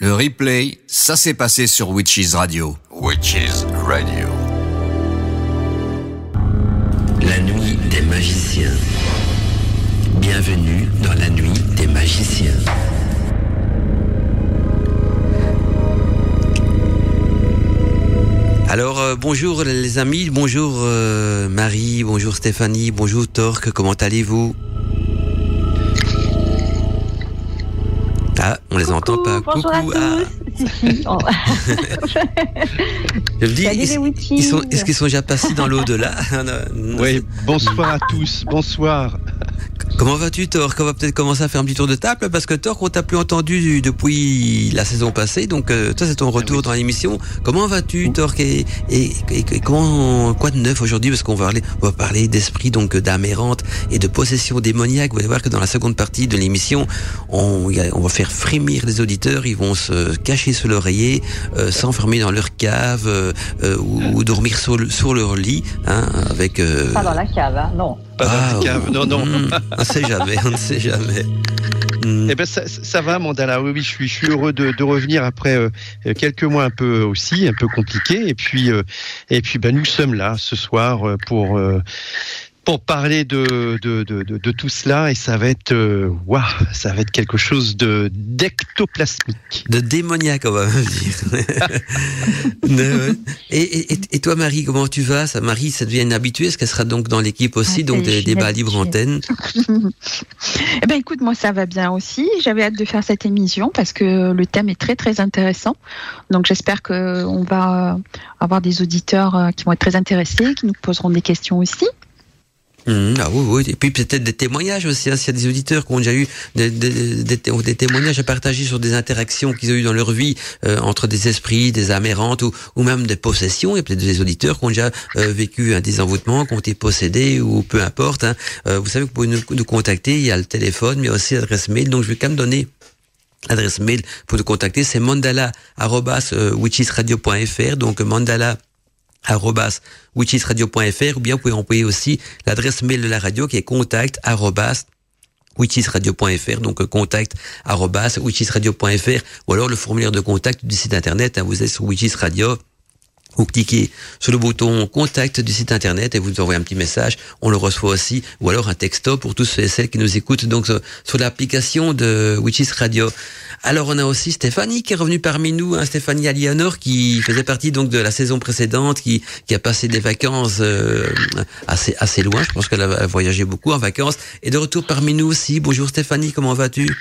Le replay, ça s'est passé sur Witches Radio. Witches Radio. La nuit des magiciens. Bienvenue dans la nuit des magiciens. Alors euh, bonjour les amis, bonjour euh, Marie, bonjour Stéphanie, bonjour Torque, comment allez-vous? Ah, on les entend pas. Bonjour à Coucou. tous. Ah. Si, si, on- Je me dis, sont- est-ce qu'ils sont déjà passés dans l'au-delà? Oui, bonsoir à tous, bonsoir. Comment vas-tu, Torque On va peut-être commencer à faire un petit tour de table parce que Torque, on t'a plus entendu depuis la saison passée, donc euh, toi c'est ton retour oui. dans l'émission. Comment vas-tu, Torque et, et, et- et comment, quoi de neuf aujourd'hui? Parce qu'on va parler, on va parler d'esprit donc d'amérante et de possession démoniaque. Vous allez voir que dans la seconde partie de l'émission, on, on va faire frémir les auditeurs. Ils vont se cacher sous l'oreiller, euh, s'enfermer dans leur cave euh, euh, ou, ou dormir sur, sur leur lit, hein, avec. euh, Pas dans la cave, hein, non. Pas dans la cave, non, non. hmm, on ne sait jamais, on ne sait jamais. Hmm. Eh ben ça, ça va, Mandala. Oui, oui, je suis, je suis heureux de, de revenir après euh, quelques mois un peu aussi, un peu compliqués. Et puis, euh, et puis, ben nous sommes là ce soir euh, pour euh, pour parler de de, de, de, de tout cela. Et ça va être, euh, waouh, ça va être quelque chose de d'ectoplasmique. De démoniaque, on va même dire. Et, et, et- toi, Marie, comment tu vas? Ça, Marie, ça devient une habituée. Est-ce qu'elle sera donc dans l'équipe aussi, Ah, donc des débats habituée. libre antenne Eh ben écoute, moi ça va bien aussi. J'avais hâte de faire cette émission parce que le thème est très très intéressant. Donc j'espère que on va avoir des auditeurs euh, qui vont être très intéressés, qui nous poseront des questions aussi. Mhm, Ah oui, oui. Et puis peut-être des témoignages aussi, hein, s'il y a des auditeurs qui ont déjà eu des, des, des, des témoignages à partager sur des interactions qu'ils ont eues dans leur vie euh, entre des esprits, des amérantes ou, ou même des possessions. A peut-être des auditeurs qui ont déjà euh, vécu un désenvoûtement, qui ont été possédés ou peu importe. Hein. Euh, vous savez que vous pouvez nous, nous contacter, il y a le téléphone, mais aussi l'adresse mail. Donc je vais quand même donner l'adresse mail pour nous contacter. C'est mandala.witchisradio.fr. Donc mandala arrobas witchisradio.fr ou bien vous pouvez envoyer aussi l'adresse mail de la radio qui est contact donc euh, contact arrobas witchisradio.fr ou alors le formulaire de contact du site internet hein, vous êtes sur Witchis Radio vous cliquez sur le bouton contact du site internet et vous nous envoyez un petit message. On le reçoit aussi, ou alors un texto pour tous ceux et celles qui nous écoutent donc sur, sur l'application de Witches Radio. Alors on a aussi Stéphanie qui est revenue parmi nous, hein, Stéphanie Alianor qui faisait partie donc de la saison précédente, qui, a passé des vacances euh, assez assez loin. Je pense qu'elle a voyagé beaucoup en vacances et de retour parmi nous aussi. Bonjour Stéphanie, comment vas-tu?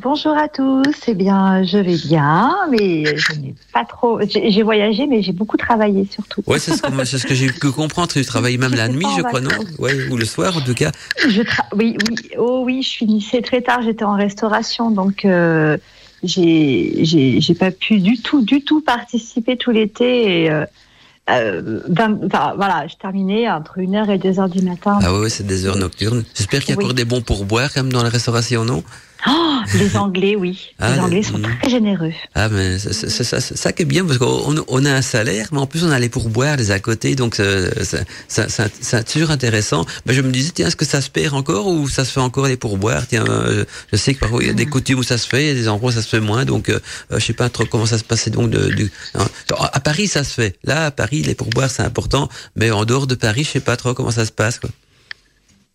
Bonjour à tous. Eh bien, je vais bien, mais je n'ai pas trop. J'ai voyagé, mais j'ai beaucoup travaillé surtout. Ouais, c'est ce, que- c'est ce que j'ai pu comprendre. Tu travailles même la nuit, je crois, non. Ouais, ou le soir en tout cas. Je tra- oui, oui, oh oui, je finissais très tard. J'étais en restauration, donc euh, j'ai pas pu du tout, du tout participer tout l'été. Et, euh, euh, voilà, je terminais entre 1h et 2h du matin. Ah ouais, c'est des heures nocturnes. J'espère qu'il y a Oui. encore des bons pourboires quand même dans la restauration, non? Oh, les Anglais, oui. Ah, les Anglais sont mhm. très généreux. Ah mais c'est ça, c'est ça qui est bien parce qu'on on a un salaire, mais en plus on a les pourboires les à côté, donc euh, ça, ça, ça- c'est toujours intéressant. Mais je me disais tiens, est-ce que ça se perd encore ou ça se fait encore les pourboires? Tiens, euh, je sais que parfois il y a des coutumes où ça se fait, il y a des endroits où ça se fait moins, donc euh, euh, je sais pas trop comment ça se passait donc de, hein. à Paris ça se fait. Là à Paris les pourboires c'est important, mais en dehors de Paris je sais pas trop comment ça se passe quoi.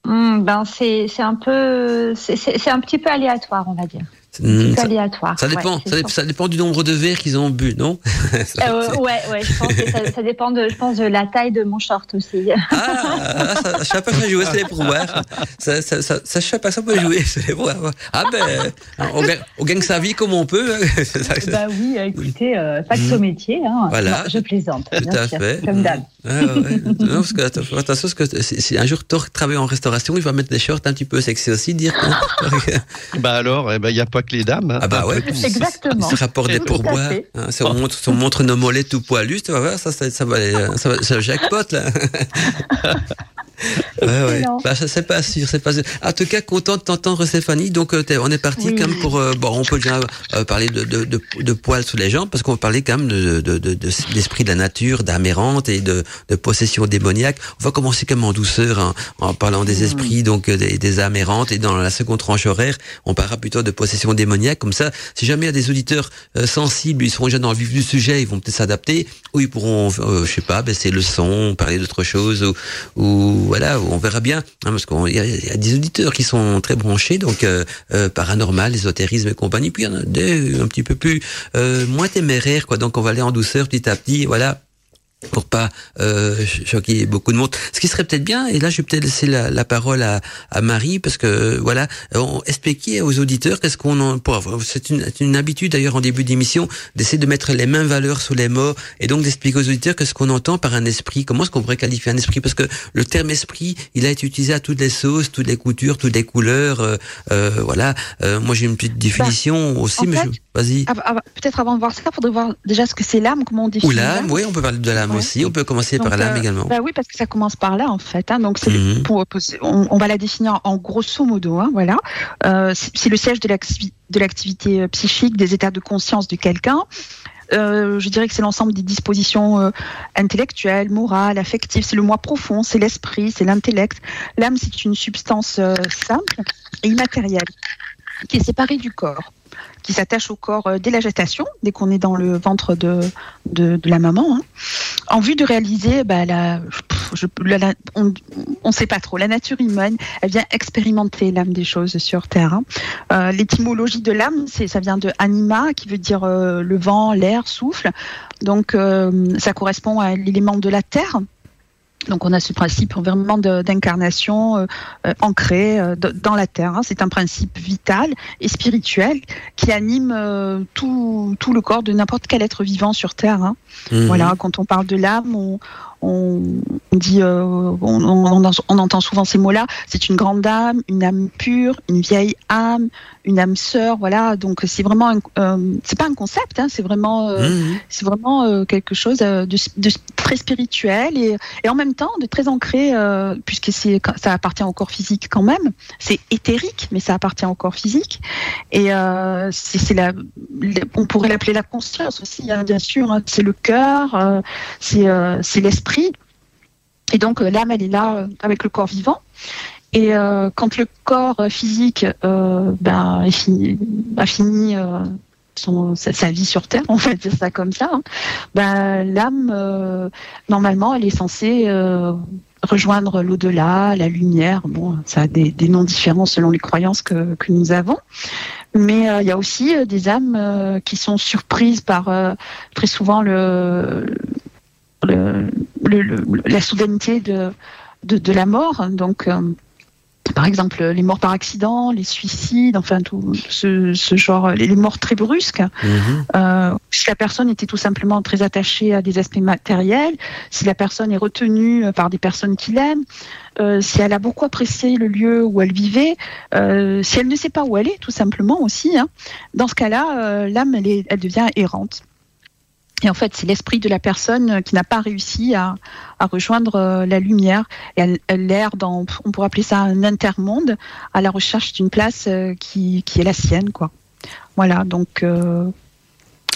Hmm, ben c'est c'est un peu c'est c'est un petit peu aléatoire, on va dire. Peu ça, aléatoire. ça dépend, ouais, c'est ça, sûr. dé- ça dépend du nombre de verres qu'ils ont bu, non? Euh, ouais, ouais, je pense que ça, ça dépend de, je pense de la taille de mon short aussi. Ah, ça, je sais pas ça jouer, c'est les pourboires. Ça, ça, ça, ça, je sais pas, ça peut jouer, c'est les pourboires. Ah ben, on gagne, on gagne sa vie comme on peut. hein. C'est ça c'est. bah oui, écoutez, euh, pas que au métier. Hein. Voilà. Non, je plaisante. Tout bien à sûr, fait. Comme d'hab. Ah, ouais. Non, parce que, attention, parce que si, si un jour Thor travaille en restauration, il va mettre des shorts un petit peu sexy aussi, dire. Bah alors, eh ben, il n'y a pas que les dames. hein. Ah bah ouais. Exactement. Ce rapport des pourboires. Hein, si on montre, si on montre nos mollets tout poilus, tu vas voir, ça, ça, ça va ça va, c'est un jackpot, là. Ouais, ouais. Bah, ça, c'est pas sûr, c'est pas sûr. En tout cas, content de t'entendre, Stéphanie. Donc, euh, on est parti Oui. quand même pour, euh, bon, on peut déjà euh, parler de, de, de, de poils sous les jambes, parce qu'on va parler quand même de, de, l'esprit de la nature, d'âme errante et de, de possession démoniaque. On va commencer comme en douceur, hein, en parlant des esprits, donc euh, des, des âmes errantes. Et dans la seconde tranche horaire, on parlera plutôt de possession démoniaque. Comme ça, si jamais il y a des auditeurs euh, sensibles, ils seront déjà dans le vif du sujet, ils vont peut-être s'adapter, ou ils pourront, euh, je sais pas, baisser le son, parler d'autre chose, ou, ou voilà, on verra bien, hein, parce qu'il y, a- il y a des auditeurs qui sont très branchés, donc euh, euh, paranormal, ésotérisme et compagnie, puis il y en a des un petit peu plus euh, moins téméraires, quoi. Donc on va aller en douceur petit à petit, voilà pour pas euh, ch- choquer beaucoup de monde. Ce qui serait peut-être bien, et là je vais peut-être laisser la, la parole à, à Marie, parce que euh, voilà, on, expliquer aux auditeurs qu'est-ce qu'on en... C'est une, une habitude d'ailleurs en début d'émission d'essayer de mettre les mêmes valeurs sous les mots, et donc d'expliquer aux auditeurs qu'est-ce qu'on entend par un esprit, comment est-ce qu'on pourrait qualifier un esprit, parce que le terme esprit, il a été utilisé à toutes les sauces, toutes les coutures, toutes les couleurs, euh, euh, voilà. Euh, moi j'ai une petite définition aussi, mais je- vas-y. Ah, ah, Peut-être avant de voir ça, il faudrait voir déjà ce que c'est l'âme, comment on définit Ou l'âme, oui, on peut parler de l'âme Ouais. aussi, on peut commencer par l'âme euh, également. Bah oui, parce que ça commence par là en fait. hein. Donc Mhm. pour, on, on va la définir en grosso modo. hein, voilà, Euh, c'est le siège de l'activi- de l'activité euh, psychique, des états de conscience de quelqu'un. Euh, je dirais que c'est l'ensemble des dispositions euh, intellectuelles, morales, affectives. C'est le moi profond, c'est l'esprit, c'est l'intellect. L'âme, c'est une substance euh, simple et immatérielle qui est séparée du corps, qui s'attache au corps euh, dès la gestation, dès qu'on est dans le ventre de, de, la maman, hein, en vue de réaliser bah, on ne sait pas trop. La nature humaine, elle vient expérimenter l'âme des choses sur Terre. hein. Euh, L'étymologie de l'âme, ça vient de anima, qui veut dire euh, le vent, l'air, souffle. Donc ça correspond à l'élément de la Terre. Donc on a ce principe vraiment d'incarnation euh, euh, ancré euh, dans la Terre. hein. C'est un principe vital et spirituel qui anime euh, tout, tout le corps de n'importe quel être vivant sur Terre. hein. Mhm. Voilà, quand on parle de l'âme, on, on dit, euh, on, on- on entend souvent ces mots-là. C'est une grande âme, une âme pure, une vieille âme, une âme sœur. Voilà, donc c'est vraiment, euh, c'est pas un concept, hein, c'est vraiment, euh, Mhm. c'est vraiment quelque chose de, de très spirituel et, et en même temps de très ancré, puisque c'est, ça appartient au corps physique quand même. C'est éthérique, mais ça appartient au corps physique. Et c'est, la, on pourrait l'appeler la conscience aussi, hein, bien sûr. hein. C'est le cœur, c'est, c'est l'esprit. Et donc euh, l'âme, elle est là euh, avec le corps vivant. Et euh, quand le corps physique ben, a fini son, sa, vie sur Terre, on va dire ça comme ça, hein, ben, l'âme, normalement, elle est censée rejoindre l'au-delà, la lumière. Bon, ça a des, des noms différents selon les croyances que, que nous avons. Mais il y a aussi des âmes qui sont surprises par très souvent le, le, le- le- la soudaineté de, de, de la mort. Donc, euh, par exemple, les morts par accident, les suicides, enfin tout ce, ce genre, les, morts très brusques. Mhm. Euh, si la personne était tout simplement très attachée à des aspects matériels, si la personne est retenue par des personnes qui l'aiment, euh, si elle a beaucoup apprécié le lieu où elle vivait, euh, si elle ne sait pas où elle est, tout simplement aussi, hein, dans ce cas-là, euh, l'âme, elle devient errante. Et en fait, c'est l'esprit de la personne qui n'a pas réussi à, rejoindre euh, la lumière. Et elle, dans, on pourrait appeler ça un intermonde, à la recherche d'une place euh, qui, est la sienne, quoi. Voilà, donc euh,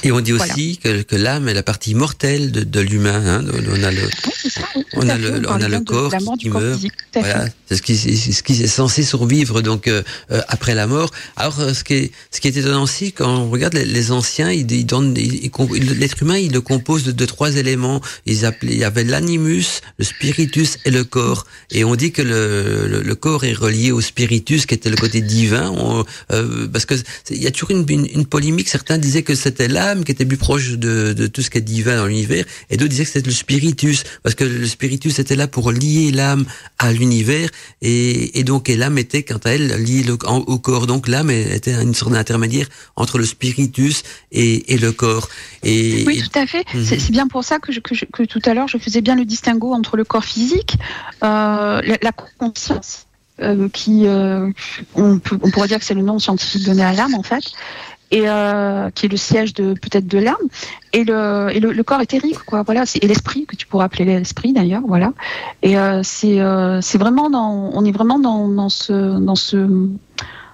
Et on dit Voilà. aussi que, que l'âme est la partie mortelle de, de l'humain. Hein. On a le, oui, ça, On a le- on a le de corps qui- corps meurt. physique, voilà, c'est ce qui, ce qui est censé survivre donc euh, euh, après la mort. Alors euh, ce qui est, ce qui est étonnant aussi quand on regarde les, les anciens, ils, ils donnent, l'être humain, il le compose de, de trois éléments. Ils appelaient, il y avait l'animus, le spiritus et le corps. Et on dit que le, le, le corps est relié au spiritus, qui était le côté divin, On- euh, parce que il y a toujours une, une, une polémique. Certains disaient que c'était l'âme qui était plus proche de, de tout ce qui est divin dans l'univers, et d'autres disaient que c'était le spiritus, parce que le spiritus était là pour lier l'âme à l'univers, et, et donc et l'âme était quant à elle liée le- en- au corps. Donc l'âme était une sorte d'intermédiaire entre le spiritus et, et le corps. Et, Oui, tout à fait. Mhm. C'est c'est bien pour ça que, je- que, je- que tout à l'heure, je faisais bien le distinguo entre le corps physique, euh, la, la conscience, euh, qui, euh, on, peut- on pourrait dire que c'est le nom scientifique donné à l'âme, en fait, et euh, qui est le siège de peut-être de l'âme et le et le, corps éthérique quoi. Voilà c'est et l'esprit que tu pourrais appeler l'esprit d'ailleurs voilà. Et euh, c'est euh, c'est vraiment dans on est vraiment dans, dans ce dans ce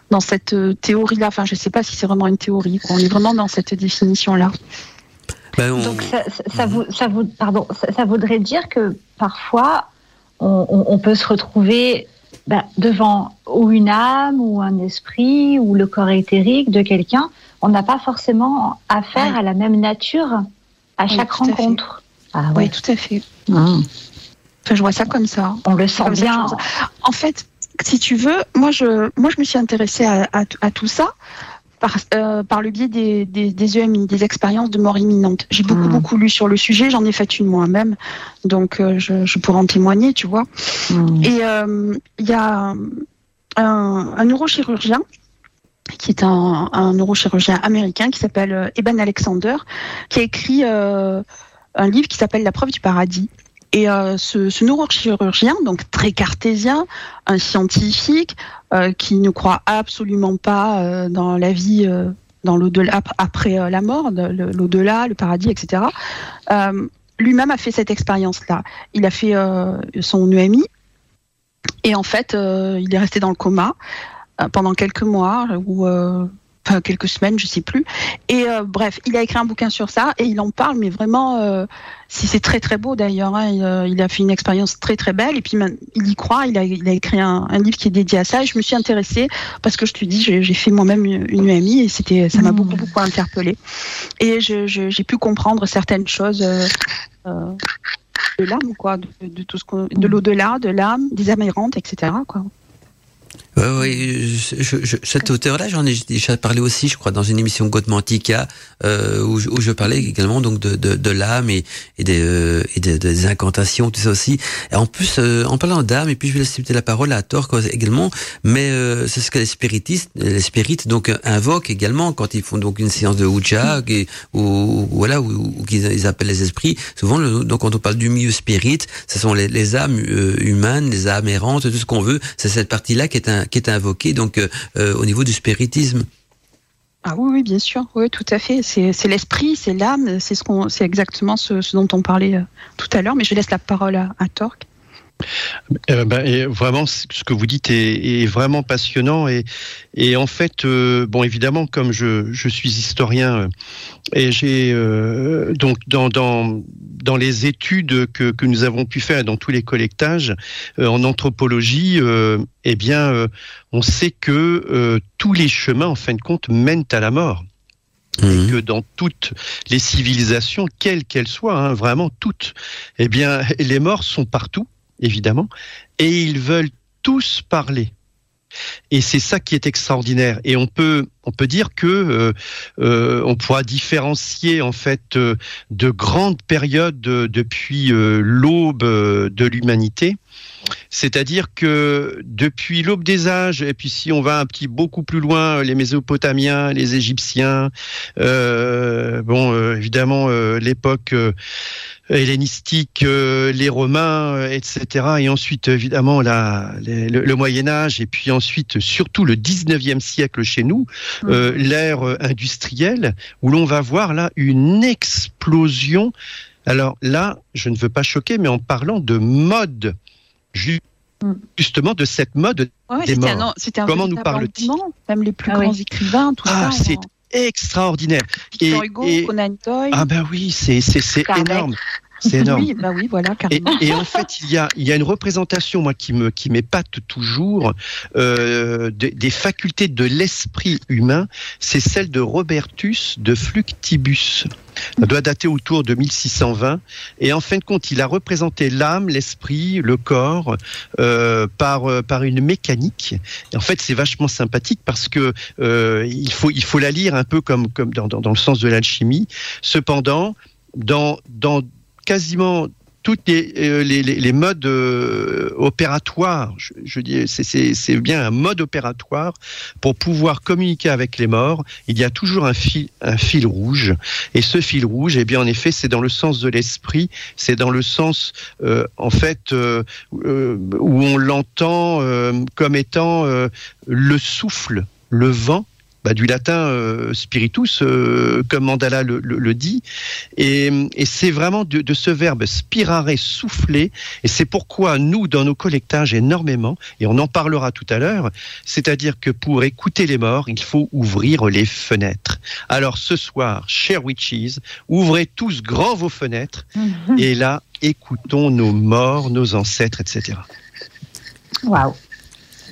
dans cette théorie là enfin je sais pas si c'est vraiment une théorie quoi. on est vraiment dans cette définition là ben, donc ça, ça, vous, ça, vous, pardon, ça, voudrait dire que parfois on, on peut se retrouver ben, devant ou une âme ou un esprit ou le corps éthérique de quelqu'un, on n'a pas forcément affaire à la même nature à chaque rencontre. Ah, Oui, tout à fait. Ah. je vois ça comme ça. On le sent bien. En fait, si tu veux, moi je, moi je me suis intéressée à, à tout ça euh, par, le biais des, des, des, EMI, des expériences de mort imminente. J'ai beaucoup, hmm. beaucoup lu sur le sujet, j'en ai fait une moi-même, donc euh, je, je, pourrais en témoigner, tu vois. Hmm. Et euh, il y a un, un, neurochirurgien qui est un, un neurochirurgien américain qui s'appelle Eben Alexander, qui a écrit un livre qui s'appelle La preuve du paradis. Et euh, ce, neurochirurgien, donc très cartésien, un scientifique euh, qui ne croit absolument pas euh, dans la vie, dans l'au-delà après la mort, l'au-delà, le paradis, etc. Lui-même a fait cette expérience-là. Il a fait son UMI et en fait, il est resté dans le coma pendant quelques mois enfin quelques semaines, je sais plus. Et euh, bref, il a écrit un bouquin sur ça et il en parle, mais vraiment, euh, si c'est très très beau d'ailleurs. Hein, euh, il, a fait une expérience très très belle et puis il y croit. Il a, il a écrit un, un, livre qui est dédié à ça. Et je me suis intéressée parce que je te dis, j'ai fait moi-même une UMI et c'était, ça m'a beaucoup beaucoup interpellée. Et j'ai pu comprendre certaines choses. de l'âme, quoi, de, tout ce de l'au-delà, de l'âme, des âmes errantes, etc. Quoi. Oui, oui, je, je, cet auteur-là, j'en ai déjà parlé aussi, je crois, dans une émission Godmantica, euh, où, je, où, je parlais également donc de, de, de l'âme et, et, des, euh, et des, des, incantations, tout ça aussi. Et en plus, euh, en parlant d'âme, et puis je vais laisser la parole à Torque également, mais euh, c'est ce que les spiritistes, les spirites donc invoquent également quand ils font donc une séance de Ouija, et, ou, voilà, ou, qu'ils appellent les esprits. Souvent, le, donc quand on parle du milieu spirit, ce sont les, les âmes humaines, les âmes errantes, tout ce qu'on veut. C'est cette partie-là qui est un qui est invoqué donc euh, euh, au niveau du spiritisme. Ah oui, oui, bien sûr, oui, tout à fait. C'est l'esprit, c'est l'âme, c'est ce qu'on, c'est exactement ce, dont on parlait euh, tout à l'heure. Mais je laisse la parole à, à Torque. Euh, ben, et vraiment, ce que vous dites est, est vraiment passionnant et, et en fait, euh, bon, évidemment, comme je, je suis historien euh, et j'ai donc dans, dans dans les études que, que nous avons pu faire dans tous les collectages en anthropologie, eh bien, on sait que tous les chemins, en fin de compte, mènent à la mort. Et mmh. que dans toutes les civilisations, quelles qu'elles soient, hein, vraiment toutes, eh bien, les morts sont partout évidemment, et ils veulent tous parler. Et c'est ça qui est extraordinaire. Et on peut, on peut dire que euh, euh, on pourra différencier en fait euh, de grandes périodes depuis l'aube de l'humanité. C'est-à-dire que depuis l'aube des âges, et puis si on va un petit beaucoup plus loin, les Mésopotamiens, les Égyptiens, bon, évidemment l'époque hellénistique, euh, les Romains, euh, etc. Et ensuite, évidemment, la, le, Moyen Âge, et puis ensuite, surtout le 19e siècle chez nous, euh, l'ère industrielle, où l'on va voir là une explosion. Alors là, je ne veux pas choquer, mais en parlant de mode, justement de cette mode des morts. Un, Comment nous parle-t-il? Même les plus ah grands écrivains, tout ah, ça extraordinaire. et, et, Conan Doyle. Ah ben oui, c'est énorme. C'est énorme. Oui, bah oui, voilà, et, et, en fait, il y a, il y a une représentation, moi, qui me, qui m'épate toujours, euh, de, des facultés de l'esprit humain. C'est celle de Robertus de Fluctibus. Ça doit dater autour de 1620. Et en fin de compte, il a représenté l'âme, l'esprit, le corps euh, par, euh, par une mécanique. Et en fait, c'est vachement sympathique parce que euh, il, faut, il faut la lire un peu comme, comme dans, dans, dans le sens de l'alchimie. Cependant, dans, dans quasiment toutes les, euh, modes euh, opératoires, je, dis, c'est bien un mode opératoire pour pouvoir communiquer avec les morts. Il y a toujours un fil, un fil rouge, et ce fil rouge, eh bien, en effet, c'est dans le sens de l'esprit, c'est dans le sens, euh, en fait, où on l'entend comme étant le souffle, le vent bah, du latin euh, spiritus, euh, comme Mandala le, le, dit. Et, et c'est vraiment de, de, ce verbe spirare, souffler. Et c'est pourquoi nous, dans nos collectages, énormément, et on en parlera tout à l'heure, c'est-à-dire que pour écouter les morts, il faut ouvrir les fenêtres. Alors ce soir, chers witches, ouvrez tous grand vos fenêtres. Et là, écoutons nos morts, nos ancêtres, etc. Waouh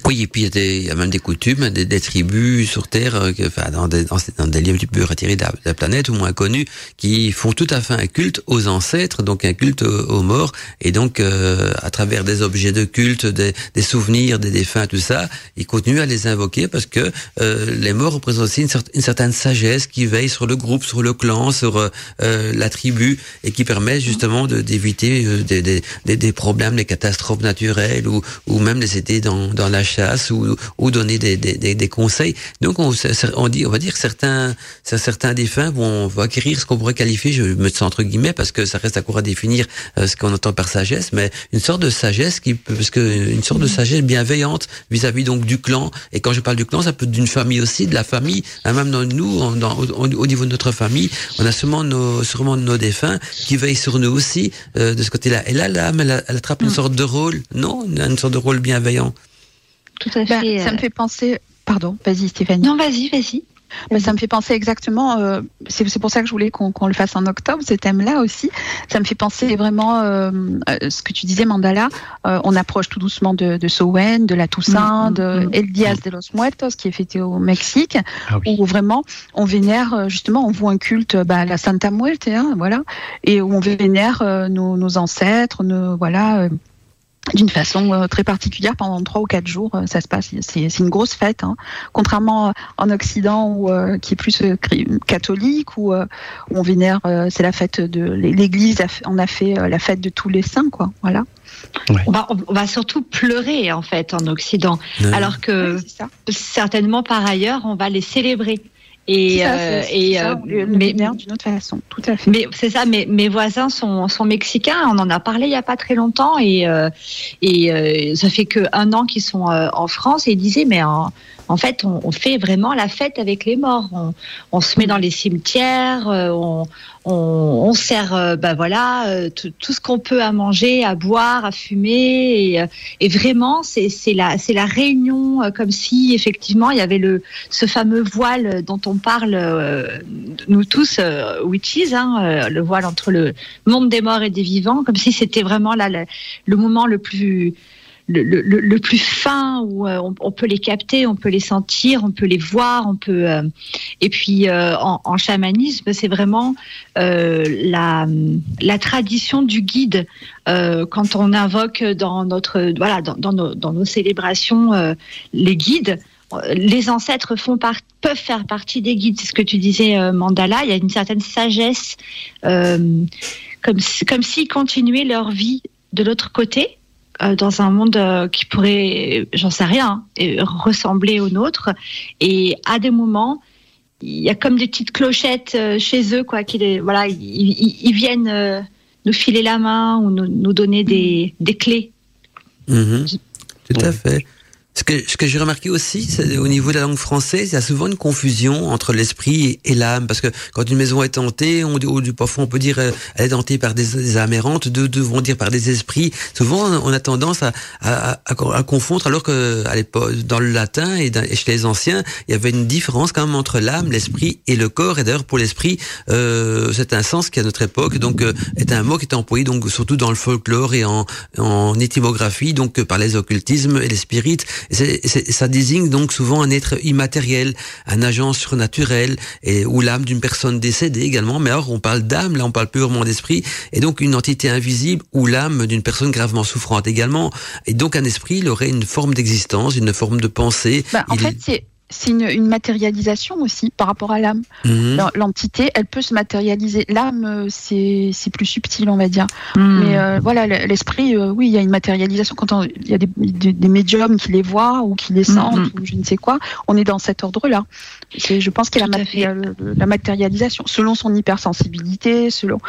oui, et puis il y, a même des coutumes, des, tribus sur Terre, euh, enfin, dans, des, dans, des lieux un petit peu retirés de la, planète ou moins connus, qui font tout à fait un culte aux ancêtres, donc un culte aux, morts, et donc euh, à travers des objets de culte, des, des, souvenirs des défunts, tout ça, ils continuent à les invoquer parce que euh, les morts représentent aussi une, certaine sagesse qui veille sur le groupe, sur le clan, sur la tribu, et qui permet justement d'éviter des, des, des, problèmes, les catastrophes naturelles ou, ou même les aider dans, dans la chasse ou, ou donner des, des, des, conseils. Donc on, on, dit, on va dire que certains, certains défunts vont, vont acquérir ce qu'on pourrait qualifier, je me sens entre guillemets, parce que ça reste à court à définir euh, ce qu'on entend par sagesse, mais une sorte de sagesse qui parce que une sorte de sagesse bienveillante vis-à-vis donc du clan. Et quand je parle du clan, ça peut être d'une famille aussi, de la famille. Hein, même dans nous, dans, au, niveau de notre famille, on a sûrement nos, sûrement nos défunts qui veillent sur nous aussi euh, de ce côté-là. Et là, l'âme, elle, elle, attrape une mm. sorte de rôle, non, une sorte de rôle bienveillant. Tout à bah, fait. ça me euh, fait penser. Pardon, vas-y Stéphanie. Non, vas-y, vas-y. Bah, ça me fait penser exactement, euh, c'est pour ça que je voulais qu'on le fasse en octobre, ce thème-là aussi. Ça me fait penser vraiment, euh, ce que tu disais, Mandala, on approche tout doucement de, de Sowen, de la Toussaint, mm, mm, de mm. El Diaz de los Muertos, qui est fêté au Mexique, ah où vraiment on vénère, justement, on voit un culte bah, à la Santa Muerte, hein, voilà, et où on vénère nos, nos, ancêtres, nos, voilà d'une façon euh, très particulière pendant trois ou quatre jours. Euh, ça se passe, c'est une grosse fête, hein. contrairement euh, en Occident où qui est plus catholique où, on vénère, c'est la fête de l'Église. On a fait la fête de tous les saints, quoi. Voilà. On, va, surtout pleurer en fait en Occident, alors que certainement par ailleurs on va les célébrer. Et, euh, et euh, mais d'une autre façon, tout à fait. Mais c'est ça. Mais mes voisins sont, sont mexicains. On en a parlé il y a pas très longtemps et euh, et ça fait que un an qu'ils sont en France et ils disaient mais en, en fait, on, fait vraiment la fête avec les morts. On, se met dans les cimetières, euh, on, sert, bah voilà, euh, tout, ce qu'on peut à manger, à boire, à fumer, et, vraiment, c'est la, c'est la réunion, comme si effectivement il y avait le, ce fameux voile dont on parle, nous tous, witches, hein, le voile entre le monde des morts et des vivants, comme si c'était vraiment là le moment le plus le, plus fin où euh, on, peut les capter, on peut les sentir, on peut les voir, on peut. Euh, et puis euh, en, chamanisme, c'est vraiment la, tradition du guide. quand on invoque dans notre voilà dans, nos, célébrations les guides, les ancêtres font peuvent faire partie des guides. C'est ce que tu disais, Mandala. Il y a une certaine sagesse, comme, comme s'ils continuaient leur vie de l'autre côté. Euh, dans un monde euh, qui pourrait, j'en sais rien, ressembler au nôtre. Et à des moments, il y a comme des petites clochettes euh, chez eux, quoi, qui voilà, ils, viennent nous filer la main ou nous, donner des, clés. Mm-hmm. Tout à fait. Ce que, ce que j'ai remarqué aussi, c'est au niveau de la langue française, il y a souvent une confusion entre l'esprit et, l'âme, parce que quand une maison est hantée, on, ou parfois on peut dire euh, elle est hantée par des, des âmes errantes, deux, vont dire par des esprits. Souvent, on a tendance à, à, à, confondre, alors que à l'époque, dans le latin et, chez les anciens, il y avait une différence quand même entre l'âme, l'esprit et le corps. Et d'ailleurs, pour l'esprit, euh, c'est un sens qui à notre époque donc euh, est un mot qui est employé donc surtout dans le folklore et en, en étymographie, donc par les occultismes et les spirites ça désigne donc souvent un être immatériel, un agent surnaturel, et, ou l'âme d'une personne décédée également. Mais alors on parle d'âme, là on parle purement d'esprit, et donc une entité invisible ou l'âme d'une personne gravement souffrante également. Et donc un esprit, il aurait une forme d'existence, une forme de pensée. Bah, en fait, c'est c'est une, matérialisation aussi par rapport à l'âme. Mhm. L'entité, elle peut se matérialiser. L'âme, euh, c'est plus subtil, on va dire. Mhm. Mais euh, voilà, l'esprit, euh, oui, il y a une matérialisation. Quand il y a des, médiums qui les voient ou qui les mhm. sentent, ou je ne sais quoi, on est dans cet ordre-là. Je pense qu'il y a la, la, matérialisation, selon son hypersensibilité, selon,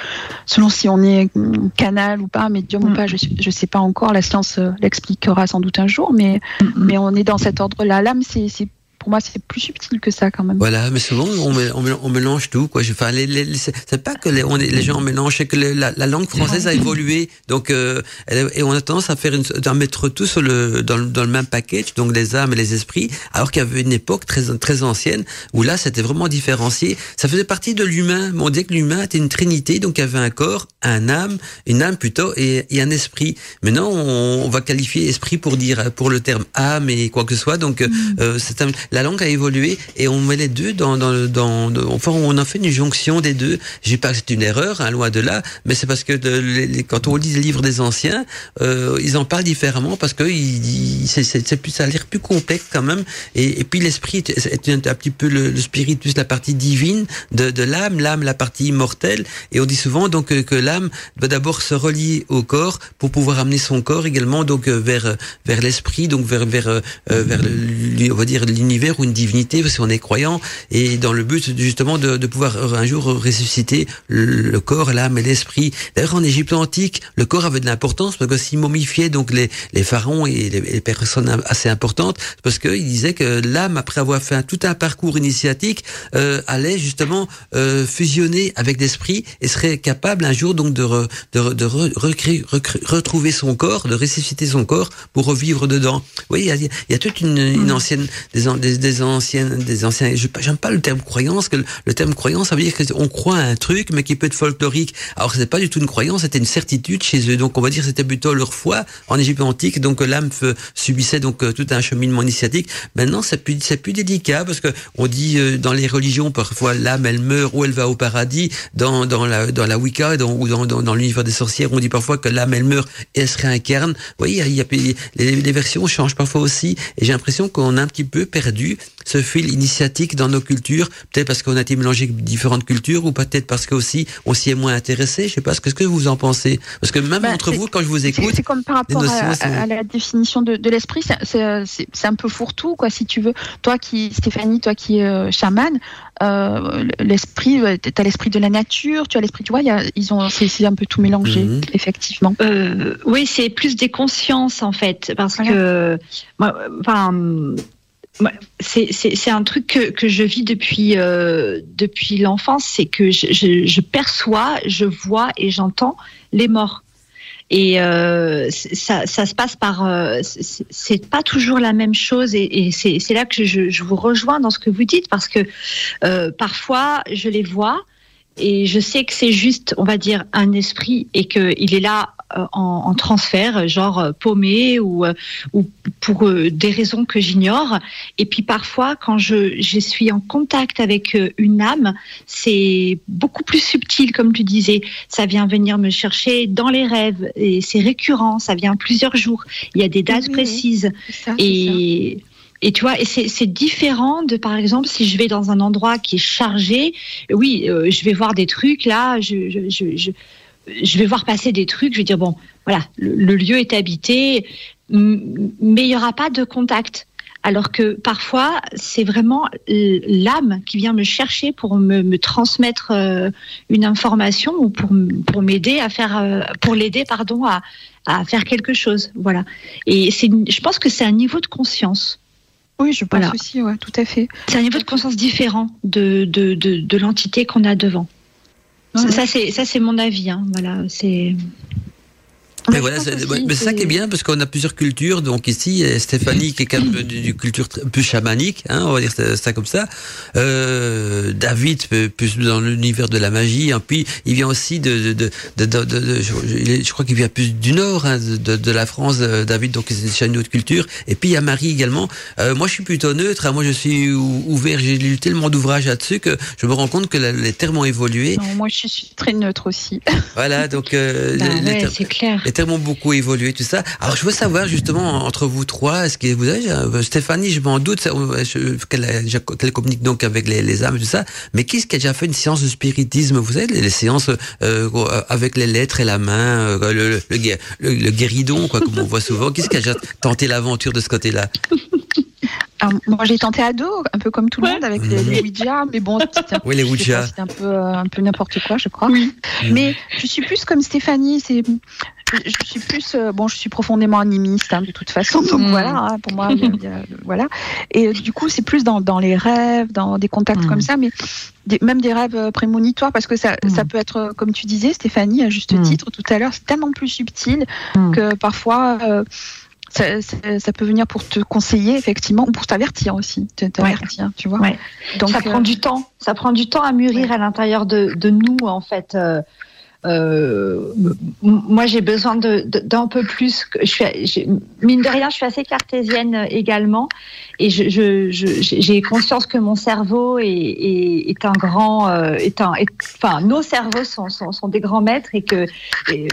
selon si on est canal ou pas, médium ou pas, je ne sais pas encore. La science l'expliquera sans doute un jour, mais, mais on est dans cet ordre-là. L'âme, c'est pour moi, c'est plus subtil que ça quand même. Voilà, mais souvent on, on, mélange tout. Quoi. Enfin, les, les, c'est pas que les, on les gens mélangent, c'est que la, la, langue française a évolué. Donc, euh, et on a tendance à faire une, à mettre tout sur le, dans, le, dans le même package, donc les âmes et les esprits, alors qu'il y avait une époque très, très ancienne où là, c'était vraiment différencié. Ça faisait partie de l'humain. On disait que l'humain était une trinité, donc il y avait un corps, un âme, une âme plutôt, et, et un esprit. Maintenant, on, on, va qualifier esprit pour dire, pour le terme âme et quoi que ce soit. Donc, mm. euh, c'est la langue a évolué et on met les deux dans, dans, dans, enfin, on a fait une jonction des deux. J'ai pas que c'est une erreur, hein, loin de là, mais c'est parce que de, quand on lit les livres des anciens, euh, ils en parlent différemment parce que c'est plus, ça a l'air plus complexe quand même. Et, puis l'esprit est, un, petit peu le, le, spirit plus la partie divine de, de l'âme, l'âme la partie immortelle. Et on dit souvent donc que, que l'âme doit d'abord se relier au corps pour pouvoir amener son corps également donc euh, vers vers l'esprit, donc vers vers euh, vers on va dire l'univers ou une divinité parce qu'on est croyant et dans le but justement de, de pouvoir un jour ressusciter le, corps, l'âme et l'esprit. D'ailleurs en Égypte antique, le corps avait de l'importance parce que s'il momifiait donc les, les pharaons et les, les personnes assez importantes parce qu'il disait que l'âme après avoir fait un, tout un parcours initiatique euh, allait justement euh, fusionner avec l'esprit et serait capable un jour donc de, re, de, de re, recréer, retrouver son corps, de ressusciter son corps pour revivre dedans. Oui, il y a, il y a toute une, une mm. ancienne des, des, des anciennes des anciens j'aime pas le terme croyance le, terme croyance ça veut dire qu'on croit à un truc mais qui peut être folklorique. Alors c'est pas du tout une croyance c'était une certitude chez eux. Donc on va dire c'était plutôt leur foi en Égypte antique. Donc l'âme subissait donc euh, tout un cheminement initiatique. Maintenant c'est plus c'est plus délicat parce que on dit euh, dans les religions parfois l'âme elle meurt ou elle va au paradis. Dans la dans la Wicca ou dans dans, l'univers des sorcières on dit parfois que l'âme elle meurt et elle se réincarne. Vous voyez il y a les, les versions changent parfois aussi. Et j'ai l'impression qu'on a un petit peu perdu ce fil initiatique dans nos cultures, peut-être parce qu'on a été mélangé différentes cultures, ou peut-être parce que aussi on s'y est moins intéressé. Je sais pas, ce que vous en pensez Parce que même bah, entre vous, quand je vous écoute, c'est comme par rapport à, à, la définition de, de l'esprit, c'est un peu fourre-tout, quoi, si tu veux. Toi qui, Stéphanie, toi qui es euh, chamane, euh, l'esprit, tu as l'esprit de la nature, tu as l'esprit, tu vois, y a, ils ont, c'est un peu tout mélangé, mmh. effectivement. Euh, oui, c'est plus des consciences en fait, parce voilà. que, enfin c'est un truc que, que, je vis depuis, euh, depuis l'enfance, c'est que je, je, je, perçois, je vois et j'entends les morts. Et euh, ça, ça, se passe par. Euh, c'est pas toujours la même chose, et, et c'est là que je, je, vous rejoins dans ce que vous dites, parce que euh, parfois je les vois et je sais que c'est juste, on va dire, un esprit et qu'il est là euh, en, en, transfert, genre euh, paumé ou, euh, ou pour des raisons que j'ignore. Et puis parfois, quand je, je suis en contact avec une âme, c'est beaucoup plus subtil, comme tu disais. Ça vient venir me chercher dans les rêves et c'est récurrent, ça vient plusieurs jours. Il y a des dates oui, précises. Ça, et. Et tu vois, c'est différent de, par exemple, si je vais dans un endroit qui est chargé, oui, euh, je vais voir des trucs, là, je, je, je, je, je vais voir passer des trucs, je vais dire, bon, voilà, le, le lieu est habité, mais il n'y aura pas de contact. Alors que parfois, c'est vraiment l'âme qui vient me chercher pour me, me transmettre euh, une information ou pour, pour m'aider à faire, euh, pour l'aider, pardon, à, à faire quelque chose. Voilà. Et je pense que c'est un niveau de conscience. Oui, je pense voilà. aussi, ouais, tout à fait. C'est un niveau de conscience différent de, de, de, de l'entité qu'on a devant. Ouais. Ça, c'est mon avis. Hein, voilà, c'est. Mais voilà, c'est ça qui est bien parce qu'on a plusieurs cultures. Donc ici, Stéphanie qui est quand même d'une culture plus chamanique, hein, on va dire ça comme ça. Euh, David plus dans l'univers de la magie. Et puis il vient aussi de, de, de, de, de je, je, crois qu'il vient plus du nord hein, de, de, la France. David, donc c'est une autre culture. Et puis il y a Marie également. Euh, moi, je suis plutôt neutre. Hein, moi, je suis ouvert. J'ai lu tellement d'ouvrages là-dessus que je me rends compte que la, les termes ont évolué. Non, moi, je suis très neutre aussi. Voilà, donc euh, bah, ouais, c'est clair les termes ont beaucoup évolué, tout ça. Alors, je veux savoir justement entre vous trois, est-ce que vous avez euh, Stéphanie, je m'en doute, qu'elle qu communique donc avec les, les âmes, tout ça. Mais qui est-ce qui a déjà fait une séance de spiritisme? Vous savez, les, séances euh, avec les lettres et la main, euh, le, le, le, le, guéridon, quoi, comme on voit souvent. Qui est-ce qui a déjà tenté l'aventure de ce côté-là? Ah, moi j'ai tenté ado, un peu comme tout le monde avec les, Ouija, mais bon, c'était oui, les Ouija. un peu, un peu n'importe quoi, je crois. Oui. Mais je suis plus comme Stéphanie, c'est je suis plus euh, bon je suis profondément animiste hein, de toute façon donc mm. voilà hein, pour moi voilà et euh, du coup c'est plus dans, dans, les rêves dans des contacts comme mm. ça mais même des rêves euh, prémonitoires parce que ça, mm. ça peut être comme tu disais Stéphanie à juste titre tout à l'heure c'est tellement plus subtil que parfois ça, peut venir pour te conseiller effectivement ou pour t'avertir aussi, t'avertir, tu vois. Donc ça prend du temps, ça prend du temps à mûrir à l'intérieur de, de, nous en fait. Euh, moi, j'ai besoin d'un peu plus. Je suis, mine de rien, je suis assez cartésienne également, et j'ai je, conscience que mon cerveau est, est, un grand, euh, est un, enfin, nos cerveaux sont, sont, des grands maîtres et que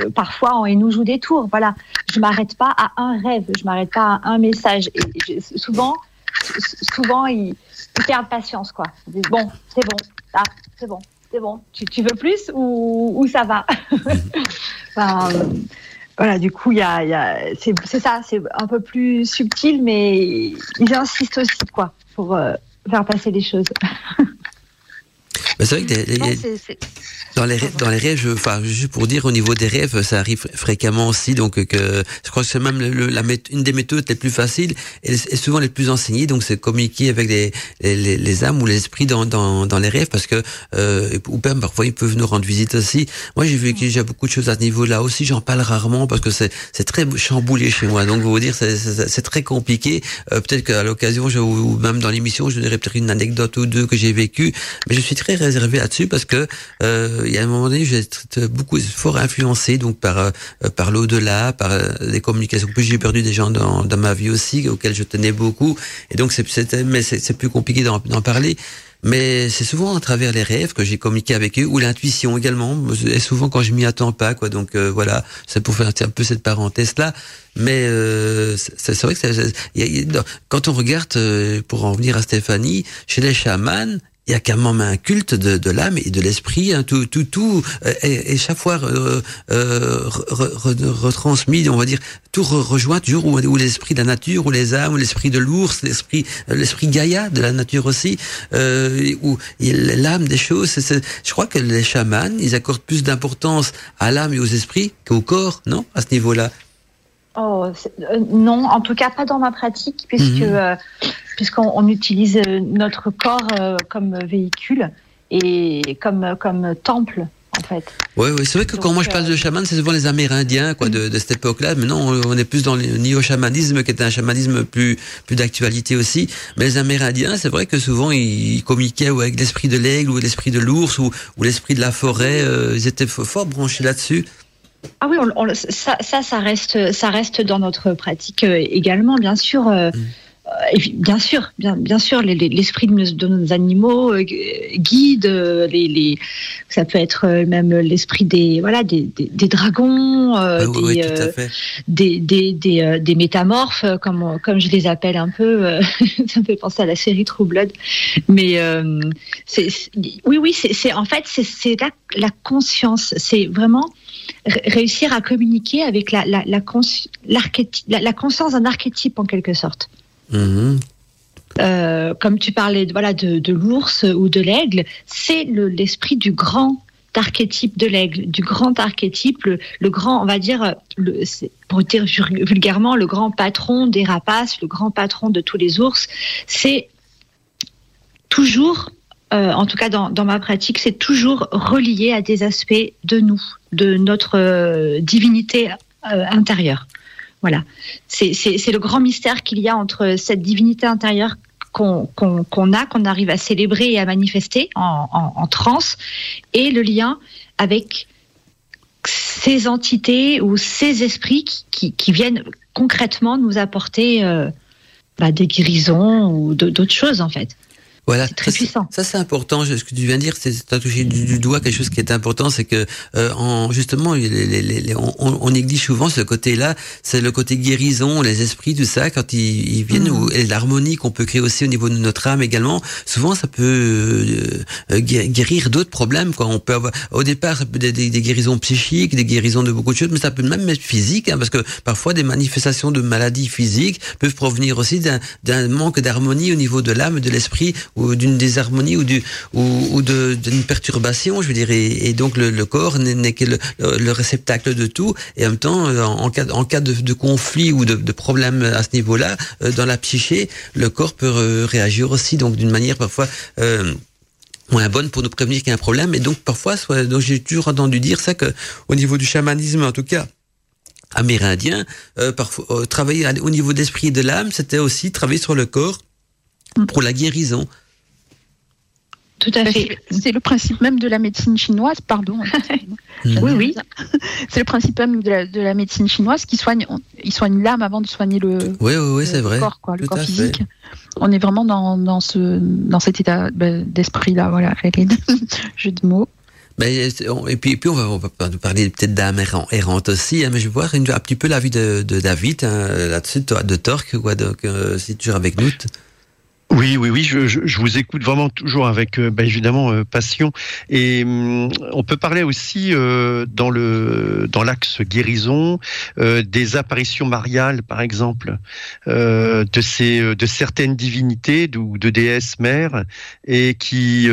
parfois on nous joue des tours. Voilà, je m'arrête pas à un rêve, je m'arrête pas à un message. Et, souvent, souvent ils, perdent patience, quoi. bon, c'est bon, ah, c'est bon c'est bon, tu, veux plus ou, ça va? Voilà, du coup, y a, c'est ça, c'est un peu plus subtil, mais ils insistent aussi, quoi, pour euh, faire passer les choses. c'est vrai que dans les rêves, dans les rêves, je, enfin, juste pour dire au niveau des rêves, ça arrive fréquemment aussi. Donc, que je crois que c'est même le, la, une des méthodes les plus faciles et, souvent les plus enseignées. Donc, c'est communiquer avec les, les, les âmes ou les esprits dans, dans, dans les rêves, parce que euh, ou même parfois ils peuvent nous rendre visite aussi. Moi, j'ai vécu déjà beaucoup de choses à ce niveau-là aussi. J'en parle rarement parce que c'est c'est très chamboulé chez moi. Donc, vous dire, c'est très compliqué. Euh, peut-être qu'à l'occasion, ou même dans l'émission, je donnerai peut-être une anecdote ou deux que j'ai vécu. Mais je suis très réservé là-dessus parce que euh, il y a un moment donné, j'ai été beaucoup fort influencé donc par euh, par l'au-delà, par euh, les communications. Puis j'ai perdu des gens dans, ma vie aussi auxquels je tenais beaucoup, et donc c'est mais c'est plus compliqué d'en parler. Mais c'est souvent à travers les rêves que j'ai communiqué avec eux, ou l'intuition également, et souvent quand je m'y attends pas, quoi. Donc euh, voilà, c'est pour faire un peu cette parenthèse là. Mais euh, c'est vrai que quand on regarde, pour en revenir à Stéphanie, chez les chamans, il y a quand même un culte de, de l'âme et de l'esprit, hein, tout, tout, tout, euh, et, chaque fois euh, euh retransmis, on va dire, tout rejoint toujours où, où l'esprit de la nature, ou les âmes, ou l'esprit de l'ours, l'esprit, l'esprit Gaïa de la nature aussi, euh, où l'âme des choses. je crois que les chamans, ils accordent plus d'importance à l'âme et aux esprits qu'au corps, non, à ce niveau-là? Oh, non, en tout cas pas dans ma pratique, puisque mhm puisqu'on utilise euh, notre corps euh, comme véhicule et comme, comme temple. En fait. Oui, oui. c'est vrai que quand moi je parle de euh, chaman, c'est souvent les Amérindiens quoi, de, cette époque-là. Maintenant, on est plus dans le néo-chamanisme, qui est un chamanisme plus, plus d'actualité aussi. Mais les Amérindiens, c'est vrai que souvent ils communiquaient avec l'esprit de l'aigle ou l'esprit de l'ours ou, ou l'esprit de la forêt. ils étaient fort branchés là-dessus. Ah oui, ça, ça, reste, ça reste dans notre pratique également, bien sûr. Mm. Euh, bien sûr, bien, bien sûr, l'esprit de, nos animaux euh, guide. Euh, les, ça peut être même l'esprit des voilà des, dragons, des, des, métamorphes, comme comme je les appelle un peu. ça me fait penser à la série True Blood. Mais oui, oui, c'est en fait c'est la, la conscience. C'est vraiment réussir à communiquer avec la, la, la, la conscience d'un archétype en quelque sorte. Euh, comme tu parlais voilà, de, l'ours ou de l'aigle, c'est l'esprit du grand archétype de l'aigle, du grand archétype, le, grand, on va dire, pour dire vulgairement, le grand patron des rapaces, le grand patron de tous les ours. C'est toujours, euh, en tout cas dans, ma pratique, c'est toujours relié à des aspects de nous, de notre euh, divinité intérieure. Voilà, c'est le grand mystère qu'il y a entre cette divinité intérieure qu'on a, qu'on arrive à célébrer et à manifester en, en, transe, et le lien avec ces entités ou ces esprits qui, viennent concrètement nous apporter euh, bah, des guérisons ou d'autres choses en fait. Voilà, très puissant. Ça c'est important. Ce que tu viens de dire, c'est as touché du, doigt quelque chose qui est important, c'est que euh, en justement, les, les, les, on, on, néglige souvent ce côté-là. C'est le côté guérison, les esprits, tout ça, quand ils, ils viennent, mmh. et l'harmonie qu'on peut créer aussi au niveau de notre âme également. Souvent, ça peut euh, euh guérir d'autres problèmes. Quoi. On peut avoir, au départ, ça peut être des, des, guérisons psychiques, des guérisons de beaucoup de choses, mais ça peut même être physique, hein, parce que parfois des manifestations de maladies physiques peuvent provenir aussi d'un manque d'harmonie au niveau de l'âme, de l'esprit ou d'une désharmonie ou du ou, ou d'une perturbation, je veux dire, et, donc le, corps n'est que le, le, réceptacle de tout, et en même temps, euh, en cas en cas de, conflit ou de, de problème à ce niveau-là, euh, dans la psyché, le corps peut réagir aussi, donc d'une manière parfois euh, moins bonne pour nous prévenir qu'il y a un problème. Et donc parfois, donc j'ai toujours entendu dire ça que au niveau du chamanisme, en tout cas amérindien, parfois travailler au niveau de l'esprit et de l'âme, c'était aussi travailler sur le corps pour la guérison. Tout à fait. C'est le principe même de la médecine chinoise, pardon. oui, oui. C'est le principe même de la, de la, médecine chinoise qui soigne, il soigne l'âme avant de soigner le, oui, oui, oui, c'est vrai. corps, quoi, le corps physique. On est vraiment dans, dans, ce, dans cet état ben, d'esprit-là, voilà, jeu de mots. Mais, et, puis, et puis on va, on va parler peut-être d'âme errante aussi, hein, mais je vais voir un petit peu la vie de, de David hein, là-dessus, de Torque, quoi, donc, euh, si tu es toujours avec nous. Oui, oui, oui, je, je, je, vous écoute vraiment toujours avec, euh, bah, évidemment, euh, passion. Et hum, on peut parler aussi euh, dans le dans l'axe guérison des apparitions mariales, par exemple, de ces de certaines divinités ou de, déesses mères, et qui,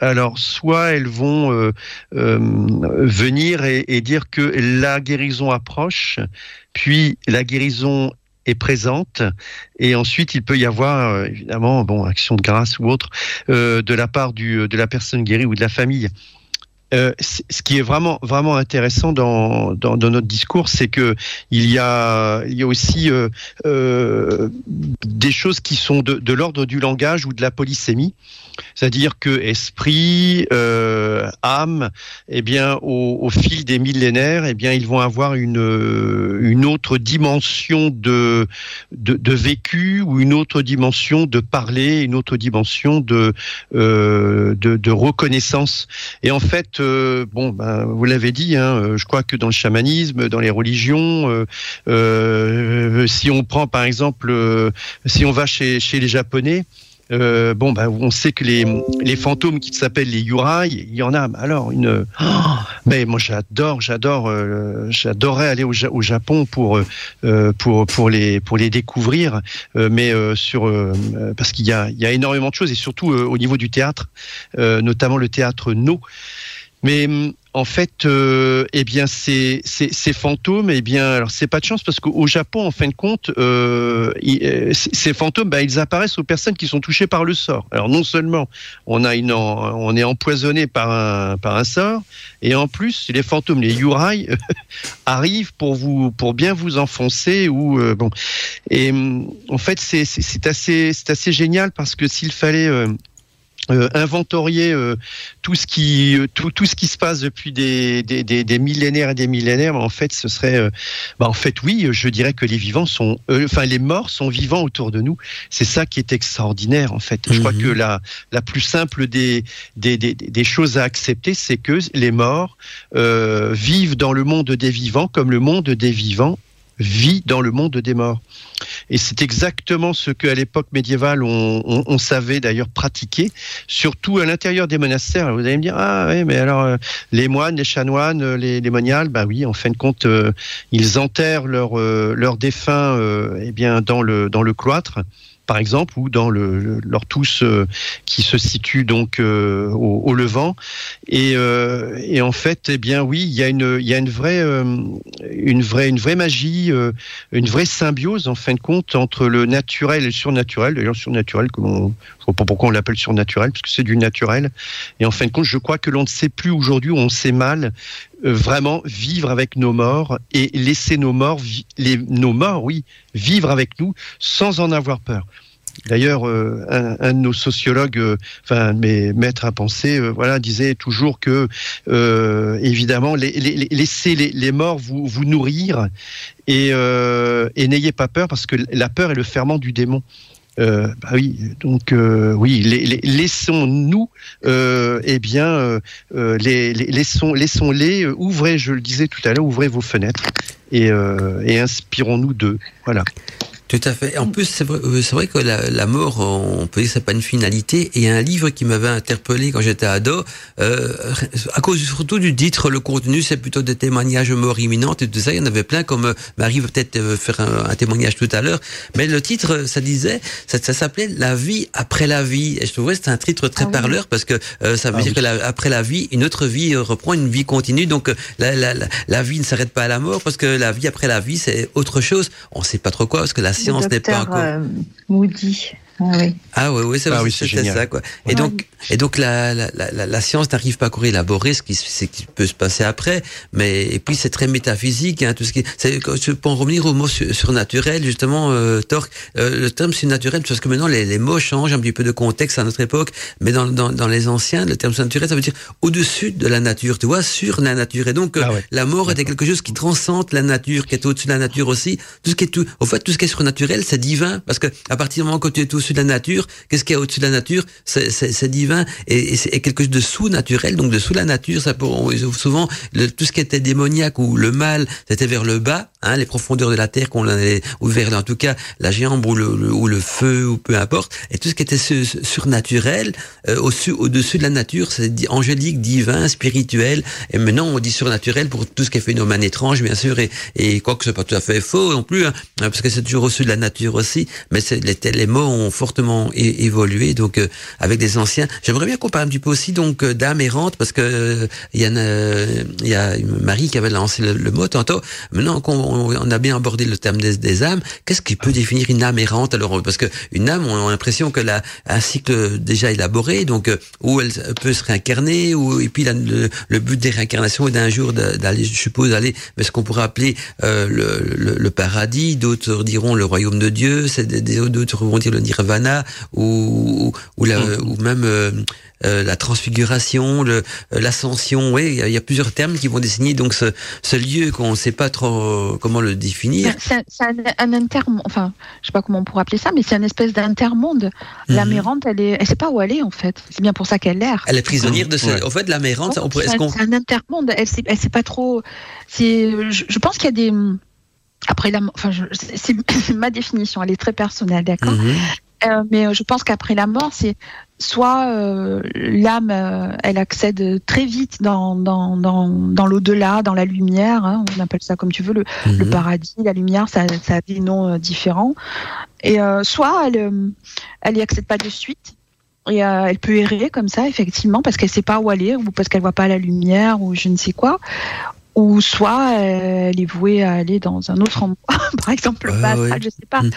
alors, soit elles vont venir et, et dire que la guérison approche, puis la guérison est présente. Et ensuite, il peut y avoir, euh, évidemment, bon, action de grâce ou autre, euh, de la part du, de la personne guérie ou de la famille. Euh, ce qui est vraiment vraiment intéressant dans, dans, notre discours, c'est que il y a il y a aussi euh, euh, des choses qui sont de, de l'ordre du langage ou de la polysémie. C'est-à-dire que esprit, âme, eh bien, au, fil des millénaires, eh bien, ils vont avoir une, une autre dimension de, de, vécu ou une autre dimension de parler, une autre dimension de, de, de, reconnaissance. Et en fait, euh, bon, ben, vous l'avez dit, hein, je crois que dans le chamanisme, dans les religions, euh, euh, si on prend par exemple, si on va chez, les Japonais, euh, bon, ben, on sait que les, les fantômes qui s'appellent les yurai, il y en a. Alors une, oh, mais moi j'adore, j'adore, euh, j'adorerais aller au, Japon pour euh, pour pour les pour les découvrir, euh, mais euh, sur euh, parce qu'il y a y a énormément de choses et surtout au niveau du théâtre, notamment le théâtre No. Mais en fait, euh, eh bien, ces, ces, ces, fantômes, eh bien, alors c'est pas de chance parce qu'au Japon, en fin de compte, euh, euh ces fantômes, bah, ils apparaissent aux personnes qui sont touchées par le sort. Alors non seulement on a une, on est empoisonné par un par un sort, et en plus les fantômes, les yurai, arrivent pour vous, pour bien vous enfoncer ou bon. Et en fait, c'est assez, c'est assez génial parce que s'il fallait euh, inventorier euh, tout ce qui euh, tout, tout ce qui se passe depuis des, des, des, des millénaires et des millénaires en fait ce serait bah, en fait oui je dirais que les vivants sont enfin les morts sont vivants autour de nous c'est ça qui est extraordinaire en fait je crois mhm. que la la plus simple des des, des, des choses à accepter c'est que les morts vivent dans le monde des vivants comme le monde des vivants vit dans le monde des morts. Et c'est exactement ce qu'à l'époque médiévale, on, on, on savait d'ailleurs pratiquer, surtout à l'intérieur des monastères. Vous allez me dire, ah oui, mais alors euh, les moines, les chanoines, euh, les, les moniales, bah oui, en fin de compte, euh, ils enterrent leurs leur défunts eh bien, dans, le, dans le cloître par exemple, ou dans le, leur tous euh, qui se situe donc euh, au, au, Levant. Et, euh, et, en fait, eh bien oui, il y a une, il y a une vraie, une vraie, une vraie magie, une vraie symbiose en fin de compte entre le naturel et le surnaturel. D'ailleurs, le surnaturel, comme on, je pas pourquoi on l'appelle surnaturel, parce que c'est du naturel. Et en fin de compte, je crois que l'on ne sait plus aujourd'hui, on sait mal vraiment vivre avec nos morts et laisser nos morts, les, nos morts, oui, vivre avec nous sans en avoir peur. D'ailleurs, euh, un, de nos sociologues, euh, enfin mes maîtres à penser, euh, voilà, disait toujours que, euh, évidemment, les, laissez les, morts vous, vous nourrir et n'ayez pas peur parce que la peur est le ferment du démon. Bah oui, donc oui, laissons-nous, eh bien, les, laissons, laissons-les, ouvrez, je le disais tout à l'heure, ouvrez vos fenêtres et, et inspirons-nous d'eux. Voilà. Tout à fait. En plus, c'est vrai, euh, vrai, que la, la, mort, on peut dire que c'est pas une finalité. Et un livre qui m'avait interpellé quand j'étais ado, euh, à cause surtout du titre, le contenu, c'est plutôt des témoignages mort imminente et tout ça. Il y en avait plein, comme euh, Marie va peut-être euh, faire un, témoignage tout à l'heure. Mais le titre, ça disait, ça, ça s'appelait La vie après la vie. Et je trouvais que c'était un titre très ah parleur parce que ça veut ah dire que la, après la vie, une autre vie reprend, une vie continue. Donc la, la, la vie ne s'arrête pas à la mort parce que la vie après la vie, c'est autre chose. On sait pas trop quoi parce que la science n'est pas encore. Euh, Moody. Ah oui. Ah oui, oui c'est ah ça quoi. Et donc, et donc la, la, la, la science n'arrive pas à courir élaborer ce qui, ce qui peut se passer après, mais et puis c'est très métaphysique, hein, tout ce qui. C'est, peux en revenir au mot surnaturel justement, euh, Torque. Euh, le terme surnaturel, parce que maintenant les, les, mots changent un petit peu de contexte à notre époque, mais dans, dans, dans les anciens, le terme surnaturel, ça veut dire au-dessus de la nature, tu vois, sur la nature. Et donc ah la mort était quelque chose qui transcende la nature, qui est au-dessus de la nature aussi. Tout ce qui est tout, au fait, tout ce qui est surnaturel, c'est divin, parce que à partir du moment que tu es au-dessus de la nature, qu'est-ce qu'il y a au-dessus de la nature? C'est divin et, quelque chose de sous-naturel, donc de sous la nature. Ça pour, souvent tout ce qui était démoniaque ou le mal, c'était vers le bas, hein, les profondeurs de la terre qu'on avait ou vers en tout cas la jambe ou le, ou le feu ou peu importe. Et tout ce qui était surnaturel, euh, au-dessus au-dessus de la nature, c'est angélique, divin, spirituel. Et maintenant on dit surnaturel pour tout ce qui est phénomène étrange, bien sûr, et, et quoi que ce soit pas tout à fait faux non plus, hein, parce que c'est toujours au-dessus de la nature aussi. Mais les, les mots ont fortement évolué, donc euh, avec des anciens. J'aimerais bien qu'on parle un petit peu aussi donc euh, d'âme errante, parce que euh, il y, a il y a Marie qui avait lancé le, mot tantôt. Maintenant qu'on on a bien abordé le terme des, âmes, qu'est-ce qui peut définir une âme errante Alors? Parce que une âme, on a l'impression que a un cycle déjà élaboré, donc où elle peut se réincarner, ou et puis le, but des réincarnations est d'un jour d'aller, je suppose, aller, mais ce qu'on pourrait appeler le, le, paradis. D'autres diront le royaume de Dieu. C'est d'autres vont dire le nirvana ou ou, la, mm. ou même euh, euh, la transfiguration, euh, l'ascension. Oui, il y, a plusieurs termes qui vont désigner donc ce, ce lieu qu'on ne sait pas trop comment le définir. C'est, un, un intermonde. Enfin, je sais pas comment on pourrait appeler ça, mais c'est une espèce d'intermonde. La mhm. mérante, elle est, elle sait pas où elle est en fait. C'est bien pour ça qu'elle l'air. Elle est prisonnière de ce. En fait, la mérante, on pourrait. C'est, un, c'est un intermonde. Elle sait, elle sait pas trop. C'est. Je, je pense qu'il y a des après la, enfin, c'est ma définition, elle est très personnelle, d'accord? Mhm. Euh, mais euh, je pense qu'après la mort, c'est soit euh, l'âme, euh, elle accède très vite dans, dans, dans, dans l'au-delà, dans la lumière, hein, on appelle ça comme tu veux, le, le mhm. paradis, la lumière, ça, ça a des noms euh, différents. Et soit elle, elle y accède pas de suite. Et elle peut errer comme ça, effectivement, parce qu'elle sait pas où aller, ou parce qu'elle voit pas la lumière, ou je ne sais quoi ou soit elle est vouée à aller dans un autre endroit, par exemple le ah, je sais pas. Mm.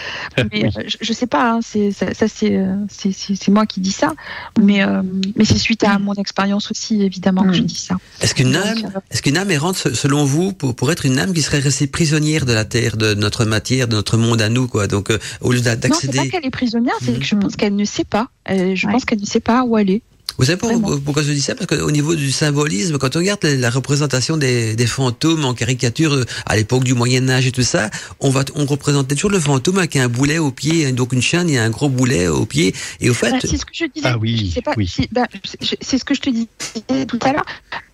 Mais euh, je, sais pas, hein, c'est ça, euh, c'est c'est moi qui dis ça, mais euh, mais c'est suite à mon expérience aussi évidemment que je mm. dis ça. Est-ce qu'une âme, est-ce qu'une âme errante selon vous pour, pour être une âme qui serait restée prisonnière de la terre, de notre matière, de notre monde à nous quoi, donc au lieu d'accéder. Non, c'est pas qu'elle est prisonnière, c'est que je pense qu'elle ne sait pas. je pense qu'elle ne sait pas où aller. Vous savez pourquoi, je dis ça? Parce qu'au niveau du symbolisme, quand on regarde la, représentation des, des, fantômes en caricature euh, à l'époque du Moyen Âge et tout ça, on va on représentait toujours le fantôme avec un boulet au pied, donc une chaîne et un gros boulet au pied. Et au fait, bah, c'est ce que je disais. Ah oui, bah, c'est ce que je te disais tout à l'heure.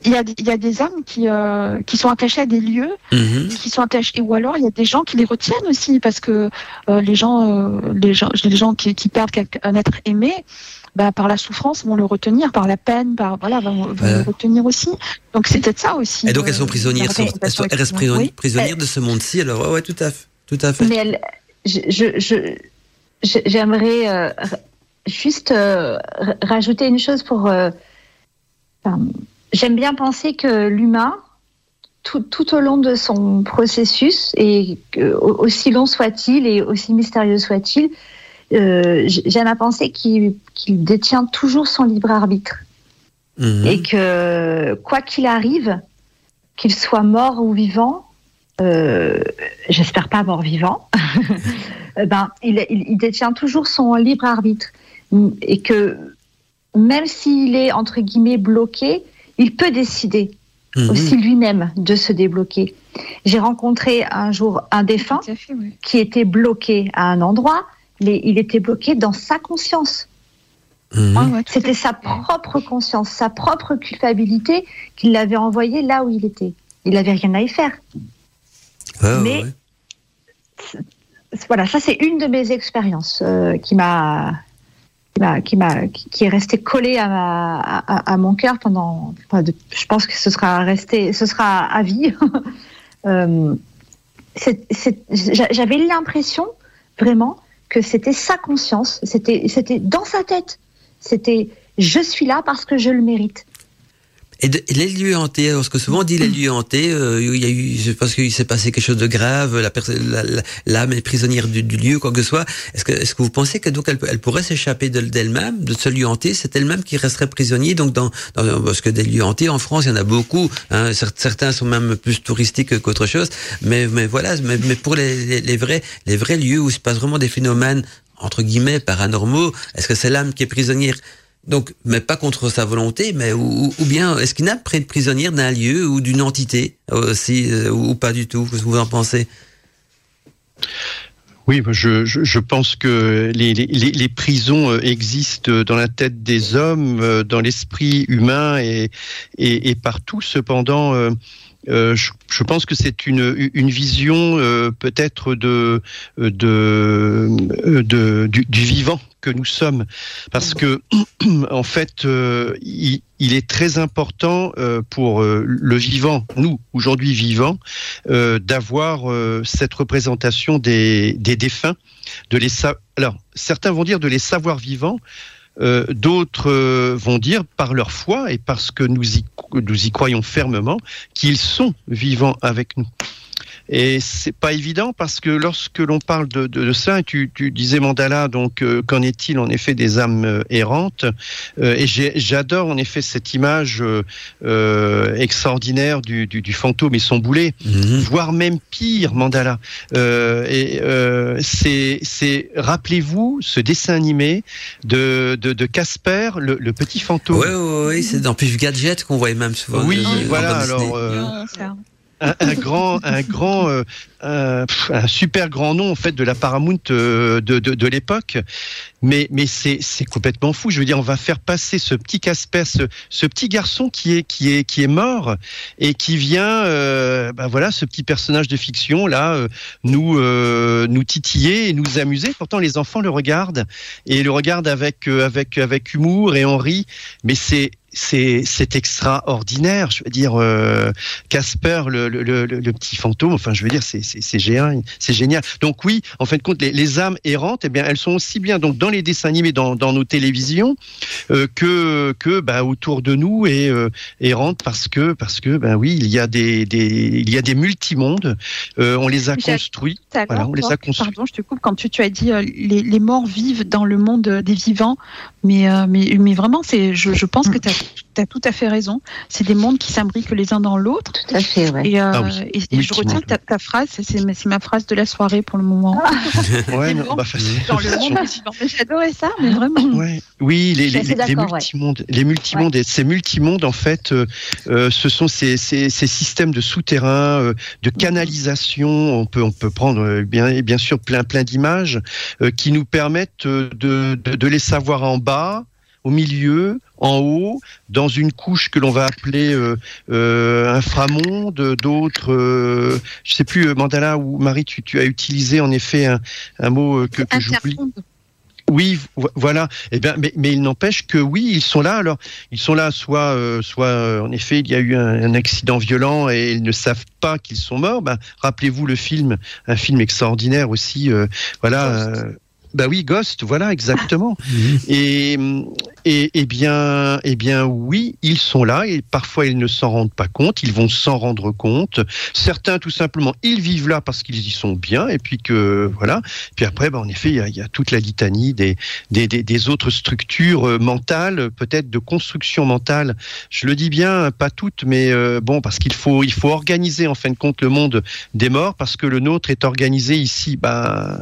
Il y a, il y a des âmes qui euh, qui sont attachées à des lieux, mhm. qui sont attachés, ou alors il y a des gens qui les retiennent aussi parce que euh, les gens, les gens, les gens qui, qui perdent un être aimé. Bah, par la souffrance vont le retenir, par la peine, par voilà, vont, le retenir aussi. Donc c'est peut-être ça aussi. Et donc elles sont euh, prisonnières, elles, restent prisonnières, de ce monde-ci. Alors ouais, ouais, tout à fait, tout à fait. Mais elle, je, j'aimerais euh, juste euh, rajouter une chose pour. J'aime bien penser que l'humain, tout, tout, au long de son processus, et aussi long soit-il et aussi mystérieux soit-il, euh, j'aime à penser qu'il détient toujours son libre arbitre. Mhm. Et que quoi qu'il arrive, qu'il soit mort ou vivant, euh, j'espère pas mort vivant, ben, il, il, détient toujours son libre arbitre. Et que même s'il est, entre guillemets, bloqué, il peut décider mhm. aussi lui-même de se débloquer. J'ai rencontré un jour un défunt qui était bloqué à un endroit il était bloqué dans sa conscience. Mhm. C'était sa propre conscience, sa propre culpabilité qui l'avait envoyé là où il était. Il n'avait rien à y faire. Mais voilà, ça c'est une de mes expériences euh, qui m'a qui m'a qui est restée collée à, à, mon cœur pendant. je pense que ce sera resté, ce sera à vie. euh, J'avais l'impression vraiment que c'était sa conscience, c'était c'était dans sa tête. C'était je suis là parce que je le mérite. Et, les lieux hantés, parce que souvent on dit les lieux hantés, euh, il y a eu, qu'il s'est passé quelque chose de grave, la l'âme est prisonnière du, lieu, quoi que ce soit. Est-ce que, est-ce que vous pensez que donc elle, elle pourrait s'échapper d'elle-même, de, ce lieu hanté, c'est elle-même qui resterait prisonnière, donc dans, parce que des lieux hantés en France, il y en a beaucoup. Hein, certains sont même plus touristiques qu'autre chose, mais, mais voilà, mais, mais pour les, les, vrais, les vrais lieux où se passe vraiment des phénomènes entre guillemets paranormaux, est-ce que c'est l'âme qui est prisonnière? Donc, mais pas contre sa volonté, mais ou, bien est-ce qu'il n'a pas de prisonnière d'un lieu ou d'une entité aussi, euh, ou, pas du tout? Vous en pensez? Oui, je, pense que les, prisons euh, existent dans la tête des hommes, euh, dans l'esprit humain et, partout. Cependant, euh, je, pense que c'est une, vision euh, peut-être de, du, vivant que nous sommes, parce que en fait, euh, il, il, est très important pour le vivant, nous aujourd'hui vivants, d'avoir cette représentation des, des défunts, de les alors certains vont dire de les savoir vivants. Euh, d'autres euh, vont dire par leur foi et parce que nous y, nous y croyons fermement qu'ils sont vivants avec nous. Et c'est pas évident parce que lorsque l'on parle de, de, de ça, tu, tu, disais Mandala, donc euh, qu'en est-il en effet des âmes euh, errantes euh, Et j'adore en effet cette image euh, extraordinaire du, du, du, fantôme et son boulet, mhm. voire même pire, Mandala. et c'est, rappelez-vous ce dessin animé de de Casper, le, le, petit fantôme. Oui, oui, oui, c'est dans Pif Gadget qu'on voyait même souvent. Oui, voilà. Alors, un, grand, un grand, euh, un, super grand nom en fait de la Paramount euh, de, de, l'époque. Mais, mais c'est, c'est complètement fou. Je veux dire, on va faire passer ce petit Casper, ce, ce, petit garçon qui est, qui est, qui est mort et qui vient, ben voilà, ce petit personnage de fiction là, nous, nous titiller et nous amuser. Pourtant, les enfants le regardent et le regardent avec, avec, avec humour et on rit. Mais c'est, c'est extraordinaire. Je veux dire, euh, Casper, le, le, le, le, petit fantôme. Enfin, je veux dire, c'est génial, c'est génial. Donc oui, en fin de compte, les, les, âmes errantes, eh bien, elles sont aussi bien donc dans les dessins animés, dans, dans nos télévisions, euh, que que bah, autour de nous et euh, errantes parce que parce que ben oui, il y a des, des il y a des multimondes. On les a construits. Voilà, on les a construits. Pardon, je te coupe. Quand tu, tu as dit les, les morts vivent dans le monde des vivants, mais mais mais vraiment, c'est je, je pense que tu as as tout à fait raison. C'est des mondes qui s'imbriquent les uns dans l'autre. Tout à fait, ouais. Et, euh, ah et, je retiens ta, ta phrase, c'est ma phrase de la soirée pour le moment. Ah. ouais, non, bah, dans le monde J'adorais ça, mais vraiment. Ouais. Oui, les, les, les, multimondes, les multimondes, et ces multimondes, en fait, euh, euh, ce sont ces, ces, ces systèmes de souterrains, euh, de canalisation. On peut, on peut prendre euh, bien, bien sûr plein, plein d'images euh, qui nous permettent de, de, de les savoir en bas au milieu, en haut, dans une couche que l'on va appeler euh, euh, inframonde, d'autres, euh, je sais plus, Mandala ou Marie, tu, tu, as utilisé en effet un, un mot que, que j'oublie. Oui, voilà. Eh bien, mais, mais il n'empêche que oui, ils sont là. Alors, ils sont là, soit, euh, soit euh, en effet, il y a eu un, un, accident violent et ils ne savent pas qu'ils sont morts. Ben, rappelez-vous le film, un film extraordinaire aussi. Euh, voilà. Bah oui, Ghost, voilà, exactement. et, et, et, bien, et bien, oui, ils sont là et parfois ils ne s'en rendent pas compte, ils vont s'en rendre compte. Certains, tout simplement, ils vivent là parce qu'ils y sont bien et puis que, voilà. Puis après, bah, en effet, il y a, toute la litanie des, des, des, des autres structures euh, mentales, peut-être de construction mentale. Je le dis bien, pas toutes, mais euh, bon, parce qu'il faut, il faut organiser en fin de compte le monde des morts parce que le nôtre est organisé ici. Bah,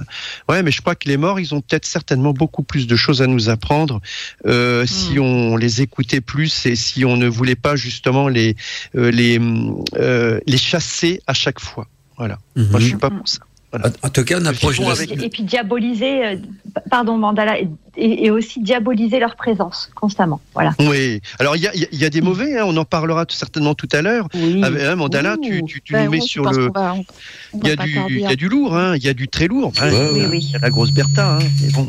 ouais, mais je crois que les morts, ils ont peut-être certainement beaucoup plus de choses à nous apprendre euh, mm. si on les écoutait plus et si on ne voulait pas justement les euh, les euh, les chasser à chaque fois. Voilà. Mm -hmm. Moi, je suis pas pour ça. En, tout cas, on approche de... Et puis diaboliser, euh, pardon Mandala, et, aussi diaboliser leur présence constamment. Voilà. Oui. Alors il y a, des mauvais, hein, on en parlera certainement tout à l'heure. Oui. Ah, hein, Mandala, tu, ben nous mets sur le. il, y a du, il y a du lourd, hein, il y a du très lourd. Hein. oui, oui. Il y a la grosse Bertha. Hein, bon.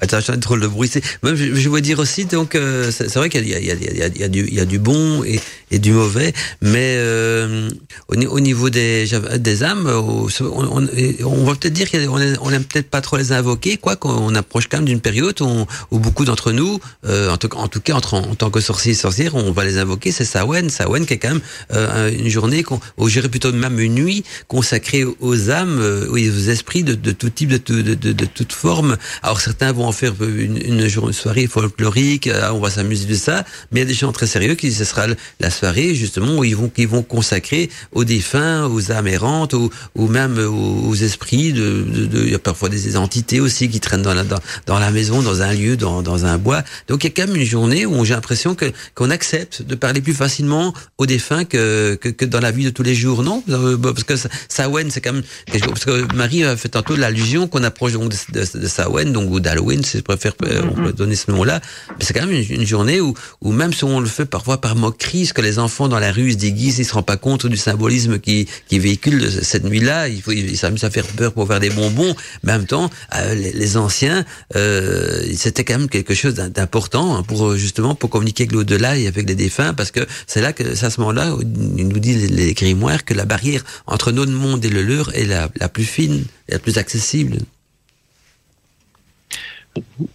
Attends, j'ai un drôle de bruit. je, je veux dire aussi, donc, euh, c'est vrai qu'il y, y, a du bon et, et du mauvais, mais euh, au, au, niveau des, des âmes, on, on, va peut-être dire qu'on n'aime peut-être pas trop les invoquer, quoi qu'on approche quand même d'une période où, où, beaucoup d'entre nous, euh, en, tout, en, tout, cas en, tant que sorciers et sorcières, on va les invoquer, c'est Sawen, Sawen qui est quand même euh, une journée, ou j'irais plutôt même une nuit consacrée aux âmes, euh, aux esprits de, de, tout type, de, de, de, toute forme. Alors certains vont en faire une, une, une soirée folklorique, euh, on va s'amuser de ça, mais il y a des gens très sérieux qui ce sera la soirée justement où ils vont, qu'ils vont consacrer aux défunts, aux âmes errantes, ou, ou même aux, esprits. De, il y a parfois des entités aussi qui traînent dans la, dans la maison, dans un lieu, dans, dans un bois. Donc il y a quand même une journée où j'ai l'impression que qu'on accepte de parler plus facilement aux défunts que, que, que, dans la vie de tous les jours, non? Euh, Parce que Samhain, c'est quand même parce que Marie a fait tantôt l'allusion qu'on approche donc de, de, de Samhain, donc ou d'Halloween, si je préfère, euh, on peut donner ce nom-là. Mais c'est quand même une, une, journée où, où même si on le fait parfois par moquerie, ce que les enfants dans la rue se déguisent, ils se rendent pas compte du symbolisme qui, qui véhicule cette nuit-là. Il faut, ils s'amusent à faire peur pour faire des bonbons. Mais en même temps, euh, les, anciens, euh, c'était quand même quelque chose d'important hein, pour justement pour communiquer avec l'au-delà et avec les défunts, parce que c'est là que à ce moment-là, nous disent les grimoires que la barrière entre notre monde et le leur est la, la plus fine, la plus accessible.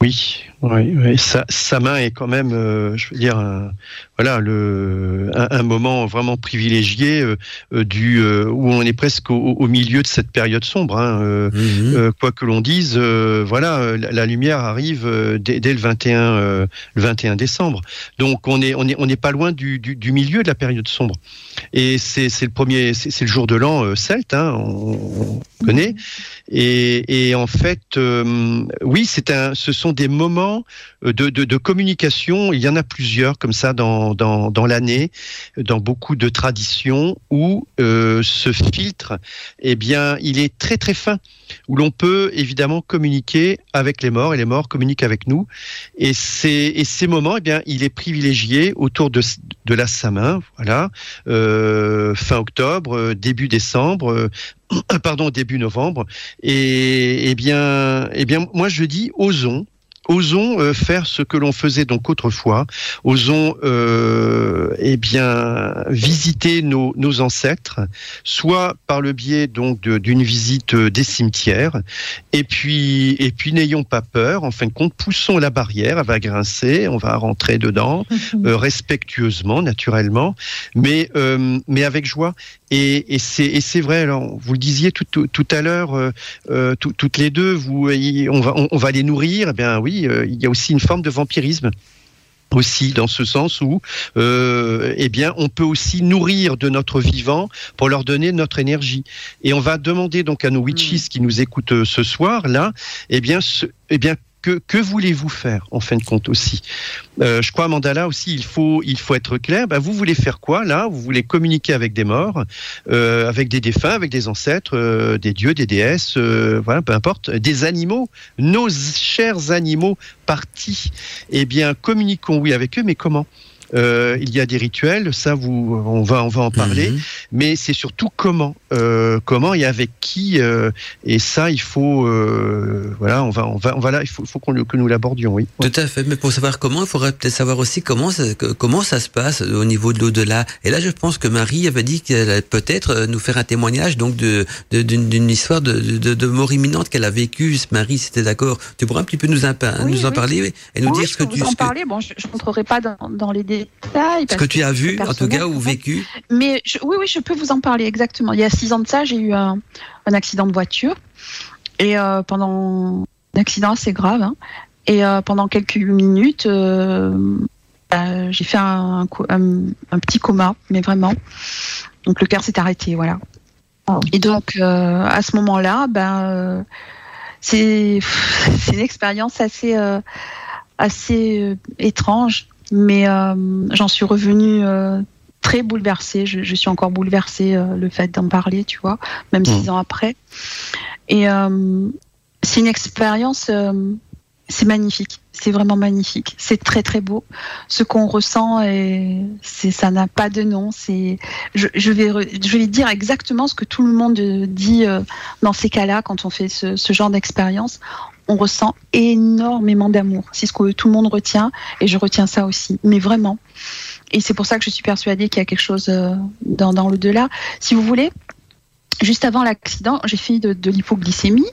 Oui, oui, oui. Sa, sa, main est quand même, euh, je veux dire, un, voilà, le, un, moment vraiment privilégié euh, euh, du où on est presque au, milieu de cette période sombre. Hein, mhm. quoi que l'on dise, voilà, la, lumière arrive dès, le 21, le 21 décembre. Donc on est on est on n'est pas loin du, du, du, milieu de la période sombre. Et c'est le premier, c'est le jour de l'an celte, hein, on, on, connaît. Et, et en fait, oui, c'est un, ce sont des moments euh, de, communication. Il y en a plusieurs comme ça dans, dans, l'année, dans beaucoup de traditions où euh, ce filtre, eh bien, il est très très fin, où l'on peut évidemment communiquer avec les morts et les morts communiquent avec nous. Et, ces, et ces moments, eh bien, il est privilégié autour de, de la Samin, voilà, euh, fin octobre, début décembre, pardon, début novembre. Et eh bien, eh bien, moi je dis, osons, osons euh, faire ce que l'on faisait donc autrefois, osons euh, eh bien visiter nos, nos, ancêtres, soit par le biais donc d'une visite euh, des cimetières, et puis et puis n'ayons pas peur. En fin de compte, poussons la barrière, elle va grincer, on va rentrer dedans euh, respectueusement, naturellement, mais mais avec joie. Et, et c'est vrai. Alors vous le disiez tout, tout, tout à l'heure, toutes les deux, vous on va on, on va les nourrir. Eh bien oui euh, il y a aussi une forme de vampirisme aussi dans ce sens où euh, eh bien on peut aussi nourrir de notre vivant pour leur donner notre énergie et on va demander donc à nos witches hmm. qui nous écoutent euh, ce soir là eh bien ce, eh bien que, voulez-vous faire en fin de compte aussi euh, Je crois Mandala aussi, il faut, être clair. Ben, vous voulez faire quoi là? Vous voulez communiquer avec des morts, euh, avec des défunts, avec des ancêtres, euh, des dieux, des déesses, voilà, peu importe, des animaux, nos chers animaux partis? Eh bien, communiquons oui avec eux, mais comment? Euh, il y a des rituels, ça vous, on va, on va en parler. Mhm. Mais c'est surtout comment, euh, comment et avec qui. Euh, et ça, il faut, voilà, on va, on va, on va là, il faut, faut qu'on que nous l'abordions, oui. Tout à fait. Mais pour savoir comment, il faudrait peut-être savoir aussi comment ça, comment ça se passe au niveau de l'au-delà. Et là, je pense que Marie avait dit qu'elle allait peut-être nous faire un témoignage donc de d'une histoire de, de, de, mort imminente qu'elle a vécue. Marie, c'était d'accord. Tu pourrais un petit peu nous, en, nous en parler et nous dire ce que tu. Vous en parler. Bon, je ne rentrerai pas dans, dans les ce que tu as vu, en tout cas, ou vécu Mais oui, oui, je peux vous en parler exactement. Il y a six ans de ça, j'ai eu un, accident de voiture. Et euh, pendant un accident assez grave. Hein. et euh, pendant quelques minutes, euh, bah, j'ai fait un, petit coma, mais vraiment. Donc le cœur s'est arrêté, voilà. Oh. Et donc à ce moment-là, ben c'est une expérience assez assez étrange mais euh, j'en suis revenue euh, très bouleversée. Je, suis encore bouleversée euh, le fait d'en parler, tu vois, même six mmh. ans après. Et c'est une expérience c'est magnifique. C'est vraiment magnifique. C'est très très beau. Ce qu'on ressent, et c'est ça n'a pas de nom. C'est, je, vais je vais dire exactement ce que tout le monde dit dans ces cas-là quand on fait ce, genre d'expérience. On ressent énormément d'amour. C'est ce que tout le monde retient, et je retiens ça aussi. Mais vraiment. Et c'est pour ça que je suis persuadée qu'il y a quelque chose euh, dans, dans l'au-delà. Si vous voulez, juste avant l'accident, j'ai fait de, l'hypoglycémie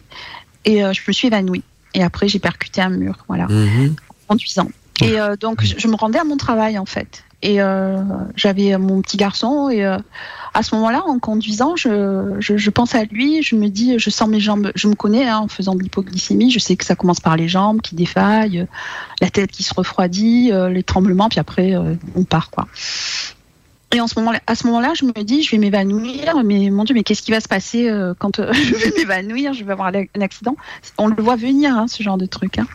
et euh, je me suis évanouie. Et après, j'ai percuté un mur, voilà, mhm. en conduisant. Et euh, donc, je, me rendais à mon travail, en fait. Et euh, j'avais mon petit garçon. Et euh, à ce moment-là, en conduisant, je, je, pense à lui. Je me dis, je sens mes jambes. Je me connais hein, en faisant de l'hypoglycémie. Je sais que ça commence par les jambes qui défaillent, la tête qui se refroidit, les tremblements. Puis après, on part, quoi. Et en ce moment, à ce moment-là, je me dis, je vais m'évanouir, mais mon Dieu, mais qu'est-ce qui va se passer euh, quand euh, je vais m'évanouir Je vais avoir un accident? On le voit venir, hein, ce genre de truc. Hein.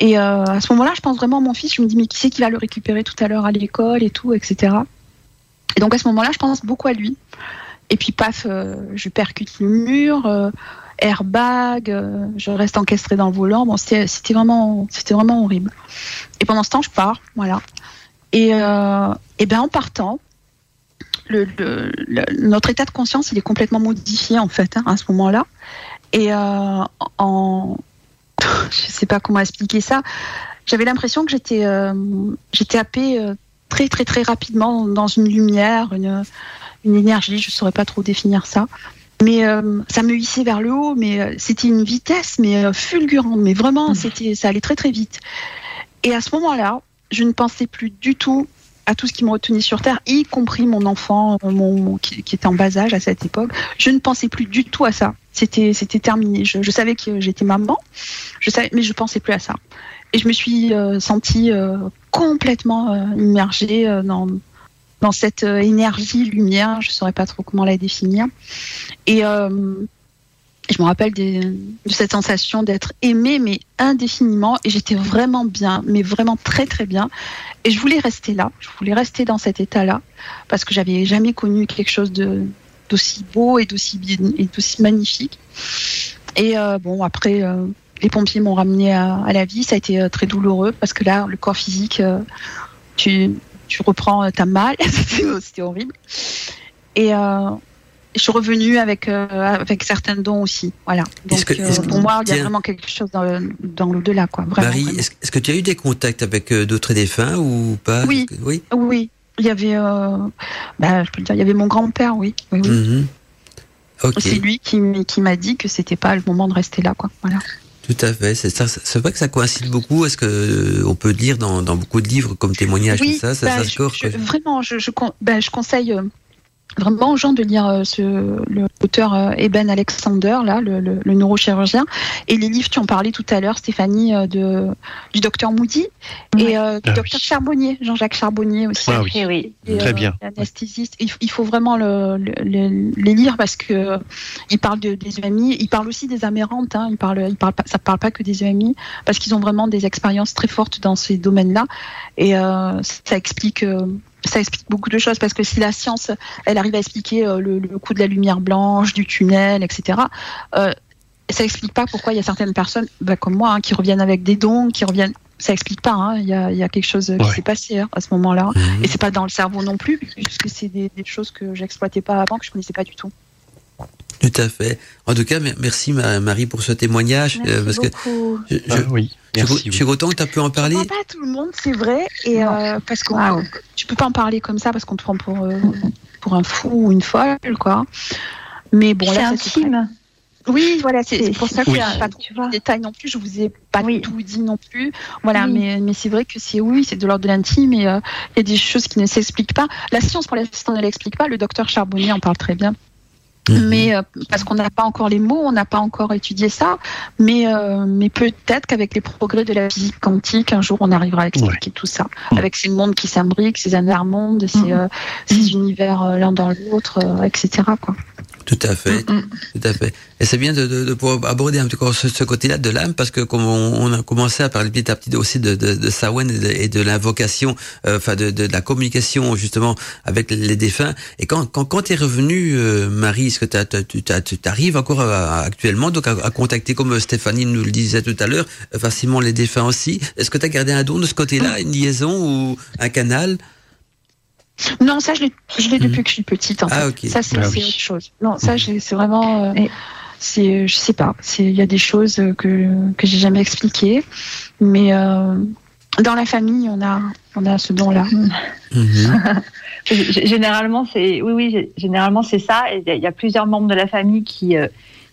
Et euh, à ce moment-là, je pense vraiment à mon fils. Je me dis, mais qui c'est qui va le récupérer tout à l'heure à l'école et tout, etc. Et donc à ce moment-là, je pense beaucoup à lui. Et puis, paf, je percute le mur, airbag, je reste encastrée dans le volant. Bon, c'était vraiment, vraiment horrible. Et pendant ce temps, je pars, voilà. Et, euh, et ben en partant, notre état de conscience, il est complètement modifié en fait hein, à ce moment-là. Et euh, en, je sais pas comment expliquer ça. J'avais l'impression que j'étais, euh, j'étais happée euh, très très très rapidement dans une lumière, une, une énergie. Je saurais pas trop définir ça. Mais euh, ça me hissait vers le haut, mais c'était une vitesse mais fulgurante, mais vraiment, c'était, ça allait très très vite. Et à ce moment-là, je ne pensais plus du tout à tout ce qui me retenait sur Terre, y compris mon enfant mon, qui, était en bas âge à cette époque. Je ne pensais plus du tout à ça. C'était, c'était terminé. Je, savais que j'étais maman, je savais, mais je pensais plus à ça. Et je me suis euh, sentie euh, complètement euh, immergée dans, dans cette énergie lumière. Je ne saurais pas trop comment la définir. Et je me rappelle de cette sensation d'être aimée, mais indéfiniment. Et j'étais vraiment bien, mais vraiment très très bien. Et je voulais rester là. Je voulais rester dans cet état-là parce que j'avais jamais connu quelque chose d'aussi beau et d'aussi magnifique. Et euh, bon, après, euh, les pompiers m'ont ramené à, la vie. Ça a été euh, très douloureux parce que là, le corps physique, tu, tu reprends, ta mal. C'était horrible. Et, je suis revenue avec, euh, avec certains dons aussi. Voilà. Donc, euh, pour moi, il y a vraiment quelque chose dans, dans l'au-delà. Quoi. Marie, est-ce que tu as eu des contacts avec euh, d'autres défunts ou pas? Oui. oui. Oui. Il y avait, bah, je peux dire, il y avait mon grand-père, oui. oui, oui. Mhm. C'est lui qui, qui m'a dit que c'était pas le moment de rester là, quoi. Voilà. Tout à fait. C'est vrai que ça coïncide beaucoup. Est-ce que on peut lire dans, dans, beaucoup de livres comme témoignages oui, ça, ça, bah, Vraiment, je, je, bah, je conseille vraiment aux gens de lire euh, ce, l'auteur euh, Eben Alexander, là, le, le, le, neurochirurgien, et les livres, tu en parlais tout à l'heure, Stéphanie, euh, de, du docteur Moody et euh, du ah docteur Charbonnier, Jean-Jacques Charbonnier aussi. Ah oui. oui. Très bien. Anesthésiste. Il, il, faut vraiment le, les lire parce que il parle de, des EMI, il parle aussi des amérantes, hein, il parle, il parle pas, ça parle pas que des EMI parce qu'ils ont vraiment des expériences très fortes dans ces domaines-là et ça explique ça explique beaucoup de choses parce que si la science, elle arrive à expliquer euh, le, le, coût de la lumière blanche, du tunnel, etc. Euh, ça explique pas pourquoi il y a certaines personnes, bah, comme moi, hein, qui reviennent avec des dons, qui reviennent. Ça explique pas. Hein. Il, y a, il y, a, quelque chose qui s'est passé hein, à ce moment-là, mmh. et c'est pas dans le cerveau non plus, puisque c'est des, des, choses que j'exploitais pas avant, que je connaissais pas du tout. Tout à fait. En tout cas, merci Marie pour ce témoignage. Merci euh, parce beaucoup. que je, ah oui, je, suis content que tu as pu en parler. Pas tout le monde, c'est vrai. Et euh, parce que tu peux pas en parler comme ça parce qu'on te prend pour, euh, pour un fou ou une folle, quoi. Mais bon, là, intime. Oui, voilà, c'est pour ça que oui. pas trop de détails non plus. Je vous ai pas tout dit non plus. Voilà, mais, mais c'est vrai que c'est oui, c'est de l'ordre de l'intime et il y a des choses qui ne s'expliquent pas. La science, pour l'instant, ne l'explique pas. Le docteur Charbonnier en parle très bien. Mhm. Mais euh, parce qu'on n'a pas encore les mots, on n'a pas encore étudié ça, mais euh, mais peut-être qu'avec les progrès de la physique quantique, un jour on arrivera à expliquer tout ça, avec ces mondes qui s'imbriquent, ces intermondes, ces, mhm. euh, ces univers l'un dans l'autre, etc. Quoi. Tout à fait, tout à fait. Et c'est bien de, de, de, pouvoir aborder un petit peu ce, ce côté-là de l'âme, parce que comme on, on, a commencé à parler petit à petit aussi de, de, de Sawen et de, l'invocation, euh, enfin de, de, de, la communication justement avec les défunts. Et quand quand, quand tu es revenu, euh, Marie, est-ce que tu arrives encore à, actuellement donc à, à, contacter, comme Stéphanie nous le disait tout à l'heure, facilement les défunts aussi? Est-ce que tu as gardé un don de ce côté-là, une liaison ou un canal? Non, ça, je l'ai depuis que je suis petite. En ah, okay. Ça, c'est ah, oui. autre chose. Non, ça, c'est vraiment. Euh, c'est, je sais pas. Il y a des choses que que j'ai jamais expliquées, mais euh, dans la famille, on a on a ce don-là. Mm-hmm. généralement, c'est oui, oui. Généralement, c'est ça. Il y a plusieurs membres de la famille qui euh,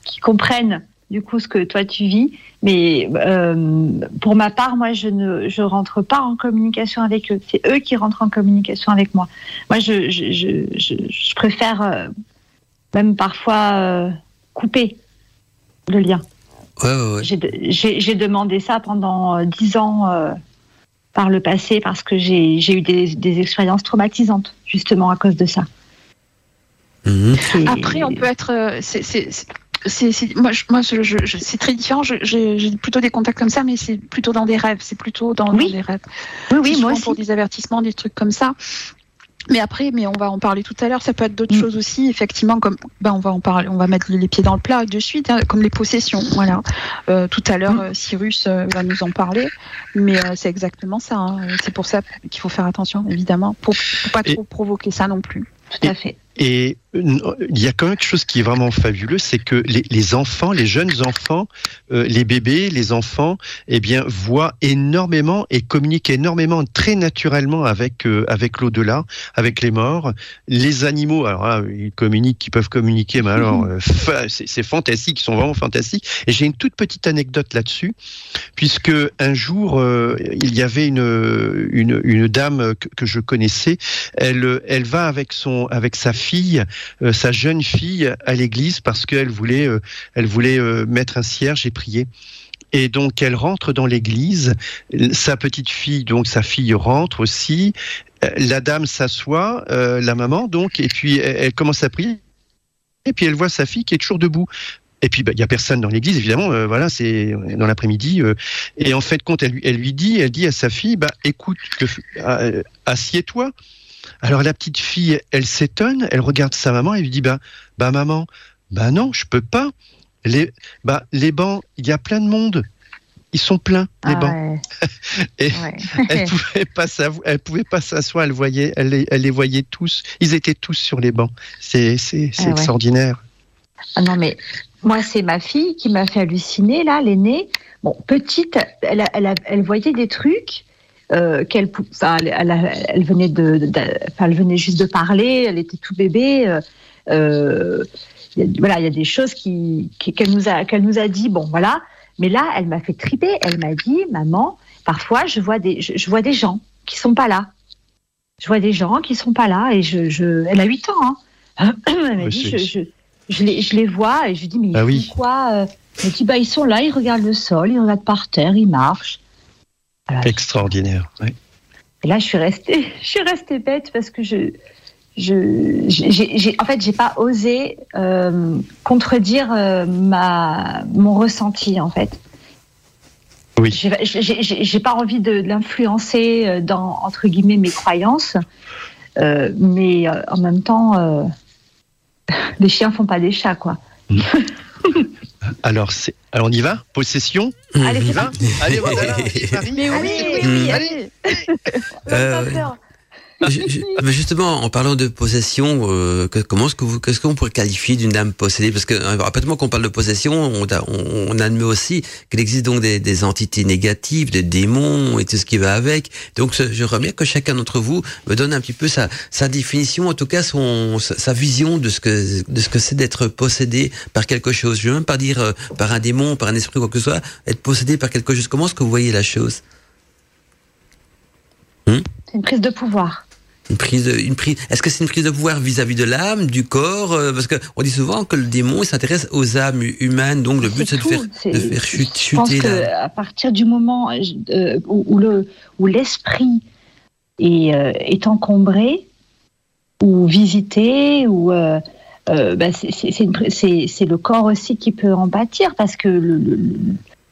qui comprennent du coup ce que toi tu vis. Mais euh, pour ma part, moi, je ne je rentre pas en communication avec eux. C'est eux qui rentrent en communication avec moi. Moi, je, je, je, je préfère euh, même parfois euh, couper le lien. Ouais, ouais, ouais. J'ai demandé ça pendant dix ans par le passé parce que j'ai eu des, des, expériences traumatisantes justement à cause de ça. Mmh. Après, on peut être. c'est c'est moi, je, moi je, je, c'est très différent. J'ai plutôt des contacts comme ça, mais c'est plutôt dans des rêves. C'est plutôt dans, oui. dans, des rêves. Oui, oui, moi aussi. pour des avertissements, des trucs comme ça. Mais après, mais on va en parler tout à l'heure. Ça peut être d'autres mmh. choses aussi, effectivement, comme ben on va en parler, on va mettre les pieds dans le plat de suite, hein, comme les possessions. Voilà. Euh, tout à l'heure, mmh. Cyrus euh, va nous en parler, mais euh, c'est exactement ça. Hein. C'est pour ça qu'il faut faire attention, évidemment, pour, pour pas trop provoquer ça non plus. Tout à fait. Et il y a quand même quelque chose qui est vraiment fabuleux, c'est que les, les, enfants, les jeunes enfants, euh, les bébés, les enfants, eh bien, voient énormément et communiquent énormément, très naturellement avec euh, avec l'au-delà, avec les morts. Les animaux, alors là, ils communiquent, ils peuvent communiquer, mais alors euh, c'est fantastique, ils sont vraiment fantastiques. Et j'ai une toute petite anecdote là-dessus, puisque un jour euh, il y avait une une, une dame que, que, je connaissais, elle elle va avec son avec sa fille euh, sa jeune fille à l'église parce qu'elle voulait, euh, elle voulait euh, mettre un cierge et prier. Et donc elle rentre dans l'église, sa petite fille, donc sa fille rentre aussi, la dame s'assoit, la maman donc, et puis elle, commence à prier, et puis elle voit sa fille qui est toujours debout. Et puis il bah, y a personne dans l'église évidemment, voilà c'est dans l'après-midi. Et en fait quand elle lui, elle lui dit, elle dit à sa fille, bah écoute, assieds-toi. Alors la petite fille, elle s'étonne, elle regarde sa maman et lui dit bah bah maman, bah non, je peux pas. Les bah les bancs, il y a plein de monde. Ils sont pleins les ah bancs. Ouais. et ouais. elle pouvait pas elle pouvait pas s'asseoir, elle voyait elle les, elle les voyait tous, ils étaient tous sur les bancs. C'est c'est c'est ah extraordinaire. Ah non mais moi c'est ma fille qui m'a fait halluciner là, l'aînée. Bon, petite, elle, elle, elle voyait des trucs euh, qu'elle, enfin, elle, venait de, de, de, enfin, elle venait juste de parler, elle était tout bébé. Euh, euh, y a, voilà, il y a des choses qui, qui, qu'elle nous a, qu'elle nous a dit. Bon, voilà. Mais là, elle m'a fait triper. Elle m'a dit, maman, parfois, je vois des, je, je, vois des gens qui sont pas là. Je vois des gens qui sont pas là et je, je elle a 8 ans. Hein. elle m'a dit, je, je, les, je les vois et je lui dis, mais ils ah oui. font quoi Elle dit, bah, ils sont là, ils regardent le sol, ils regardent par terre, ils marchent. Extraordinaire. Oui. Et là, je suis restée, je suis restée bête parce que je, je, j'ai, en fait, j'ai pas osé euh, contredire euh, ma, mon ressenti, en fait. Oui. J'ai pas envie de, de l'influencer dans entre guillemets mes croyances, euh, mais en même temps, les chiens font pas des chats, quoi. Mmh. Alors, c'est, alors, on y va? Possession? Allez, c'est parti. Allez, voilà. Mais oui, oui, oui, allez. Euh, justement, en parlant de possession, euh, comment est-ce que vous, qu'est-ce qu'on pourrait qualifier d'une âme possédée? Parce que euh, rapidement, quand on parle de possession, on, on, on admet aussi qu'il existe donc des, des, entités négatives, des démons et tout ce qui va avec. Donc, je remets que chacun d'entre vous me donne un petit peu sa, sa définition, en tout cas son, sa vision de ce que de ce que c'est d'être possédé par quelque chose. Je veux même pas dire euh, par un démon, par un esprit, quoi que ce soit, être possédé par quelque chose. Comment est-ce que vous voyez la chose? Hmm C'est une prise de pouvoir. Une prise, de, une prise. Est-ce que c'est une prise de pouvoir vis-à-vis -vis de l'âme, du corps euh, Parce que on dit souvent que le démon s'intéresse aux âmes humaines, donc le but c'est de faire, de faire chuter. Je pense que à partir du moment euh, où, où, le où l'esprit est, euh, est encombré ou visité ou euh, bah, c'est le corps aussi qui peut en pâtir parce que le,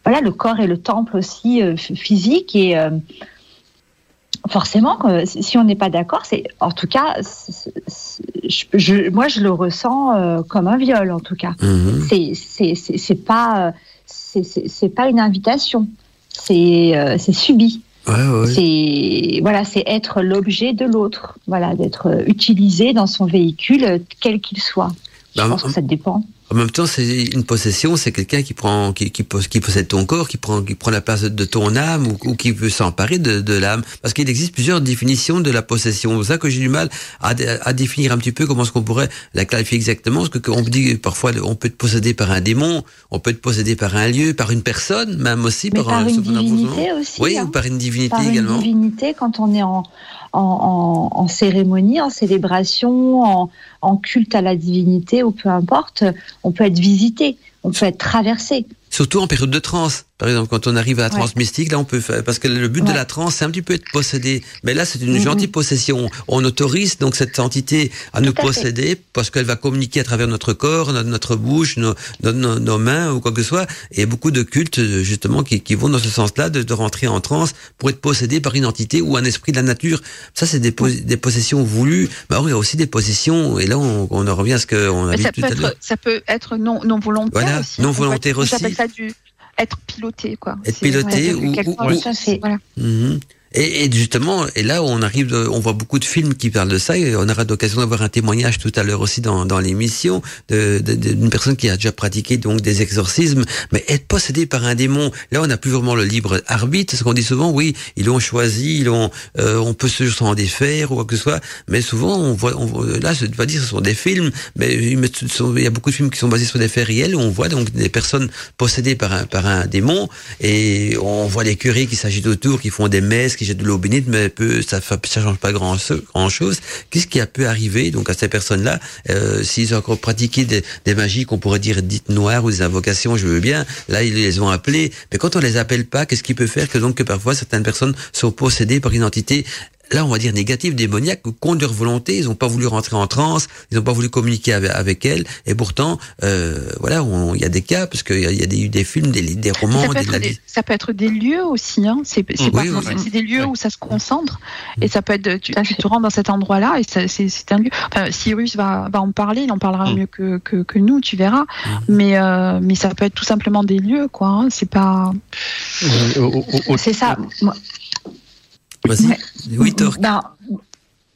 voilà, le corps est le temple aussi physique et forcément, si on n'est pas d'accord, c'est en tout cas, je, moi je le ressens comme un viol en tout cas. Mmh. C'est pas c'est pas une invitation, c'est subi. C'est voilà, c'est être l'objet de l'autre, voilà, d'être utilisé dans son véhicule quel qu'il soit. Je bah, pense que ça dépend. En même temps, c'est une possession, c'est quelqu'un qui prend, qui, qui, possède ton corps, qui prend, qui prend la place de ton âme ou, qui veut s'emparer de, de l'âme. Parce qu'il existe plusieurs définitions de la possession. C'est ça que j'ai du mal à, à, définir un petit peu comment est-ce qu'on pourrait la clarifier exactement. Parce que on dit parfois, on peut être possédé par un démon, on peut être possédé par un lieu, par une personne, même aussi par, par, une divinité aussi. Oui, ou hein. par une divinité par également. Une divinité quand on est en en, cérémonie, en célébration, en, culte à la divinité ou peu importe, on peut être visité, on peut être traversé. Surtout en période de transe. Par exemple, quand on arrive à la transe mystique, là, on peut faire, parce que le but de la transe, c'est un petit peu être possédé. Mais là, c'est une gentille possession. On autorise donc cette entité à nous posséder parce qu'elle va communiquer à travers notre corps, notre, bouche, nos, nos, mains ou quoi que ce soit. Et beaucoup de cultes, justement, qui, qui vont dans ce sens-là, de, de, rentrer en transe pour être possédé par une entité ou un esprit de la nature. Ça, c'est des, des possessions voulues. Mais alors, il y a aussi des possessions, et là, on, on en revient à ce qu'on a dit tout à l'heure. Ça peut être non, non volontaire voilà, aussi. non volontaire aussi. J'appelle ça du être piloté, quoi. Être piloté ou, voilà. Mhm. Et, justement, et là, on arrive, on voit beaucoup de films qui parlent de ça, et on aura l'occasion d'avoir un témoignage tout à l'heure aussi dans, dans l'émission d'une personne qui a déjà pratiqué donc des exorcismes, mais être possédé par un démon, là, on n'a plus vraiment le libre arbitre. Ce qu'on dit souvent, oui, ils l'ont choisi, ils l'ont, euh, on peut se s'en défaire ou quoi que ce soit, mais souvent, on voit, on, là, je ne dire ce sont des films, mais il y a beaucoup de films qui sont basés sur des faits réels où on voit donc des personnes possédées par un, par un démon, et on voit les curés qui s'agitent autour, qui font des messes, qui jettent de l'eau bénite, mais peu, ça change pas grand, grand chose. Qu'est-ce qui a pu arriver donc à ces personnes-là? Euh, S'ils ont encore pratiqué des, des magies qu'on pourrait dire dites noires ou des invocations, je veux bien. Là, ils les ont appelés. Mais quand on les appelle pas, qu'est-ce qui peut faire que donc que parfois certaines personnes sont possédées par une entité là, on va dire négatif, démoniaque, contre leur volonté, ils n'ont pas voulu rentrer en transe, ils n'ont pas voulu communiquer avec, avec elle, et pourtant, euh, voilà, il y a des cas, parce qu'il y a, y a des, des films, des, des romans, ça peut, être des, ça peut être des lieux aussi, hein. c'est c'est des lieux où ça se concentre, et ça peut être, tu, tu te rends dans cet endroit-là, et c'est un lieu. Enfin, Cyrus va, va en parler, il en parlera mm. mieux que, que, que, nous, tu verras, mm. mais, euh, mais ça peut être tout simplement des lieux, quoi. Hein. c'est pas. c'est ça. Moi, Vas-y. Oui, ben,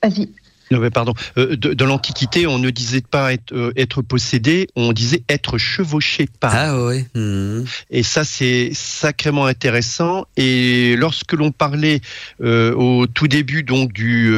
Vas-y. Non, mais pardon. Euh, de, l'Antiquité, on ne disait pas être, euh, être, possédé, on disait être chevauché par. Ah oui. Hmm. Et ça, c'est sacrément intéressant. Et lorsque l'on parlait euh, au tout début donc du,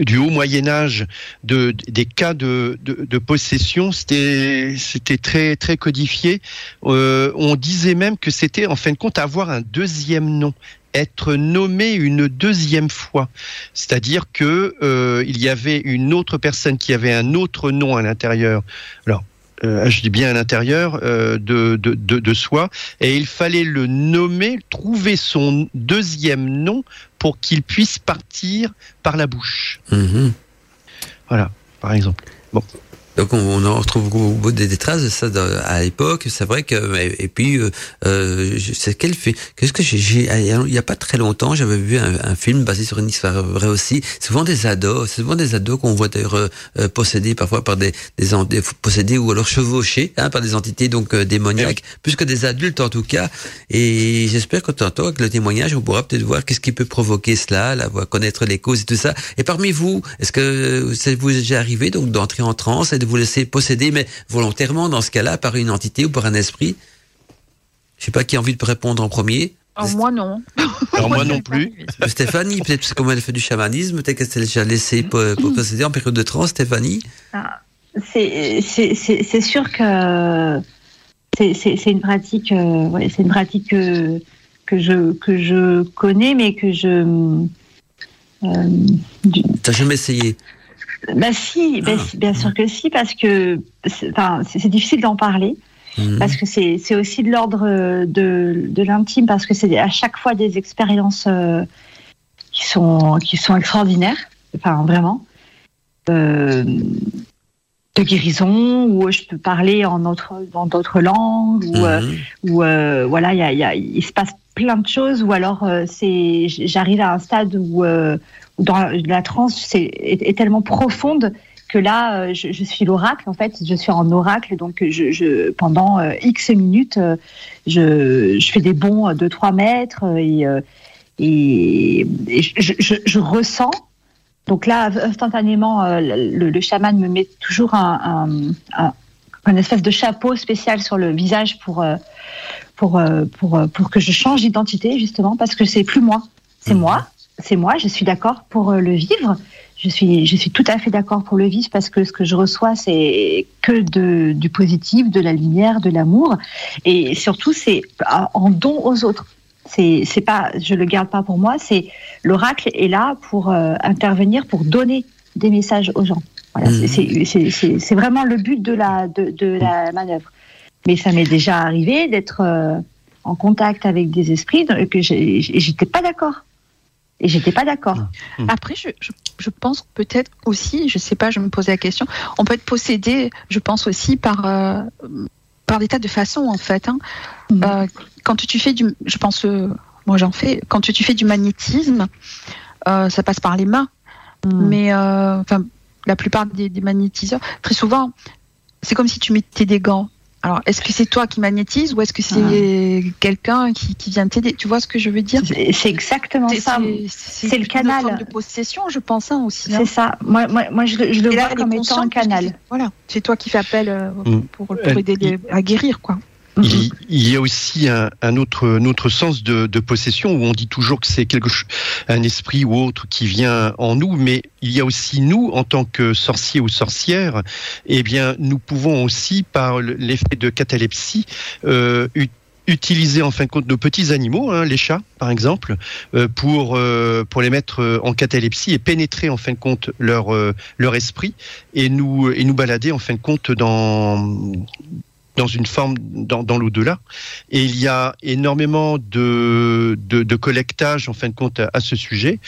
du haut Moyen Âge de, des cas de, de, de possession, c'était c'était très très codifié. on disait même que c'était en fin de compte avoir un deuxième nom être nommé une deuxième fois. C'est-à-dire que euh, il y avait une autre personne qui avait un autre nom à l'intérieur. Alors, euh, je dis bien à l'intérieur euh, de, de, de, soi, et il fallait le nommer, trouver son deuxième nom pour qu'il puisse partir par la bouche. Mm-hmm. Voilà, par exemple. Bon. Donc on, en retrouve beaucoup des, des, traces de ça à l'époque. C'est vrai que et, puis euh, euh c'est quel fait Qu'est-ce que j'ai Il y a pas très longtemps, j'avais vu un, un, film basé sur une histoire vraie aussi. Souvent des ados, c'est souvent des ados qu'on voit d'ailleurs euh, possédés parfois par des, des, possédés ou alors chevauchés hein, par des entités donc euh, démoniaques, plus que des adultes en tout cas. Et j'espère que tantôt avec le témoignage, on pourra peut-être voir qu'est-ce qui peut provoquer cela, la, connaître les causes et tout ça. Et parmi vous, est-ce que ça vous est déjà arrivé donc d'entrer en transe de vous laisser posséder, mais volontairement dans ce cas-là, par une entité ou par un esprit Je sais pas qui a envie de répondre en premier. Oh, moi non. Alors moi non plus. Stéphanie, peut-être comme elle fait du chamanisme, peut-être qu'elle s'est déjà laissée posséder en période de transe, Stéphanie ah, C'est sûr que c'est une pratique, euh, c'est une pratique que, que, je, que je connais, mais que je. Euh, T'as jamais essayé? Bah si, bah, ah. bien sûr que si, parce que c'est difficile d'en parler. Mhm. Parce que c'est aussi de l'ordre de, de l'intime, parce que c'est à chaque fois des expériences euh, qui, sont, qui sont extraordinaires, enfin vraiment. Euh, de guérison où je peux parler en autre, dans d'autres langues où, mhm. voilà il y a, il se passe plein de choses ou alors c'est j'arrive à un stade où, dans la transe c'est est, tellement profonde que là, euh, je, suis l'oracle, en fait, je suis en oracle, donc je, pendant euh, X minutes, euh, je, fais des bons de 3 mètres et, et, je, ressens. Donc là, instantanément, le, chaman me met toujours un, un, espèce de chapeau spécial sur le visage pour, pour, pour, pour que je change d'identité, justement, parce que c'est plus moi. C'est mmh. moi, c'est moi, je suis d'accord pour le vivre je suis, je suis tout à fait d'accord pour le vivre parce que ce que je reçois, c'est que de, du positif, de la lumière, de l'amour. Et surtout, c'est en don aux autres. C'est, c'est pas, je le garde pas pour moi, c'est l'oracle est là pour euh, intervenir, pour donner des messages aux gens. Voilà, mmh. c'est, c'est, c'est, c'est vraiment le but de la, de, de la manœuvre. Mais ça m'est déjà arrivé d'être euh, en contact avec des esprits que j'étais pas d'accord. Et j'étais pas d'accord. Mmh. Après, je, je, pense peut-être aussi, je sais pas, je me posais la question, on peut être possédé, je pense aussi par euh, par des tas de façons en fait. Hein. Mmh. Euh, quand tu fais du, je pense, euh, moi j'en fais, quand tu fais du magnétisme, ça passe par les mains. Mmh. Mais enfin, la plupart des, des magnétiseurs, très souvent, c'est comme si tu mettais des gants. Alors, est-ce que c'est toi qui magnétise ou est-ce que c'est ah. quelqu'un qui, vient t'aider? Tu vois ce que je veux dire? C'est exactement ça. C'est le canal. Une de possession, je pense hein, aussi. Hein. C'est ça. Moi, moi, moi, je, le vois comme étant un canal. Voilà, c'est toi qui fais appel euh, mm. pour, aider à guérir, quoi. Il, il, y a aussi un, un, autre, un autre sens de, de, possession où on dit toujours que c'est quelque un esprit ou autre qui vient en nous, mais il y a aussi nous en tant que sorciers ou sorcières, eh bien nous pouvons aussi par l'effet de catalepsie euh, utiliser en fin de compte nos petits animaux, hein, les chats par exemple, euh, pour euh, pour les mettre en catalepsie et pénétrer en fin de compte leur euh, leur esprit et nous et nous balader en fin de compte dans dans une forme dans, dans l'au-delà. Et il y a énormément de, de, de, collectage, en fin de compte, à, ce sujet,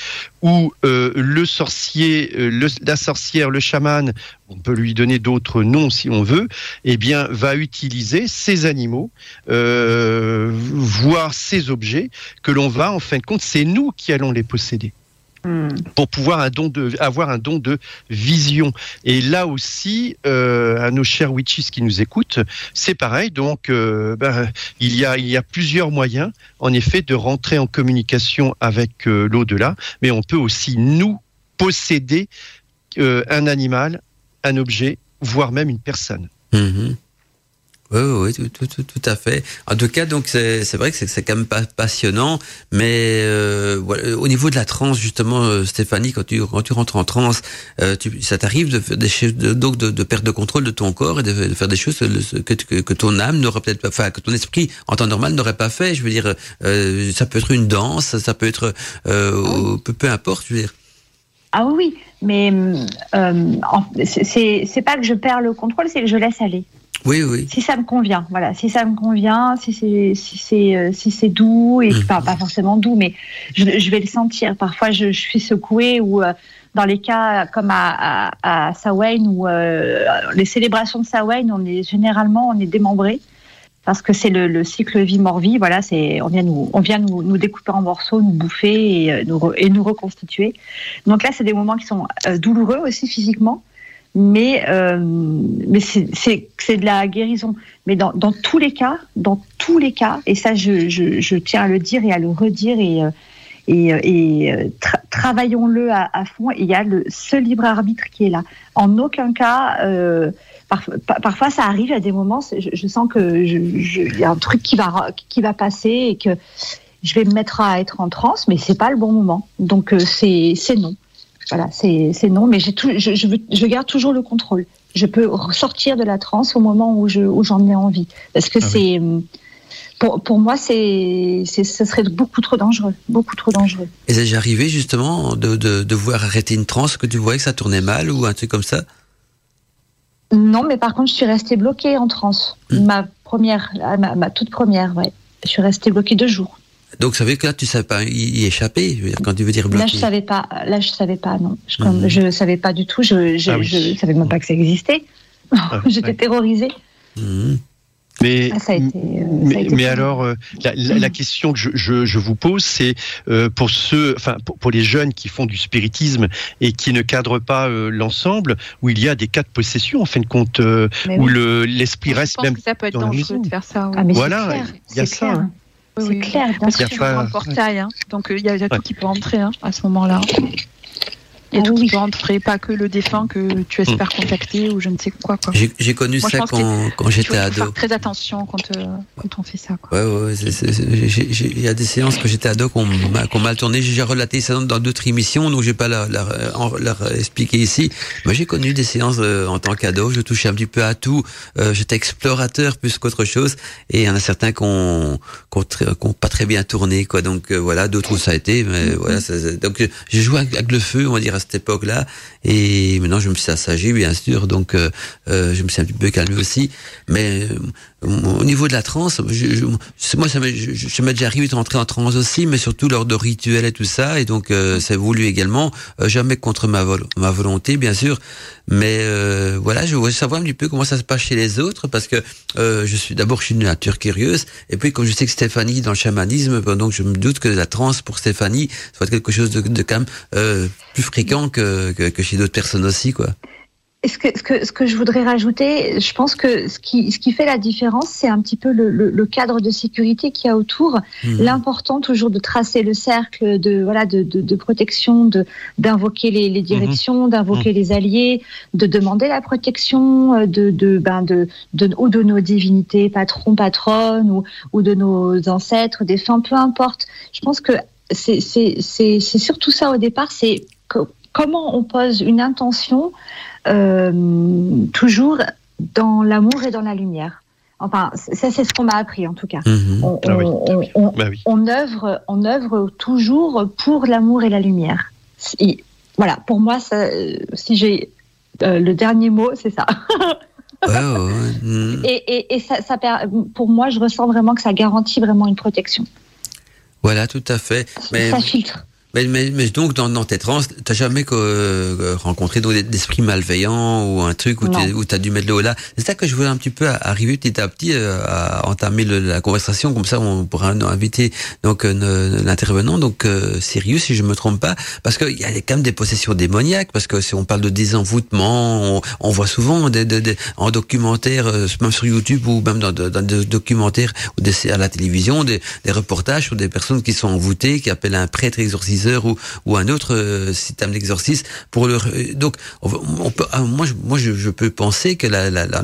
où euh, le sorcier, euh, le, la sorcière, le chaman, on peut lui donner d'autres noms si on veut, eh bien, va utiliser ces animaux, euh, voire ces objets que l'on va, en fin de compte, c'est nous qui allons les posséder. Hmm. pour pouvoir un don de, avoir un don de vision. Et là aussi, euh, à nos chers witches qui nous écoutent, c'est pareil. Donc, euh, ben, il, y a, il y a plusieurs moyens, en effet, de rentrer en communication avec euh, l'au-delà, mais on peut aussi nous posséder un animal, un objet, voire même une personne. Hmm. Oui, oui, tout, tout, tout, tout, à fait. En tout cas, donc c'est vrai que c'est quand même pas passionnant, mais euh, voilà, au niveau de la transe, justement, euh, Stéphanie, quand tu quand tu rentres en transe, euh, tu, ça t'arrive de faire des choses, de, donc de, de, perdre le contrôle de ton corps et de, faire des choses que, que, que ton âme n'aurait peut-être pas, enfin que ton esprit en temps normal n'aurait pas fait. Je veux dire, euh, ça peut être une danse, ça peut être euh, peu, peu importe, je veux dire. Ah oui, mais euh, c'est pas que je perds le contrôle, c'est que je laisse aller. Oui, oui. Si ça me convient, voilà. Si ça me convient, si c'est si c'est euh, si c'est doux et mmh. pas, pas forcément doux, mais je, je, vais le sentir. Parfois, je, je suis secouée ou euh, dans les cas comme à, à, à Sawain ou euh, les célébrations de Sawain, on est généralement on est démembré parce que c'est le, le, cycle vie mort vie. Voilà, c'est on vient nous on vient nous, nous, découper en morceaux, nous bouffer et nous et nous reconstituer. Donc là, c'est des moments qui sont douloureux aussi physiquement mais euh, mais c'est de la guérison. Mais dans, dans, tous les cas, dans tous les cas, et ça je, je, je tiens à le dire et à le redire et euh, et, euh, et travaillons-le à, à, fond. Il y a le ce libre arbitre qui est là. En aucun cas, euh, parfois ça arrive à des moments, je, je sens que il y a un truc qui va qui va passer et que je vais me mettre à être en transe, mais c'est pas le bon moment. Donc c'est non. Voilà, c'est non, mais tout, je, je, je, garde toujours le contrôle. Je peux sortir de la transe au moment où j'en ai envie. Parce que ah c'est. Pour, pour, moi, c'est, ce serait beaucoup trop dangereux, beaucoup trop dangereux. Et c'est déjà arrivé justement de, de, de, voir arrêter une transe que tu voyais que ça tournait mal ou un truc comme ça? Non, mais par contre, je suis restée bloquée en transe. Hmm. Ma première, ma, ma, toute première, ouais. Je suis restée bloquée deux jours. Donc ça veut dire que là tu savais pas y échapper, quand tu veux dire bloquer. Là je savais pas, là je savais pas non, je, ne mhm. je savais pas du tout, je je, ah savais même pas que ça existait. J'étais terrorisée. Mmh. Mais, ah, ça a été, euh, mais, mais alors, euh, la, la, la, question que je, je, je vous pose, c'est euh, pour ceux, enfin, pour, pour, les jeunes qui font du spiritisme et qui ne cadrent pas euh, l'ensemble, où il y a des cas de possession, en fin de compte, où le l'esprit reste même que ça peut être dans dangereux de faire ça. Ah, mais voilà, il y a ça. Hein. C'est oui, clair, bien parce qu'il y a un portail, hein. donc il y a, y a tout qui peut entrer hein, à ce moment-là. Il y a ah tout oui. qui peut rentrer, pas que le défunt que tu espères mmh. contacter ou je ne sais quoi. quoi. J'ai connu Moi, ça quand, quand j'étais ado. Faire très attention quand, euh, quand on fait ça. Quoi. Ouais, ouais, il y a des séances quand j'étais ado qu'on qu mal tourné. J'ai relaté ça dans d'autres émissions, donc je vais pas leur, leur, leur, expliquer ici. Moi, j'ai connu des séances euh, en tant qu'ado. Je touchais un petit peu à tout. Euh, J'étais explorateur plus qu'autre chose. Et il y en a certains qui ont, qui ont, pas très bien tourné, quoi. Donc euh, voilà, d'autres où ça a été. Mais mmh. voilà, ça, donc j'ai joué avec le feu, on va dire cette époque-là. Et maintenant, je me suis assagi, bien sûr. Donc, euh, euh, je me suis un petit peu calmé aussi. Mais euh, au niveau de la transe, je, je, moi, ça m'est, je, je m'est déjà arrivé de rentrer en transe aussi, mais surtout lors de rituels et tout ça. Et donc, euh, c'est voulu également, euh, jamais contre ma, vol ma volonté, bien sûr. Mais euh, voilà, je voulais savoir un petit peu comment ça se passe chez les autres, parce que je suis d'abord, je suis une nature curieuse. Et puis, comme je sais que Stéphanie dans le chamanisme, ben, donc je me doute que la transe pour Stéphanie soit quelque chose de, de quand même plus fréquent que, que, que chez d'autres personnes aussi, quoi. Ce que, ce, que, ce que je voudrais rajouter, je pense que ce qui, ce qui fait la différence, c'est un petit peu le, le, le, cadre de sécurité qu'il y a autour. Mmh. L'important toujours de tracer le cercle de, voilà, de, de, de protection, d'invoquer les, les, directions, mmh. d'invoquer mmh. les alliés, de demander la protection de, de, ben de, de, ou de nos divinités, patrons, patronnes, ou, ou de nos ancêtres, défunts, peu importe. Je pense que c'est surtout ça au départ, c'est comment on pose une intention euh, toujours dans l'amour et dans la lumière. Enfin, ça c'est ce qu'on m'a appris en tout cas. Mmh. On, ah oui. on, on, bah oui. on, œuvre, on œuvre toujours pour l'amour et la lumière. Et, voilà, pour moi, ça, si j'ai euh, le dernier mot, c'est ça. ouais. Et, et, et ça, ça, pour moi, je ressens vraiment que ça garantit vraiment une protection. Voilà, tout à fait. Mais, ça filtre. Mais, mais, mais, donc, dans, dans tes trans, t'as jamais euh, rencontré d'esprits malveillants ou un truc où tu as dû mettre le haut là? C'est ça que je voulais un petit peu arriver petit à petit euh, à entamer le, la conversation, comme ça on pourra inviter donc euh, l'intervenant, donc euh, Sirius, si je me trompe pas, parce qu'il y a quand même des possessions démoniaques, parce que si on parle de désenvoûtement, on, on voit souvent des, des, des, en documentaire, euh, même sur YouTube ou même dans, dans des documentaires ou des, à la télévision, des, des reportages sur des personnes qui sont envoûtées, qui appellent un prêtre ou, ou un autre euh, système d'exorcisme pour le donc on, peut ah, moi je, moi je, peux penser que la, la, la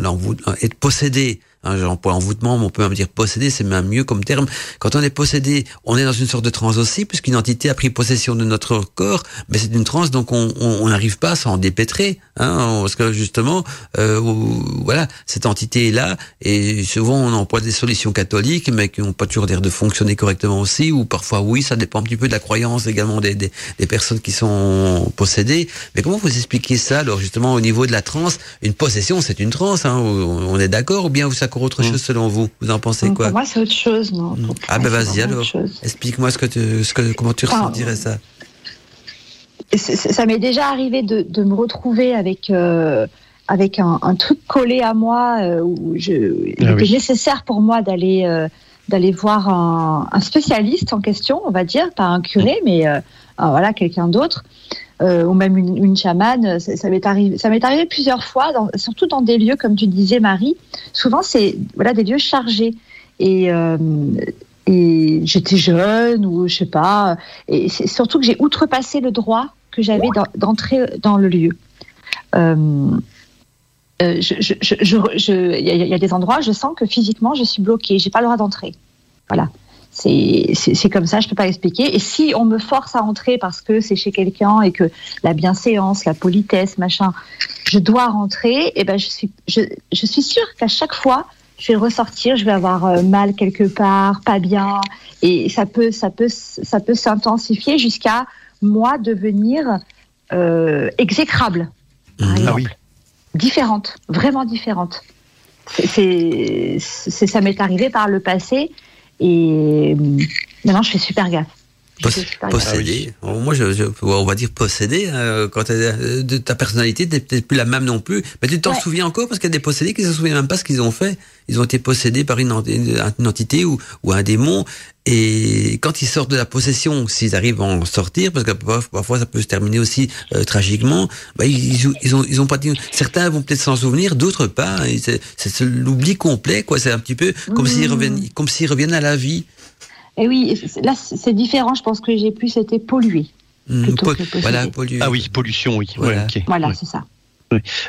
être possédé Hein, J'emploie envoûtement, mais on peut même dire possédé, c'est même mieux comme terme. Quand on est possédé, on est dans une sorte de transe aussi, puisqu'une entité a pris possession de notre corps, mais c'est une transe, donc on n'arrive pas à s'en dépêtrer, hein, parce que justement, euh, voilà, cette entité est là, et souvent on emploie des solutions catholiques, mais qui n'ont pas toujours l'air de fonctionner correctement aussi, ou parfois oui, ça dépend un petit peu de la croyance également des, des, des personnes qui sont possédées. Mais comment vous expliquez ça, alors justement au niveau de la transe? Une possession, c'est une transe, hein, on est d'accord, ou bien vous encore autre chose selon vous? Vous en pensez Donc quoi? Pour moi, c'est autre chose. Non mmh. Ah ben vas-y alors. Explique-moi ce que tu, ce que, comment tu enfin, ressentirais ça. Ça m'est déjà arrivé de, de, me retrouver avec. Euh, avec un, un, truc collé à moi euh, où je, il ah était oui. nécessaire pour moi d'aller euh, d'aller voir un, un, spécialiste en question, on va dire, pas un curé, mais euh, voilà quelqu'un d'autre, euh, ou même une, chamane. Ça, m'est arrivé, arrivé plusieurs fois, surtout dans des lieux comme tu disais, Marie. Souvent, c'est voilà des lieux chargés et euh, et j'étais jeune ou je sais pas. Et surtout que j'ai outrepassé le droit que j'avais d'entrer dans le lieu. Euh, il y, a des endroits, je sens que physiquement, je suis bloquée, j'ai pas le droit d'entrer. Voilà. C'est comme ça, je peux pas expliquer. Et si on me force à entrer parce que c'est chez quelqu'un et que la bienséance, la politesse, machin, je dois rentrer, et eh ben je suis, je, je suis sûre qu'à chaque fois, je vais ressortir, je vais avoir euh, mal quelque part, pas bien, et ça peut, ça peut, ça peut s'intensifier jusqu'à moi devenir euh, exécrable. Par exemple. Ah oui différentes, vraiment différentes. C'est, ça m'est arrivé par le passé et maintenant je fais super gaffe. posséder. Ah moi, je, on va dire posséder. Hein, quand de ta personnalité n'est peut-être plus la même non plus. Mais tu t'en souviens encore parce qu'il y a des possédés qui ne se souviennent même pas ce qu'ils ont fait. Ils ont été possédés par une, entité ou, ou un démon. Et quand ils sortent de la possession, s'ils arrivent à en sortir, parce que parfois ça peut se terminer aussi euh, tragiquement, bah, ils, ils, ont, ils ont pas dit. Certains vont peut-être s'en souvenir, d'autres pas. C'est l'oubli complet, quoi. C'est un petit peu comme s'ils mmh. reviennent, comme s'ils reviennent à la vie. Et oui, là c'est différent. Je pense que j'ai plus été pollué. Mmh, voilà, pollué. Ah oui, pollution, oui. Voilà, voilà c'est ça.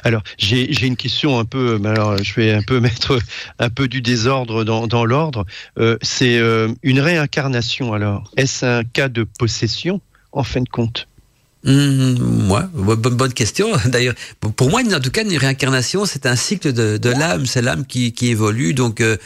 Alors, j'ai une question un peu, alors je vais un peu mettre un peu du désordre dans, dans l'ordre. Euh, c'est euh, une réincarnation, alors. Est-ce un cas de possession, en fin de compte? Mmh, moi, bonne, question. D'ailleurs, pour moi, en tout cas, une réincarnation, c'est un cycle de, de l'âme. C'est l'âme qui, qui évolue. Donc, euh,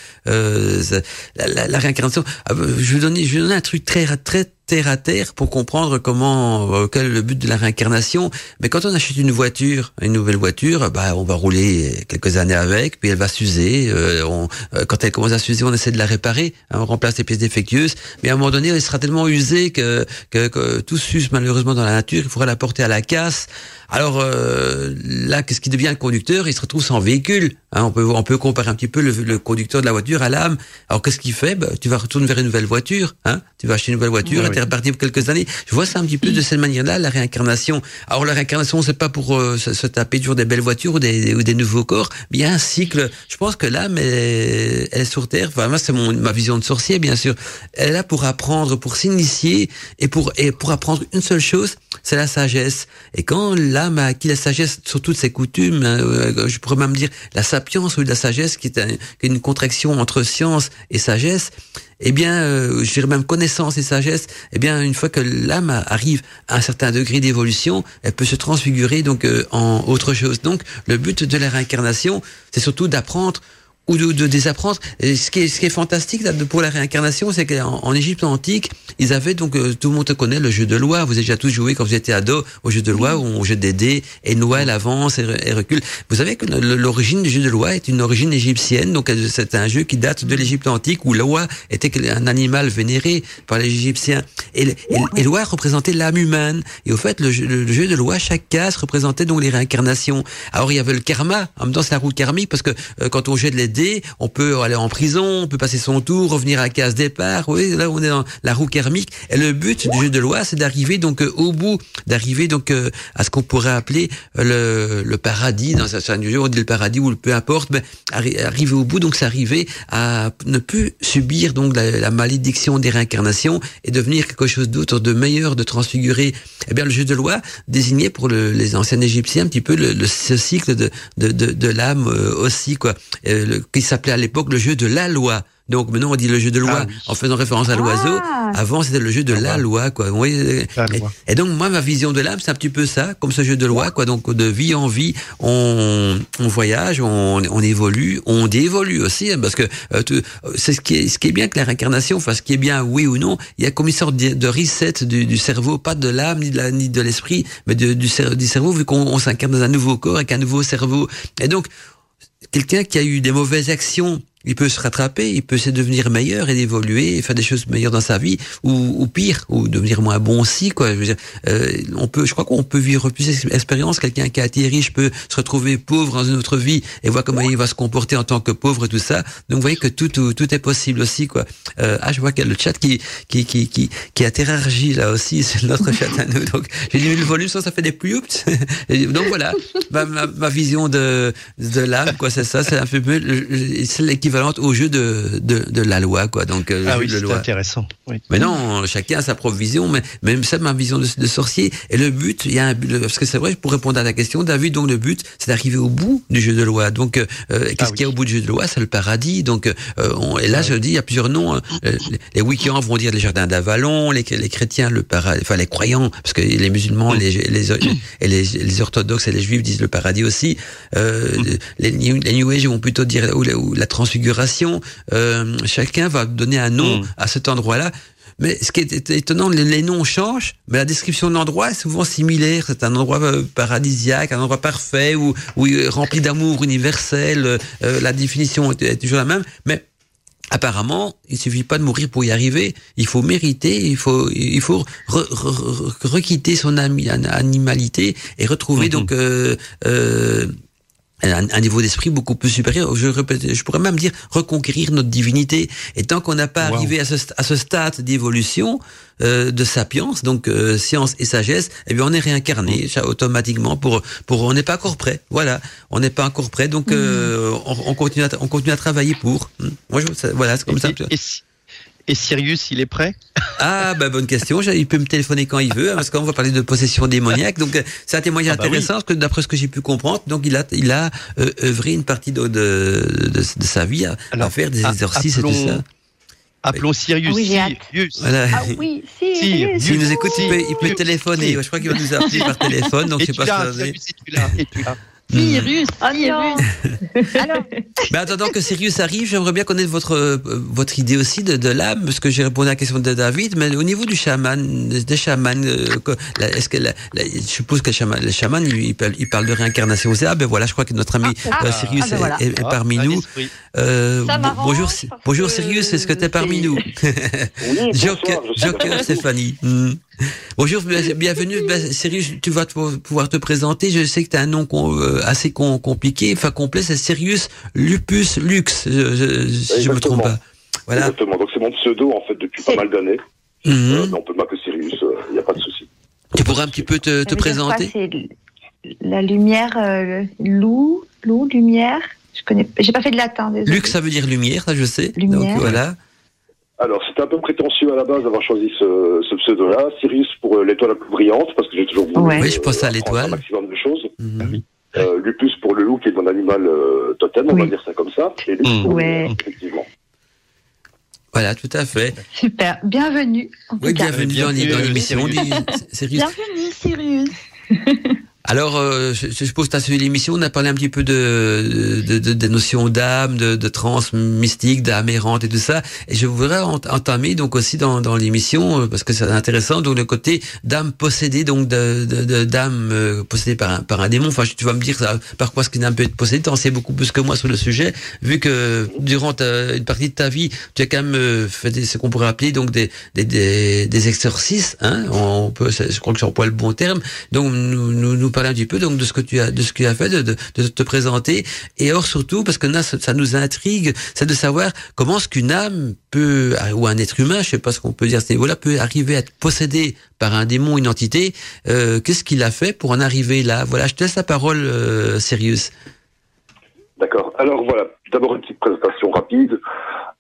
la, réincarnation. Ah, je vais donner, je vais donner un truc très, très terre à terre pour comprendre comment euh, quel est le but de la réincarnation. Mais quand on achète une voiture, une nouvelle voiture, bah on va rouler quelques années avec, puis elle va s'user. Euh, euh, quand elle commence à s'user, on essaie de la réparer, hein, on remplace les pièces défectueuses. Mais à un moment donné, elle sera tellement usée que, que, que tout s'use malheureusement dans la nature. Il faudra la porter à la casse. Alors là, qu'est-ce qui devient le conducteur? Il se retrouve sans véhicule. Hein, on peut on peut comparer un petit peu le, conducteur de la voiture à l'âme. Alors qu'est-ce qu'il fait? Bah, Tu vas retourner vers une nouvelle voiture. Hein tu vas acheter une nouvelle voiture pour quelques années. Je vois ça un petit peu de cette manière-là, la réincarnation. Alors la réincarnation, c'est pas pour euh, se, taper toujours des belles voitures ou des, ou des nouveaux corps, mais il y a un cycle. Je pense que l'âme, elle, est sur Terre. Enfin, moi, c'est ma vision de sorcier, bien sûr. Elle est là pour apprendre, pour s'initier et pour, apprendre une seule chose, c'est la sagesse. Et quand l'âme a acquis la sagesse sur toutes ses coutumes, hein, euh, je pourrais même dire la sapience ou la sagesse, qui est une contraction entre science et sagesse, eh bien, euh, je dirais même connaissance et sagesse, eh bien, une fois que l'âme arrive à un certain degré d'évolution, elle peut se transfigurer donc euh, en autre chose. Donc, le but de la réincarnation, c'est surtout d'apprendre ou de, de désapprendre. Et ce qui est, ce qui est fantastique là, pour la réincarnation, c'est qu'en en Égypte antique, ils avaient donc euh, tout le monde connaît le jeu de loi. Vous avez déjà tous joué quand vous étiez ado au jeu de loi où on jette des dés et Noël avance et, recule. Vous savez que l'origine du jeu de loi est une origine égyptienne. Donc c'est un jeu qui date de l'Égypte antique où loi était un animal vénéré par les Égyptiens et, et, loi représentait l'âme humaine. Et au fait, le jeu, le jeu, de loi, chaque case représentait donc les réincarnations. Alors il y avait le karma. En même temps, c'est la roue karmique parce que euh, quand on jette les on peut aller en prison, on peut passer son tour, revenir à case départ. Oui, là on est dans la roue karmique. Et le but du jeu de loi, c'est d'arriver donc euh, au bout, d'arriver donc euh, à ce qu'on pourrait appeler euh, le, paradis. Dans du jeu, on dit le paradis ou le peu importe, mais arriver au bout, donc c'est arriver à ne plus subir donc la, malédiction des réincarnations et devenir quelque chose d'autre, de meilleur, de transfiguré. Eh bien, le jeu de loi désignait pour les anciens Égyptiens un petit peu le, ce cycle de, de, de, l'âme aussi, quoi qui s'appelait à l'époque le jeu de la loi. Donc maintenant on dit le jeu de loi ah en faisant référence à l'oiseau. Ah. Avant c'était le jeu de la loi quoi. et, donc moi ma vision de l'âme c'est un petit peu ça, comme ce jeu de loi quoi. Donc de vie en vie on, on voyage, on, on, évolue, on dévolue aussi hein, parce que euh, c'est ce qui est ce qui est bien que la réincarnation, enfin ce qui est bien oui ou non, il y a comme une sorte de, reset du, du, cerveau, pas de l'âme ni de la, ni de l'esprit, mais du, du cerveau vu qu'on s'incarne dans un nouveau corps avec un nouveau cerveau. Et donc quelqu'un qui a eu des mauvaises actions il peut se rattraper, il peut se devenir meilleur et évoluer, et faire des choses meilleures dans sa vie, ou, ou pire, ou devenir moins bon aussi, quoi. Je veux dire, euh, on peut, je crois qu'on peut vivre plus d'expérience. Quelqu'un qui a été riche peut se retrouver pauvre dans une autre vie et voir comment il va se comporter en tant que pauvre et tout ça. Donc, vous voyez que tout, tout, tout est possible aussi, quoi. Euh, ah, je vois qu'il y a le chat qui, qui, qui, qui, qui interagit là aussi, c'est notre chat à nous. Donc, j'ai diminué le volume, ça, ça fait des plus Donc voilà, ma, ma, vision de, de l'âme, quoi, c'est ça, c'est un peu, c'est l'équivalent au jeu de, de, de, la loi, quoi. Donc, euh, ah oui, c'est intéressant. Oui. Mais non, chacun a sa propre vision, mais même ça, ma vision de, de sorcier. Et le but, il y a un parce que c'est vrai, pour répondre à ta question, David, donc le but, c'est d'arriver au bout du jeu de loi. Donc, euh, euh qu'est-ce ah qu'il y a au bout du jeu de loi? C'est le paradis. Donc, euh, on, et là, ah je dis, il y a plusieurs noms. Hein. Les, les wikis vont dire les jardins d'Avalon, les, les chrétiens, le paradis, enfin les croyants, parce que les musulmans, les, les, et les, les, orthodoxes et les juifs disent le paradis aussi. Euh, les, les New Age vont plutôt dire ou la, ou la transfiguration euh, chacun va donner un nom mm. à cet endroit-là. Mais ce qui est étonnant, les, noms changent, mais la description de l'endroit est souvent similaire. C'est un endroit euh, paradisiaque, un endroit parfait, ou, rempli d'amour universel. Euh, la définition est, toujours la même. Mais apparemment, il suffit pas de mourir pour y arriver. Il faut mériter, il faut, il faut requitter son animalité et retrouver mhm. donc euh, euh, un, niveau d'esprit beaucoup plus supérieur. Je, je pourrais même dire reconquérir notre divinité. Et tant qu'on n'a pas arrivé à ce, à ce stade d'évolution euh, de sapience, donc euh, science et sagesse, eh bien on est réincarné mm. automatiquement pour pour on n'est pas encore prêt. Voilà, on n'est pas encore prêt, donc euh, mm. on, on, continue à, on continue à travailler pour. Moi, je, voilà, c'est comme ça. Et Sirius, il est prêt? Ah, bah, bonne question. Il peut me téléphoner quand il veut, hein, parce qu'on va parler de possession démoniaque. Donc, euh, c'est un témoignage ah bah intéressant, parce que d'après ce que j'ai pu comprendre, donc il a, il a euh, œuvré une partie de, de, de, sa vie à, faire des exercices et tout ça? Appelons Sirius. Ah oui, Sirius. Voilà. Ah oui, Sirius. S'il nous écoute, il peut, il peut téléphoner. Je crois qu'il va nous appeler par téléphone, donc je sais pas ce que c'est. Sirius, oh non. Alors. Mais attendant que Sirius arrive, j'aimerais bien connaître votre euh, votre idée aussi de, de l'âme, parce que j'ai répondu à la question de David, mais au niveau du chaman, des chamans, euh, est-ce que je suppose que le chaman, le chaman il, parle, il, parle, de réincarnation aussi. Ah ben voilà, je crois que notre ami ah, euh, Sirius ah, ben est, parmi nous. Euh, bonjour, bonjour Sirius, est-ce que tu es parmi nous? Oui, Joker, Joker Stéphanie. Hmm. Bonjour, bienvenue. Ben, Sirius, tu vas pouvoir te présenter. Je sais que tu as un nom euh, assez compliqué, enfin complet, c'est Sirius Lupus Lux, je, je, me trompe pas. Voilà. Exactement, donc c'est mon pseudo en fait depuis pas mal d'années. Mhm. Euh, on peut m'appeler Sirius, il euh, n'y a pas de souci. Tu pourrais un petit peu te, te présenter? La lumière, loup, loup, lumière? Je connais, j'ai pas fait de latin. Lux, ça veut dire lumière, ça je sais. Lumière. Donc voilà. Alors, c'était un peu prétentieux à la base d'avoir choisi ce, ce pseudo-là. Sirius pour l'étoile la plus brillante, parce que j'ai toujours voulu oui, je pense à l'étoile. un maximum de choses. Mhm. Euh, Lupus pour le loup, qui est mon animal euh, totem, on va dire ça comme ça. Et Lux pour ouais. effectivement. Voilà, tout à fait. Super. Bienvenue. oui, bienvenue, bienvenue dans l'émission. Bienvenue, Sirius. Alors, euh, je, je suppose que tu as suivi l'émission, on a parlé un petit peu de, de, de des notions d'âme, de, de trans mystique, d'âme errante et tout ça. Et je voudrais entamer donc aussi dans, dans l'émission, euh, parce que c'est intéressant, donc le côté d'âme possédée, donc de, de, d'âme euh, possédée par un, par un démon. Enfin, tu vas me dire ça, par quoi ce qu'une âme peut être possédée? Tu en sais beaucoup plus que moi sur le sujet, vu que durant une partie de ta vie, tu as quand même fait des, ce qu'on pourrait appeler donc des, des, des, des exorcismes. Hein on peut, je crois que j'emploie le bon terme. Donc, nous, nous, nous parler un petit peu donc de ce que tu as de ce que tu fait, de, de, te présenter. Et or surtout parce que là, ça, nous intrigue, c'est de savoir comment est-ce qu'une âme peut ou un être humain, je sais pas ce qu'on peut dire à ce niveau-là, peut arriver à être possédé par un démon, une entité. Euh, Qu'est-ce qu'il a fait pour en arriver là? Voilà, je te laisse la parole, euh, Sirius. D'accord. Alors voilà, d'abord une petite présentation rapide.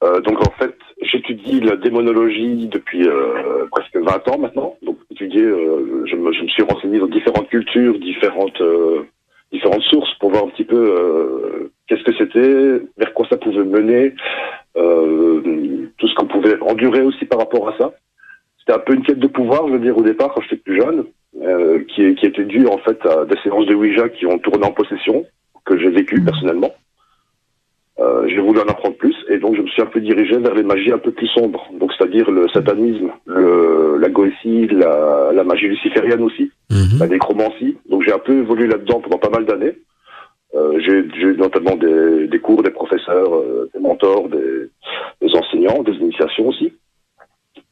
Euh, donc en fait, j'étudie la démonologie depuis euh, presque 20 ans maintenant. Donc étudier, euh, je, me, suis renseigné dans différentes cultures, différentes euh, différentes sources pour voir un petit peu euh, qu'est-ce que c'était, vers quoi ça pouvait mener, tout ce qu'on pouvait endurer aussi par rapport à ça. C'était un peu une quête de pouvoir, je veux dire au départ quand j'étais plus jeune, qui, qui était due en fait à des séances de Ouija qui ont tourné en possession que j'ai vécu personnellement. Euh, j'ai voulu en apprendre plus et donc je me suis un peu dirigé vers les magies un peu plus sombres, donc c'est-à-dire le satanisme, le, la goétie, la, la magie luciférienne aussi, mhm. la nécromancie. Donc j'ai un peu évolué là-dedans pendant pas mal d'années. Euh, j'ai eu notamment des, des, cours, des professeurs, euh, des mentors, des, des, enseignants, des initiations aussi.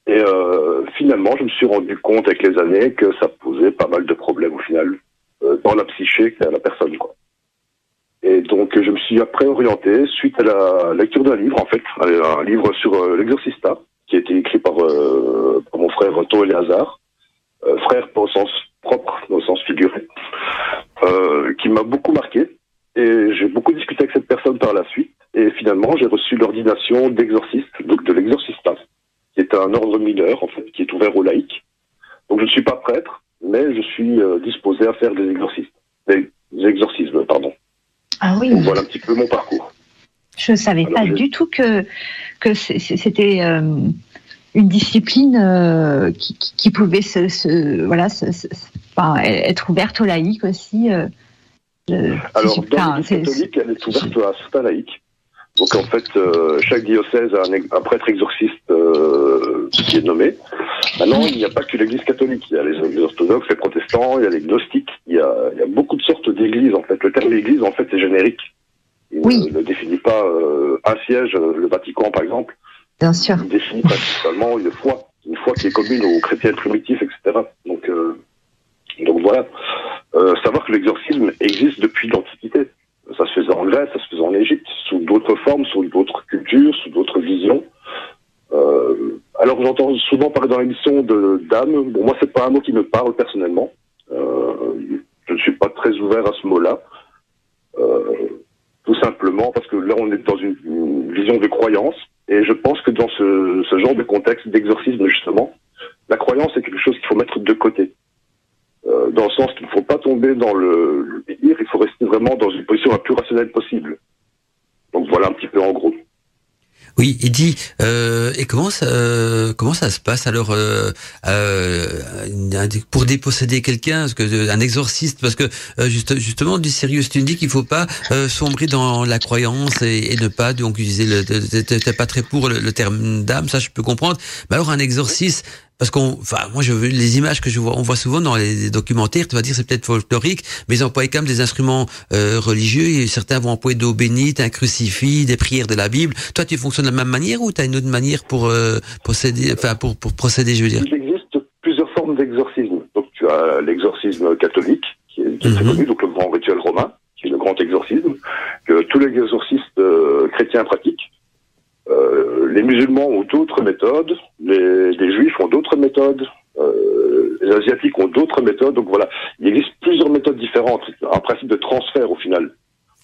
Et euh, finalement, je me suis rendu compte avec les années que ça posait pas mal de problèmes au final euh, dans la psyché à la personne. Quoi. Et donc, je me suis après orienté suite à la lecture d'un livre, en fait, un livre sur euh, l'exorcista, qui a été écrit par, euh, par mon frère Otto Eleazar, euh, frère au sens propre, au sens figuré, euh, qui m'a beaucoup marqué. Et j'ai beaucoup discuté avec cette personne par la suite. Et finalement, j'ai reçu l'ordination d'exorciste, donc de l'exorcista, qui est un ordre mineur, en fait, qui est ouvert aux laïcs. Donc, je ne suis pas prêtre, mais je suis disposé à faire des exorcistes, des exorcismes, pardon. Ah oui. voilà un petit peu mon parcours. Je ne savais pas du tout que, que c'était euh, une discipline euh, qui, qui, pouvait se, voilà, être ouverte aux laïcs aussi. Euh, Alors, dans l'Église catholique, elle est ouverte à certains laïcs. Donc en fait, chaque diocèse a un, prêtre exorciste qui est nommé. Maintenant, il n'y a pas que l'Église catholique. Il y a les, orthodoxes, les protestants, il y a les gnostiques. Il y a, il y a beaucoup de sortes d'églises en fait. Le terme église en fait c'est générique. Il oui. ne, définit pas un siège, le Vatican par exemple. Bien sûr. Il définit principalement une foi, une foi qui est commune aux chrétiens primitifs, etc. Donc, donc voilà. savoir que l'exorcisme existe depuis l'Antiquité. Ça se faisait en Grèce, ça se faisait en Égypte, sous d'autres formes, sous d'autres cultures, sous d'autres visions. Euh, alors j'entends souvent parler dans l'émission de d'âme. Bon, moi c'est pas un mot qui me parle personnellement. Euh, je ne suis pas très ouvert à ce mot-là. Euh, tout simplement parce que là on est dans une, vision de croyance et je pense que dans ce, genre de contexte d'exorcisme justement, la croyance est quelque chose qu'il faut mettre de côté. Dans le sens qu'il ne faut pas tomber dans le, le délire, il faut rester vraiment dans une position la plus rationnelle possible. Donc voilà un petit peu en gros. Oui, il dit euh, et comment ça euh, comment ça se passe alors euh, euh pour déposséder quelqu'un que un exorciste parce que euh, juste, justement du sérieux tu dis qu'il faut pas euh, sombrer dans la croyance et, ne pas donc utiliser t'es pas très pour le, le terme d'âme ça je peux comprendre. Mais alors un exorciste parce qu'on, enfin, moi, je veux les images que je vois, on voit souvent dans les documentaires. Tu vas dire c'est peut-être folklorique, mais ils emploient quand même des instruments euh, religieux. Et certains vont employer d'eau bénite, un crucifix, des prières de la Bible. Toi, tu fonctionnes de la même manière ou tu as une autre manière pour euh, procéder, enfin, pour, pour procéder, je veux dire? Il existe plusieurs formes d'exorcisme. Donc, tu as l'exorcisme catholique, qui est, qui est très mhm. connu, donc le grand rituel romain, qui est le grand exorcisme que tous les exorcistes euh, chrétiens pratiquent. Euh, les musulmans ont d'autres méthodes, les, les, juifs ont d'autres méthodes, euh, les asiatiques ont d'autres méthodes. Donc voilà, il existe plusieurs méthodes différentes, un principe de transfert au final.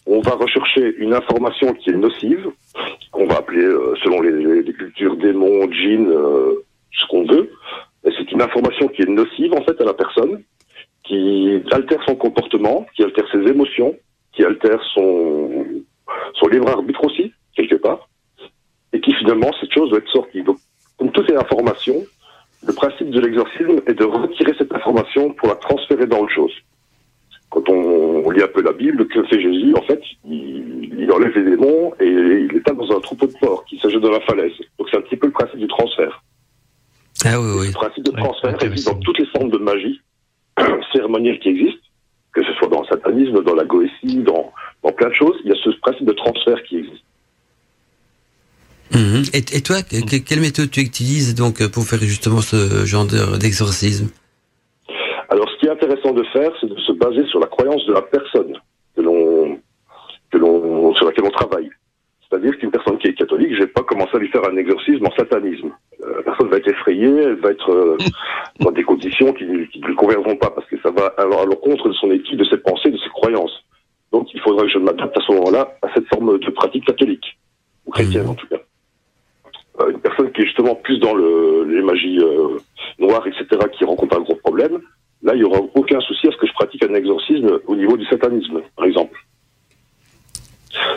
On va rechercher une information qui est nocive, qu'on va appeler, euh, selon les, les, cultures démons, djinns, euh, ce qu'on veut. C'est une information qui est nocive en fait à la personne, qui altère son comportement, qui altère ses émotions, qui altère son, son libre arbitre aussi, quelque part et qui finalement, cette chose doit être sortie. Donc, comme toute information, le principe de l'exorcisme est de retirer cette information pour la transférer dans autre chose. Quand on, lit un peu la Bible, que fait Jésus En fait, il, il enlève les démons et il est dans un troupeau de porcs qui s'agit de la falaise. Donc c'est un petit peu le principe du transfert. Ah oui, oui. Le principe de transfert existe dans toutes les formes de magie cérémonielle qui existent, que ce soit dans le satanisme, dans la goétie, dans, dans plein de choses. Il y a ce principe de transfert qui existe. Mhm. Et, toi, quelle méthode tu utilises donc pour faire justement ce genre d'exorcisme? Alors, ce qui est intéressant de faire, c'est de se baser sur la croyance de la personne que l'on, que l'on, sur laquelle on travaille. C'est-à-dire qu'une personne qui est catholique, je vais pas commencer à lui faire un exorcisme en satanisme. Euh, la personne va être effrayée, elle va être euh, dans des conditions qui, qui ne lui conviendront pas parce que ça va à l'encontre de son éthique, de ses pensées, de ses croyances. Donc, il faudra que je m'adapte à ce moment-là à cette forme de pratique catholique ou chrétienne mhm. en tout cas. Euh, une personne qui est justement plus dans le, les magies euh, noires, etc., qui rencontre un gros problème, là, il n'y aura aucun souci à ce que je pratique un exorcisme au niveau du satanisme, par exemple.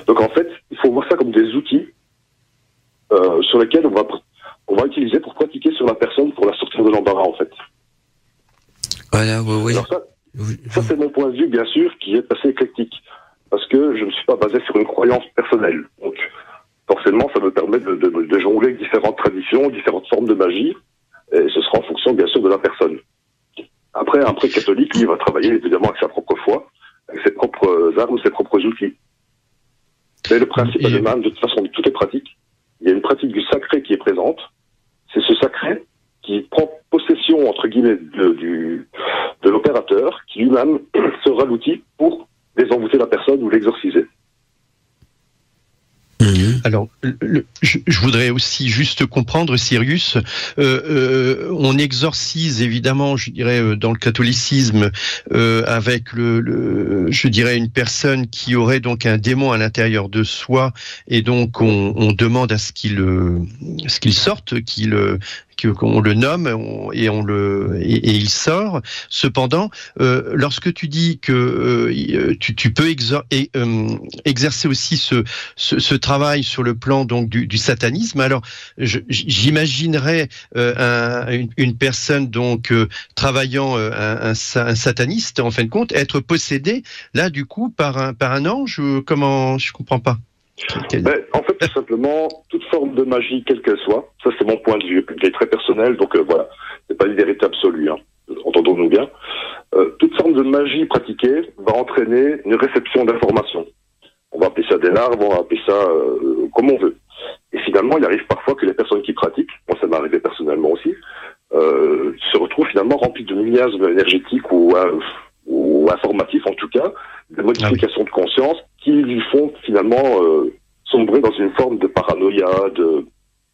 Donc en fait, il faut voir ça comme des outils euh, sur lesquels on va, on va utiliser pour pratiquer sur la personne pour la sortir de l'embarras, en fait. Voilà, oui, oui. Alors ça, ça c'est mon point de vue, bien sûr, qui est assez éclectique. Parce que je ne suis pas basé sur une croyance personnelle. Donc, forcément, ça me permet de, de, de, jongler avec différentes traditions, différentes formes de magie, et ce sera en fonction, bien sûr, de la personne. Après, un prêtre catholique, il va travailler évidemment avec sa propre foi, avec ses propres armes, ses propres outils. Mais le principe de même, de toute façon, de toutes les pratiques, il y a une pratique du sacré qui est présente. C'est ce sacré qui prend possession, entre guillemets, de, du, de l'opérateur, qui lui-même sera l'outil pour désenvoûter la personne ou l'exorciser. Alors, je, voudrais aussi juste comprendre, Sirius, euh, euh, on exorcise évidemment, je dirais, euh, dans le catholicisme, avec le, je dirais, une personne qui aurait donc un démon à l'intérieur de soi, et donc on, demande à ce qu'il, ce qu'il sorte, qu'il qu'on le nomme et il sort. Cependant, euh, lorsque tu dis que euh, tu, tu, peux euh, exercer aussi ce, travail sur le plan du, satanisme, alors j'imaginerais un, une, personne donc travaillant un, sataniste en fin de compte être possédé là du coup par un par un ange. Comment je comprends pas. En fait, tout simplement, toute forme de magie, quelle qu'elle soit, ça c'est mon point de vue, qui est très personnel, donc euh, voilà, c'est pas une vérité absolue, hein. entendons-nous bien. Euh, toute forme de magie pratiquée va entraîner une réception d'informations. on va appeler ça des larves, on va appeler ça euh, comme on veut. Et finalement, il arrive parfois que les personnes qui pratiquent, moi ça m'est arrivé personnellement aussi, euh, se retrouvent finalement remplies de miasmes énergétiques ou, ou informatifs en tout cas, de modifications de conscience qui lui font finalement euh, sombrer dans une forme de paranoïa, de,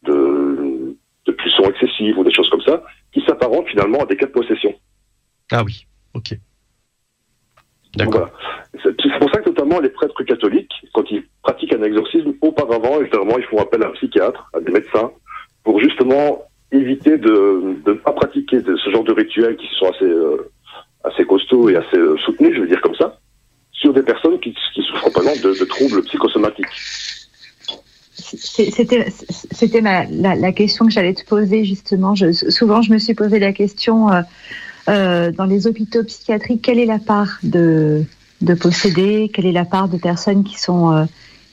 de, de pulsion excessive ou des choses comme ça, qui s'apparentent finalement à des cas de possession. Ah oui, ok. Voilà. C'est pour ça que notamment les prêtres catholiques, quand ils pratiquent un exorcisme, auparavant, évidemment, ils font appel à un psychiatre, à des médecins, pour justement éviter de de ne pas pratiquer de- ce genre de rituels qui sont assez euh, assez costauds et assez euh, soutenus, je veux dire comme ça, sur des personnes qui, qui souffrent par exemple de, de troubles psychosomatiques. C'était la, la question que j'allais te poser justement. Je, souvent, je me suis posé la question euh, euh, dans les hôpitaux psychiatriques quelle est la part de, de possédés? Quelle est la part de personnes qui sont euh,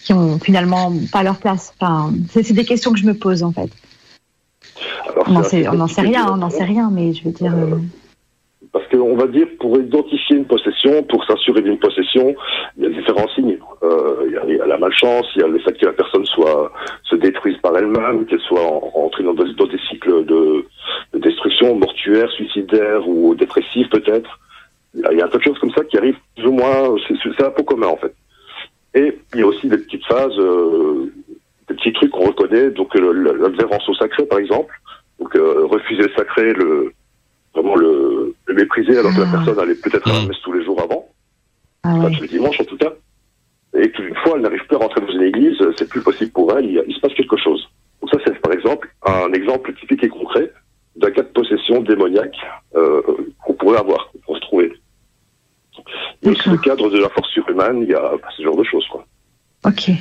qui ont finalement pas leur place? Enfin, c'est des questions que je me pose en fait. Alors, On n'en sait, sait rien, on n'en sait rien, mais je veux dire. Parce qu'on va dire, pour identifier une possession, pour s'assurer d'une possession, il y a différents signes. Euh, il, y a, la malchance, il y a le fait que la personne soit se détruise par elle-même, qu'elle soit en- entrée dans, des- cycles de, de destruction mortuaire, suicidaire ou dépressif peut-être. Il y, a, il un tas de choses comme ça qui arrivent plus ou moins, c'est un peu commun en fait. Et il y a aussi des petites phases, euh, des petits trucs qu'on reconnaît, donc l'adhérence au sacré par exemple, donc euh, refuser le sacré, le vraiment le, le mépriser alors que la Ah. personne allait peut-être à la messe tous les jours avant, ah enfin tous les dimanches en tout cas, et qu'une fois elle n'arrive plus à rentrer dans une église, c'est plus possible pour elle, il, se passe quelque chose. Donc ça c'est par exemple un exemple typique et concret d'un cas de possession démoniaque euh, qu'on pourrait avoir, qu'on pourrait se trouver. Aussi le cadre de la force surhumaine, il y a bah, ce genre de choses quoi. Ok.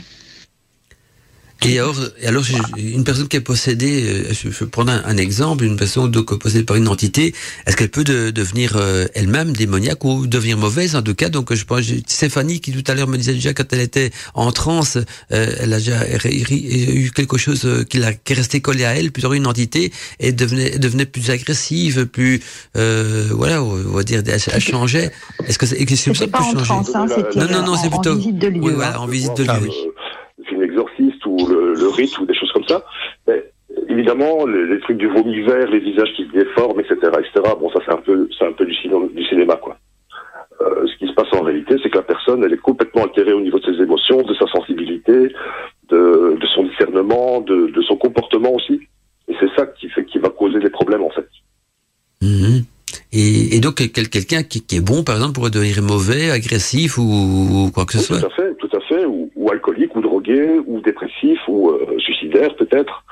Et alors, et alors j'ai- une personne qui est possédée, euh, je je vais prendre un, un exemple, une personne donc possédée par une entité, est-ce qu'elle peut de- devenir euh, elle-même démoniaque ou devenir mauvaise? En tout cas Donc je pense, j'ai- Stéphanie qui tout à l'heure me disait déjà quand elle était en transe, euh, elle a déjà eu quelque chose euh, qui, l'a- qui est resté collé à elle, plutôt une entité, et devenait, devenait plus agressive, plus, euh, voilà, on va dire, elle, elle changeait. Est-ce que c'est est-ce que c'est ça pas peut en changer? transe, hein, Non, non, non, en- c'est en plutôt- visite de lieu. Oui, voilà, en visite de voir, lieu. euh, le, le rite ou des choses comme ça. Mais évidemment, les, les trucs du vomi vert, les visages qui se déforment, etc., etc. Bon, ça c'est un peu, c'est un peu du cinéma, du cinéma quoi. Euh, ce qui se passe en réalité, c'est que la personne, elle est complètement altérée au niveau de ses émotions, de sa sensibilité, de, de son discernement, de, de son comportement aussi. Et c'est ça qui fait, qui va causer des problèmes en fait. Mhm. Et, et donc quel- quelqu'un qui, qui est bon, par exemple, pourrait devenir mauvais, agressif ou, ou quoi que ce Oui, soit. Tout à fait, tout à fait, ou, ou alcoolique, ou euh, suicidaire peut-être.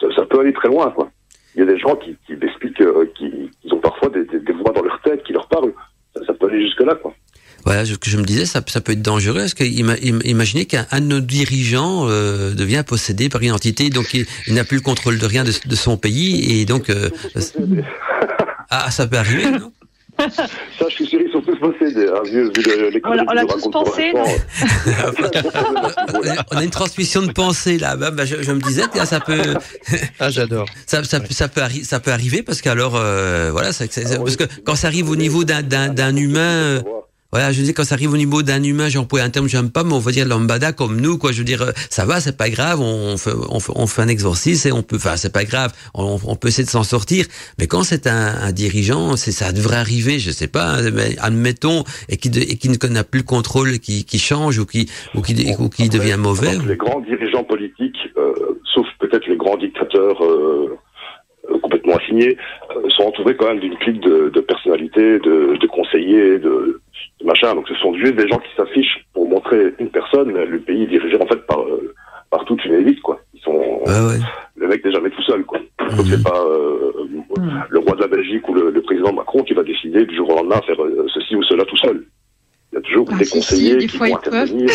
Ça, ça peut aller très loin, quoi. Il y a des gens qui, qui expliquent euh, qui, qui ont parfois des, des, des voix dans leur tête qui leur parlent. Ça, ça peut aller jusque là, quoi. Voilà, ce que je me disais, ça, ça peut être dangereux. Est-ce que ima- im- imaginez qu'un un de nos dirigeants euh, devient possédé par une entité, donc il, il n'a plus le contrôle de rien de, de son pays, et donc euh, ah, ça peut arriver, non? Ça, je suis sûr, ils sont tous possédés. Hein, vu, vu le- les On l'a- tous pensé. On a une transmission de pensée là. Bah, bah, je, je me disais, tiens, ça peut, Ah, j'adore. ça, ça, ça peut, ça peut arriver parce qu'alors, euh, voilà, ça- ça- Ah oui. parce que quand ça arrive au niveau d'un d'un d'un humain. Voilà, je dis quand ça arrive au niveau d'un humain, j'ai employé un terme que j'aime pas, mais on va dire lambada comme nous, quoi. Je veux dire, euh, ça va, c'est pas grave, on fait, on fait, on fait un exorcisme et on peut, enfin, c'est pas grave, on, on peut essayer de s'en sortir. Mais quand c'est un, un dirigeant, c'est ça devrait arriver, je sais pas, hein, mais admettons, et qui, de- et qui ne n'a plus le contrôle, qui, qui change ou qui, ou qui, ou qui devient mauvais. Les grands dirigeants politiques, euh, sauf peut-être les grands dictateurs euh, euh, complètement assignés, euh, sont entourés quand même d'une clique de, de personnalités, de, de conseillers, de machin. Donc ce sont juste des gens qui s'affichent pour montrer une personne, le pays est dirigé en fait par, euh, par toute une élite, quoi. Ils sont, Ouais, ouais. le mec n'est jamais tout seul, quoi. Donc Mhm. c'est pas euh, le roi de la Belgique ou le, le président Macron qui va décider du jour au lendemain faire euh, ceci ou cela tout seul. Il y a toujours Ah, des conseillers des qui vont ils peuvent. intervenir.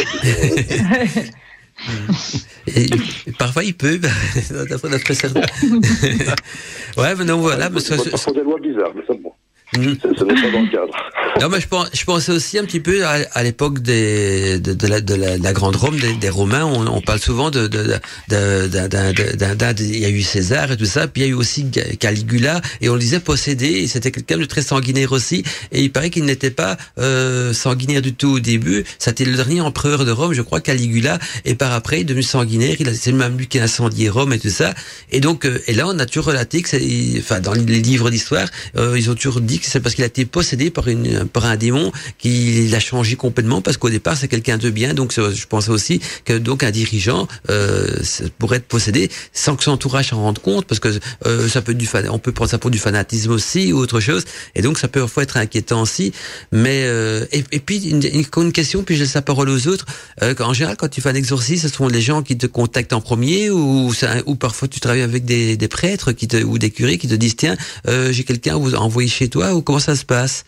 Et, parfois il peut, d'après d'après certains. ouais, mais non, voilà, parce que des lois bizarres, mais ça bon. Mhm. Ce n'est pas dans le cadre. Non, mais je, pense, je pensais aussi un petit peu à, l'époque des, de, de, la, de, la, grande Rome, des, des Romains. On, on, parle souvent de, de, de, il y a eu César et tout ça, puis il y a eu aussi Caligula, et on le disait possédé. C'était quelqu'un de très sanguinaire aussi, et il paraît qu'il n'était pas euh, sanguinaire du tout au début. C'était le dernier empereur de Rome, je crois, Caligula, et par après il est devenu sanguinaire. Il a c'est même lui qui a incendié Rome et tout ça. Et donc, euh, et là, on a toujours relaté que, enfin, dans les livres d'histoire, euh, ils ont toujours dit c'est parce qu'il a été possédé par une par un démon qu'il a changé complètement parce qu'au départ c'est quelqu'un de bien. Donc je pensais aussi que donc un dirigeant euh, pourrait être possédé sans que son entourage s'en rende compte parce que euh, ça peut du on peut prendre ça pour du fanatisme aussi ou autre chose. Et donc ça peut parfois être inquiétant aussi. Mais euh, et, puis une, une, question puis je laisse la parole aux autres. Euh, en général quand tu fais un exorcisme, ce sont les gens qui te contactent en premier ou ou parfois tu travailles avec des, des prêtres qui te, ou des curés qui te disent tiens euh, j'ai quelqu'un vous envoyer chez toi ou comment ça se passe?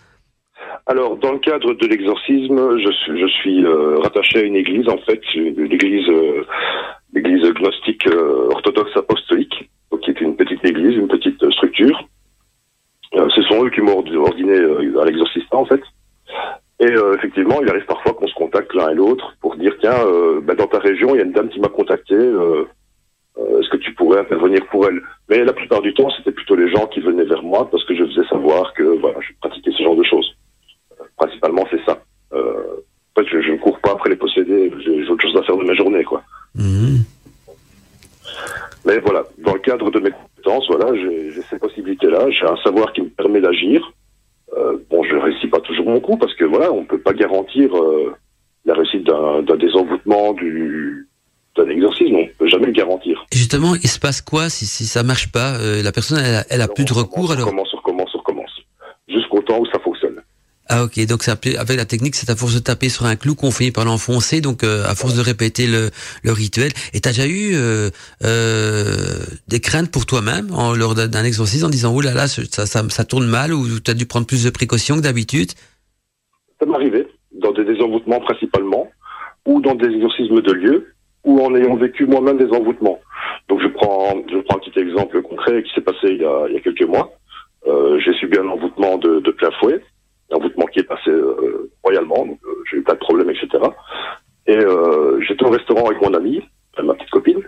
Alors, dans le cadre de l'exorcisme, je suis, euh, rattaché à une église, en fait, l'église, euh, l'église gnostique euh, orthodoxe apostolique, qui est une petite église, une petite structure. ce sont eux qui m'ont ordiné à l'exorcisme, en fait. Et effectivement, il arrive parfois qu'on se contacte l'un et l'autre pour dire tiens, ben, dans ta région, il y a une dame qui m'a contacté. Est-ce que tu pourrais intervenir pour elle Mais la plupart du temps, c'était plutôt les gens qui venaient vers moi parce que je faisais savoir que voilà, je pratiquais ce genre de choses principalement, c'est ça. Euh, en fait, je ne cours pas après les posséder, j'ai autre chose à faire de ma journée, quoi. Mhm. Mais voilà, dans le cadre de mes compétences, voilà, j'ai ces possibilités-là, j'ai un savoir qui me permet d'agir. Euh, bon, je réussis pas toujours mon coup parce que voilà, on peut pas garantir euh, la réussite d'un désenvoûtement du d'un exorcisme, on peut jamais le garantir. Et justement, il se passe quoi si, si ça marche pas La personne, elle a, plus de recours. alors... recommence, on recommence, on recommence, jusqu'au temps où ça fonctionne. Ah ok, donc ça, avec la technique, c'est à force de taper sur un clou qu'on finit par l'enfoncer, donc euh, à force de répéter le, le rituel. Et t'as déjà eu euh, euh, des craintes pour toi-même lors d'un exorcisme en disant oh là là, ça, ça, ça tourne mal ou t'as dû prendre plus de précautions que d'habitude? Ça m'est arrivé dans des désenvoûtements principalement, ou dans des exorcismes de lieu, ou en ayant vécu moi-même des envoûtements. Donc je prends, je prends un petit exemple concret qui s'est passé il y a, il y a quelques mois. Euh, j'ai subi un envoûtement de, de plein fouet envoûtement qui est passé euh, royalement, donc euh, j'ai eu pas de problème, etc. Et j'étais au restaurant avec mon ami, ma petite copine,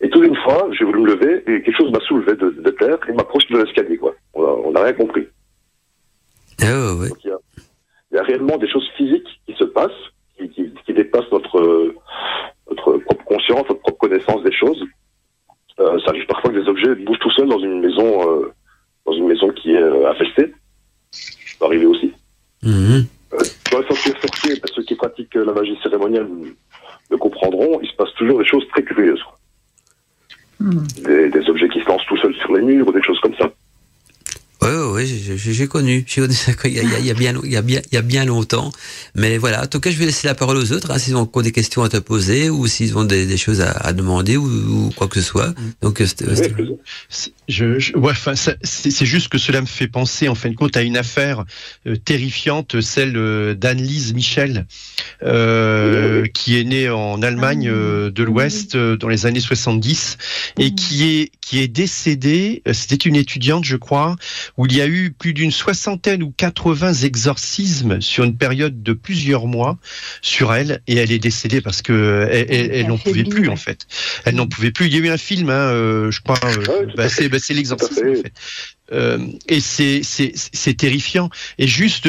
et tout d'une fois, j'ai voulu me lever et quelque chose m'a soulevé de, de terre et m'approche de l'escalier, quoi. On n'a rien compris. Oh, ouais. il, y a, réellement des choses physiques qui se passent, qui, qui, qui dépassent notre, notre propre conscience, notre propre connaissance des choses. Euh, ça arrive parfois que des objets bougent tout seuls dans une maison, dans une maison qui est affectée. Ça peut arriver aussi. Mmh. Euh, sorcier, ceux qui pratiquent la magie cérémonielle le comprendront, il se passe toujours des choses très curieuses. Hmm. Des, des, objets qui se lancent tout seuls sur les murs ou des choses comme ça. Oui, j'ai connu. J'ai connu ça il y, a, il, y a bien, il, y a bien, il y a bien longtemps. Mais voilà, en tout cas, je vais laisser la parole aux autres, hein, s'ils ont des questions à te poser ou s'ils ont des, des, choses à, à demander ou, ou, quoi que ce soit. Mm. Donc, euh, je, je, ouais, enfin, c'est juste que cela me fait penser, en fin de compte, à une affaire euh, terrifiante, celle euh, d'Anne-Lise Michel, euh, qui est née en Allemagne ah. de l'Ouest dans les années 70 et mm. qui est qui est décédée. C'était une étudiante, je crois où il y a eu plus d'une soixantaine ou 80 exorcismes sur une période de plusieurs mois sur elle, et elle est décédée parce que elle, n'en pouvait plus en fait. Elle n'en pouvait plus. Il y a eu un film, hein, euh, je crois, euh, bah, c'est bah, l'exorcisme en fait. Euh, et c'est terrifiant. Et juste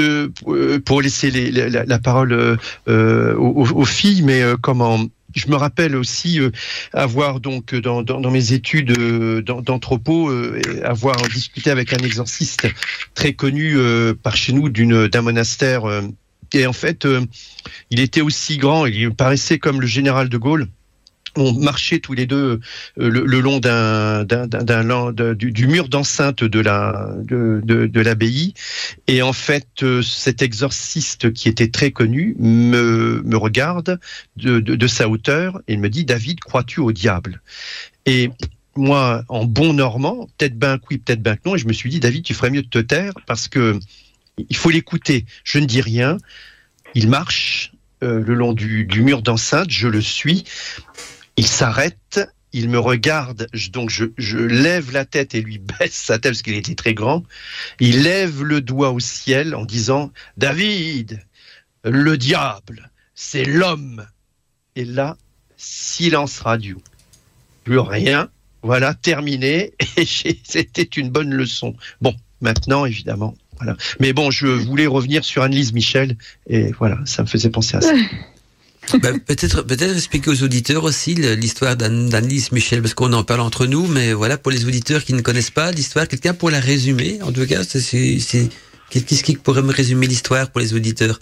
pour laisser la, parole aux, filles, mais comment je me rappelle aussi euh, avoir donc dans, dans, mes études euh, d'anthropo euh, avoir discuté avec un exorciste très connu par chez nous d'une d'un monastère et en fait il était aussi grand il paraissait comme le général de Gaulle on marchait tous les deux euh, le, long d'un, du, mur d'enceinte de la de, de, l'abbaye. Et en fait euh, cet exorciste qui était très connu me, regarde de, sa hauteur et me dit David crois-tu au diable? Et moi en bon normand peut-être ben oui peut-être ben non et je me suis dit David tu ferais mieux de te taire parce que il faut l'écouter. Je ne dis rien. Il marche euh, le long du mur d'enceinte. Je le suis il s'arrête il me regarde, donc je, lève la tête et lui baisse sa tête parce qu'il était très grand. Il lève le doigt au ciel en disant David, le diable, c'est l'homme. Et là, silence radio. Plus rien. Voilà, terminé. Et c'était une bonne leçon. Bon, maintenant, évidemment. Mais bon, je voulais revenir sur Annelise Michel et voilà, ça me faisait penser à ça. Ben, peut-être peut-être expliquer aux auditeurs aussi l'histoire d'Annelise Michel parce qu'on en parle entre nous mais voilà pour les auditeurs qui ne connaissent pas l'histoire quelqu'un pour la résumer en tout cas c'est qu'est-ce qui pourrait me résumer l'histoire pour les auditeurs?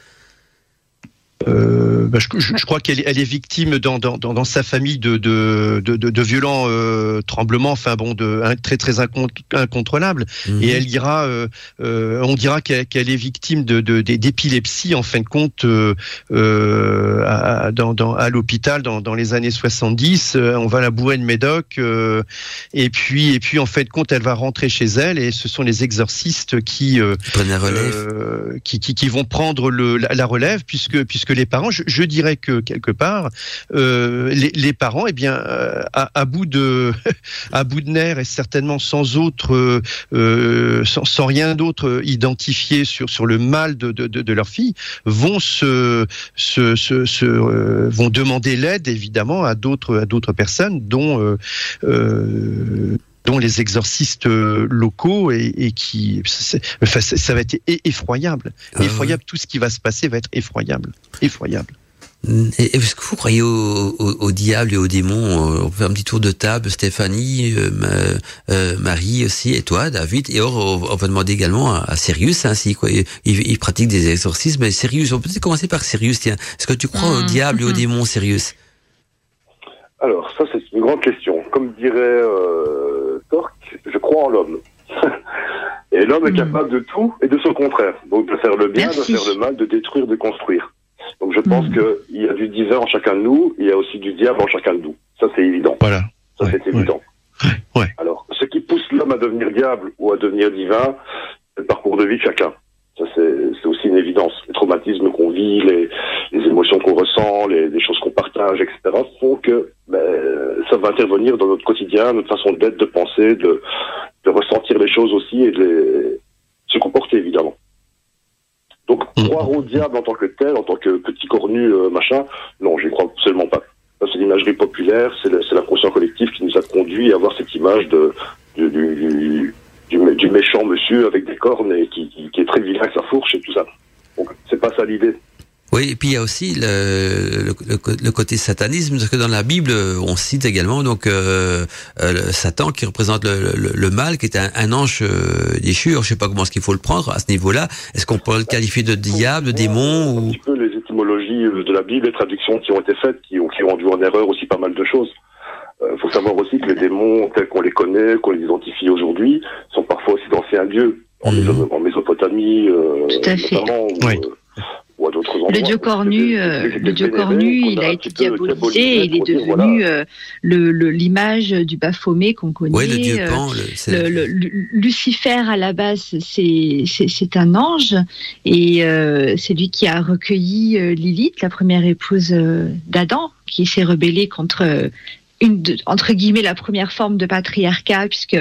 Euh, bah, je, je, crois qu'elle elle est victime dans, dans, dans, sa famille de, de, de, de violents euh, tremblements, enfin bon, de un, très très incontrôlables. Mhm. Et elle ira, euh, euh on dira qu'elle est victime de d'épilepsie en fin de compte euh, euh, à, dans, dans, à l'hôpital dans, dans les années 70. on va la bourrer de Médoc et puis et puis en fin de compte, elle va rentrer chez elle et ce sont les exorcistes qui qui, qui, qui, vont prendre le, la, la relève puisque puisque les parents, je, dirais que quelque part, euh, les, parents, eh bien, euh, à, bout de à bout de nerfs et certainement sans autre, euh, sans, rien d'autre identifié sur sur le mal de, de, leur fille, vont se, vont demander l'aide évidemment à d'autres à d'autres personnes dont dont les exorcistes locaux et, qui enfin, ça va être effroyable ah effroyable tout ce qui va se passer va être effroyable effroyable. Est-ce que vous croyez au, diable et aux démons On fait un petit tour de table, Stéphanie, euh, euh, Marie aussi, et toi, David. Et or, on va demander également à, Sirius, hein, si, quoi, il, pratique des exorcismes. Mais Sirius, on peut peut-être commencer par Sirius. Tiens, est-ce que tu crois au mmh. diable et aux démons, Sirius? Alors, ça, c'est une grande question. Comme dirait euh, Torque, je crois en l'homme. et l'homme est mmh. capable de tout et de son contraire. Donc, de faire le bien, de faire le mal, de détruire, de construire. Donc je pense mm. qu'il y a du divin en chacun de nous, il y a aussi du diable en chacun de nous. Ça c'est évident. Voilà. Ça c'est évident. Ouais. Alors, ce qui pousse l'homme à devenir diable ou à devenir divin, c'est le parcours de vie de chacun. Ça c'est aussi une évidence. Les traumatismes qu'on vit, les, les émotions qu'on ressent, les, les choses qu'on partage, etc., font que ben, ça va intervenir dans notre quotidien, notre façon d'être, de penser, de, de ressentir les choses aussi et de les, se comporter évidemment. Donc, mm. croire au diable en tant que tel, en tant que petit cornu, euh, machin, non, je crois absolument pas. C'est l'imagerie populaire, c'est l'inconscient collectif qui nous a conduit à avoir cette image de, du, du, du, méchant monsieur avec des cornes et qui, qui, est très vilain avec sa fourche et tout ça. Donc, c'est pas ça l'idée. Oui, et puis il y a aussi le, le, côté satanisme, parce que dans la Bible, on cite également donc euh, euh Satan qui représente le, le, mal, qui est un, ange euh, déchu. Je sais pas comment est-ce qu'il faut le prendre à ce niveau-là. Est-ce qu'on peut le qualifier de diable, de démon ou... Un petit peu les étymologies de la Bible, les traductions qui ont été faites, qui ont, qui ont rendu en erreur aussi pas mal de choses. Il euh, faut savoir aussi que les démons, tels qu'on les connaît, qu'on les identifie aujourd'hui, sont parfois aussi d'anciens dieux. En, mmh. en Mésopotamie, notamment. oui. Le dieu cornu, euh, le dieu cornu, il a été diabolisé et il est devenu euh, l'image du Baphomet qu'on connaît. Oui, le dieu euh, Pan. Le, Lucifer à la base, c'est un ange et c'est lui qui a recueilli Lilith, la première épouse d'Adam, qui s'est rebellée contre une entre guillemets la première forme de patriarcat puisque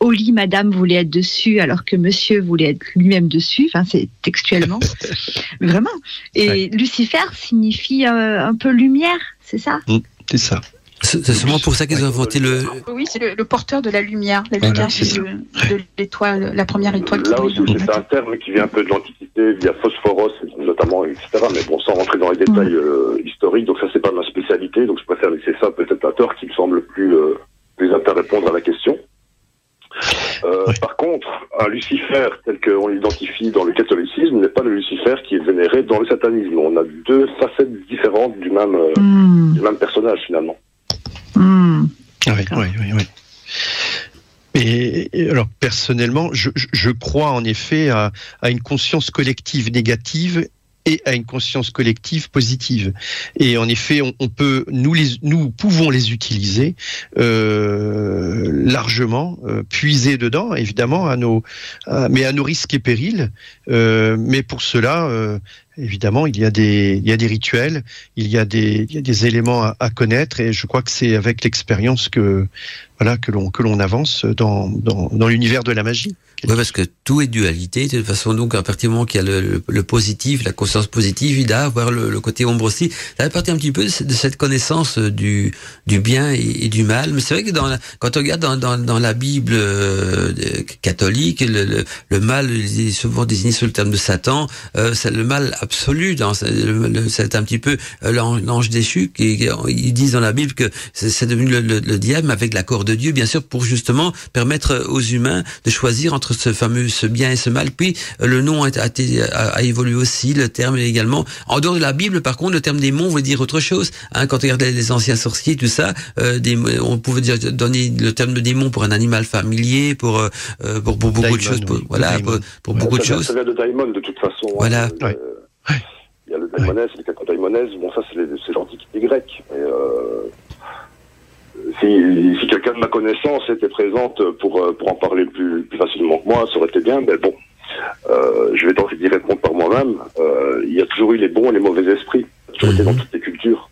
au lit madame voulait être dessus alors que monsieur voulait être lui-même dessus. Enfin c'est textuellement. Vraiment. Et Lucifer signifie euh, un peu lumière c'est ça? Mmh, c'est ça c'est sûrement pour ça qu'ils ont inventé le. Oui, c'est le, porteur de la lumière, la lumière de, l'étoile, la première étoile. Là aussi, c'est un terme qui vient un peu de l'Antiquité, via Phosphoros, notamment, etc. Mais bon, sans rentrer dans les détails euh, historiques, donc ça, c'est pas ma spécialité, donc je préfère laisser ça peut-être à tort, qui me semble plus, euh, plus apte à répondre à la question. Euh, par contre, un Lucifer tel qu'on l'identifie dans le catholicisme n'est pas le Lucifer qui est vénéré dans le satanisme. On a deux facettes différentes du même, hmm. du même personnage finalement. Oui, oui, oui, oui. Et, alors personnellement, je, je, crois en effet à, à, une conscience collective négative et à une conscience collective positive. Et en effet, on, on peut, nous, les, nous pouvons les utiliser euh, largement, euh, puiser dedans, évidemment, à nos, mais à nos risques et périls. Euh, mais pour cela, évidemment, il y a des, rituels, il y a des, éléments à, connaître, et je crois que c'est avec l'expérience que, voilà, que l'on que l'on avance dans, dans, l'univers de la magie. Oui, parce que tout est dualité. De toute façon, donc, à partir du moment qu'il y a le, positif, la conscience positive, il a avoir le, le, côté ombre aussi. Ça partir un petit peu de, cette connaissance du, bien et, du mal. Mais c'est vrai que quand on regarde dans, la Bible euh, catholique, le, mal est souvent désigné sous le terme de Satan. Euh, le mal absolu. C'est un petit peu euh, l'ange déchu. Qui, ils disent dans la Bible que c'est devenu le, le, diable avec l'accord de Dieu, bien sûr, pour justement permettre aux humains de choisir entre ce fameux ce bien et ce mal. Puis euh, le nom a, a, a, évolué aussi, le terme également. En dehors de la Bible, par contre, le terme démon veut dire autre chose. Hein, quand on regarde les anciens sorciers, tout ça, euh, des, on pouvait dire, donner le terme de démon pour un animal familier, pour euh, pour, pour, beaucoup de choses. Pour, voilà, pour, pour ouais, beaucoup ça de choses. Ça vient de de toute façon. Voilà. Hein, ouais. Il y a le Daimonès, ouais. le Daimonès. Bon, ça c'est l'antiquité grecque. Et, euh, si, si quelqu'un de ma connaissance était présente pour, pour en parler plus, plus facilement que moi, ça aurait été bien, mais bon, euh, je vais donc y répondre par moi-même. Euh, il y a toujours eu les bons et les mauvais esprits, toujours été dans toutes les cultures.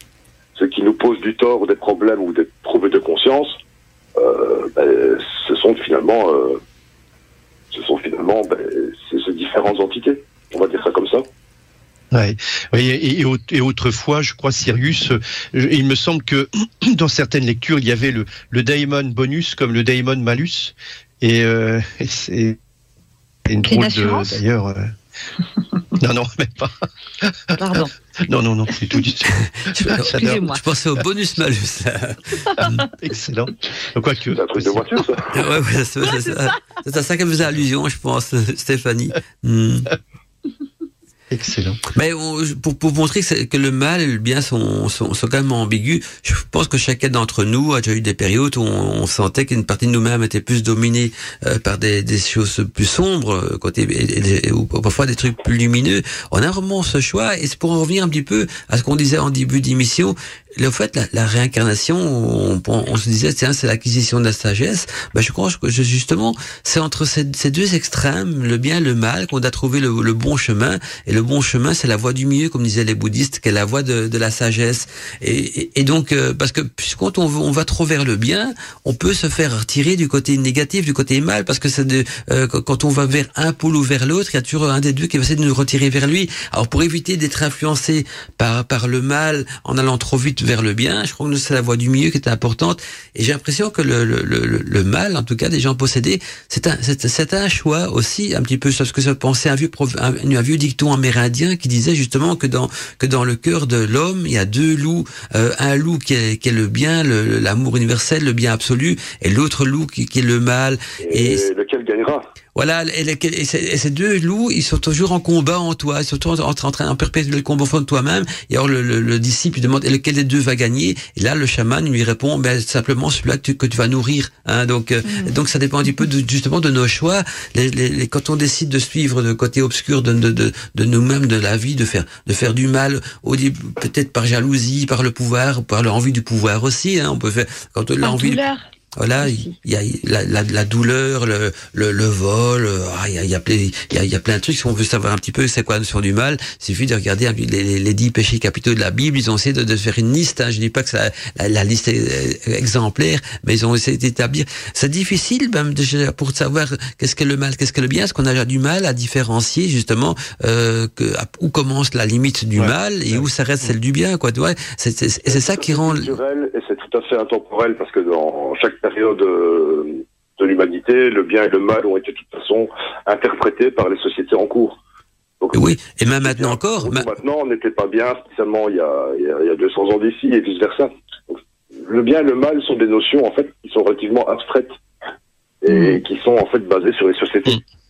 Ceux qui nous posent du tort ou des problèmes ou des troubles de conscience, euh, ben, ce sont finalement, euh, ce sont finalement ben, ces différentes entités. On va dire ça comme ça. Ouais. Et, et, et, autrefois, je crois, Sirius, il me semble que dans certaines lectures, il y avait le, le daemon bonus comme le daemon malus. Et, euh, et c'est une drôle de. D'ailleurs. Euh... non, non, mais pas. Pardon. Non, non, non, c'est tout du tout. je pensais au bonus malus. Excellent. Quoi que. C'est un truc de voiture, ça. ouais, ouais, c'est à ça qu'elle faisait allusion, je pense, Stéphanie. Mm. Excellent. Mais pour, pour montrer que, le mal et le bien sont, sont, sont quand même ambigus, je pense que chacun d'entre nous a déjà eu des périodes où on, sentait qu'une partie de nous-mêmes était plus dominée euh, par des, des, choses plus sombres, côté, et, et, ou parfois des trucs plus lumineux. On a vraiment ce choix, et c'est pour en revenir un petit peu à ce qu'on disait en début d'émission, le fait, la, la réincarnation, on, on, se disait, tiens, c'est l'acquisition de la sagesse. Ben, je crois que justement, c'est entre ces, ces, deux extrêmes, le bien et le mal, qu'on a trouvé le, le, bon chemin. Et le bon chemin, c'est la voie du milieu, comme disaient les bouddhistes, qui est la voie de, de la sagesse. Et, et, donc, euh, parce que quand on, va trop vers le bien, on peut se faire retirer du côté négatif, du côté mal, parce que c'est euh, quand on va vers un pôle ou vers l'autre, il y a toujours un des deux qui va essayer de nous retirer vers lui. Alors, pour éviter d'être influencé par, par le mal en allant trop vite vers le bien. Je crois que c'est la voie du milieu qui est importante. Et j'ai l'impression que le, le, le, le, mal, en tout cas des gens possédés, c'est un, c'est, un choix aussi, un petit peu ce que ça pensait un vieux, un, un, vieux dicton amérindien qui disait justement que dans, que dans le cœur de l'homme, il y a deux loups. Euh, un loup qui est, qui est le bien, l'amour universel, le bien absolu, et l'autre loup qui, qui, est le mal. Et, et lequel gagnera? voilà, et, les, et, ces deux loups, ils sont toujours en combat en toi, ils sont toujours en, en train en perpétuel combat de toi-même. Et alors le, le, le, disciple demande lequel des deux va gagner. Et là, le chaman lui répond ben simplement celui-là que tu, que tu vas nourrir. Hein, donc mmh. donc ça dépend un petit peu de, justement de nos choix. Les, les, quand on décide de suivre le côté obscur de, de, de, de nous-mêmes, de la vie, de faire de faire du mal, au peut-être par jalousie, par le pouvoir, par l'envie du pouvoir aussi. Hein, on peut faire quand l'envie. Voilà, il y a la, la, la douleur, le, le, le vol, ah, il, y a, il, y a plein, il, y a, y a plein de trucs. Si on veut savoir un petit peu c'est quoi la notion du mal, il suffit de regarder les, les, dix péchés capitaux de la Bible. Ils ont essayé de, de faire une liste. Hein. Je dis pas que ça, la, la, liste est exemplaire, mais ils ont essayé d'établir. C'est difficile même de, pour savoir qu'est-ce que le mal, qu'est-ce que le bien. Est-ce qu'on a du mal à différencier justement euh, que, où commence la limite du ouais, mal et ouais. où s'arrête celle du bien. Quoi, ouais, c'est, c'est, c'est ça qui rend. Culturel et c'est tout à fait intemporel parce que dans chaque période de, de l'humanité, le bien et le mal ont été de toute façon interprétés par les sociétés en cours. Donc, oui, et même maintenant encore. Ma... Maintenant, on n'était pas bien spécialement il y, a, il y a 200 ans d'ici et vice versa. Donc, le bien et le mal sont des notions en fait qui sont relativement abstraites et mmh. qui sont en fait basées sur les sociétés. Mmh.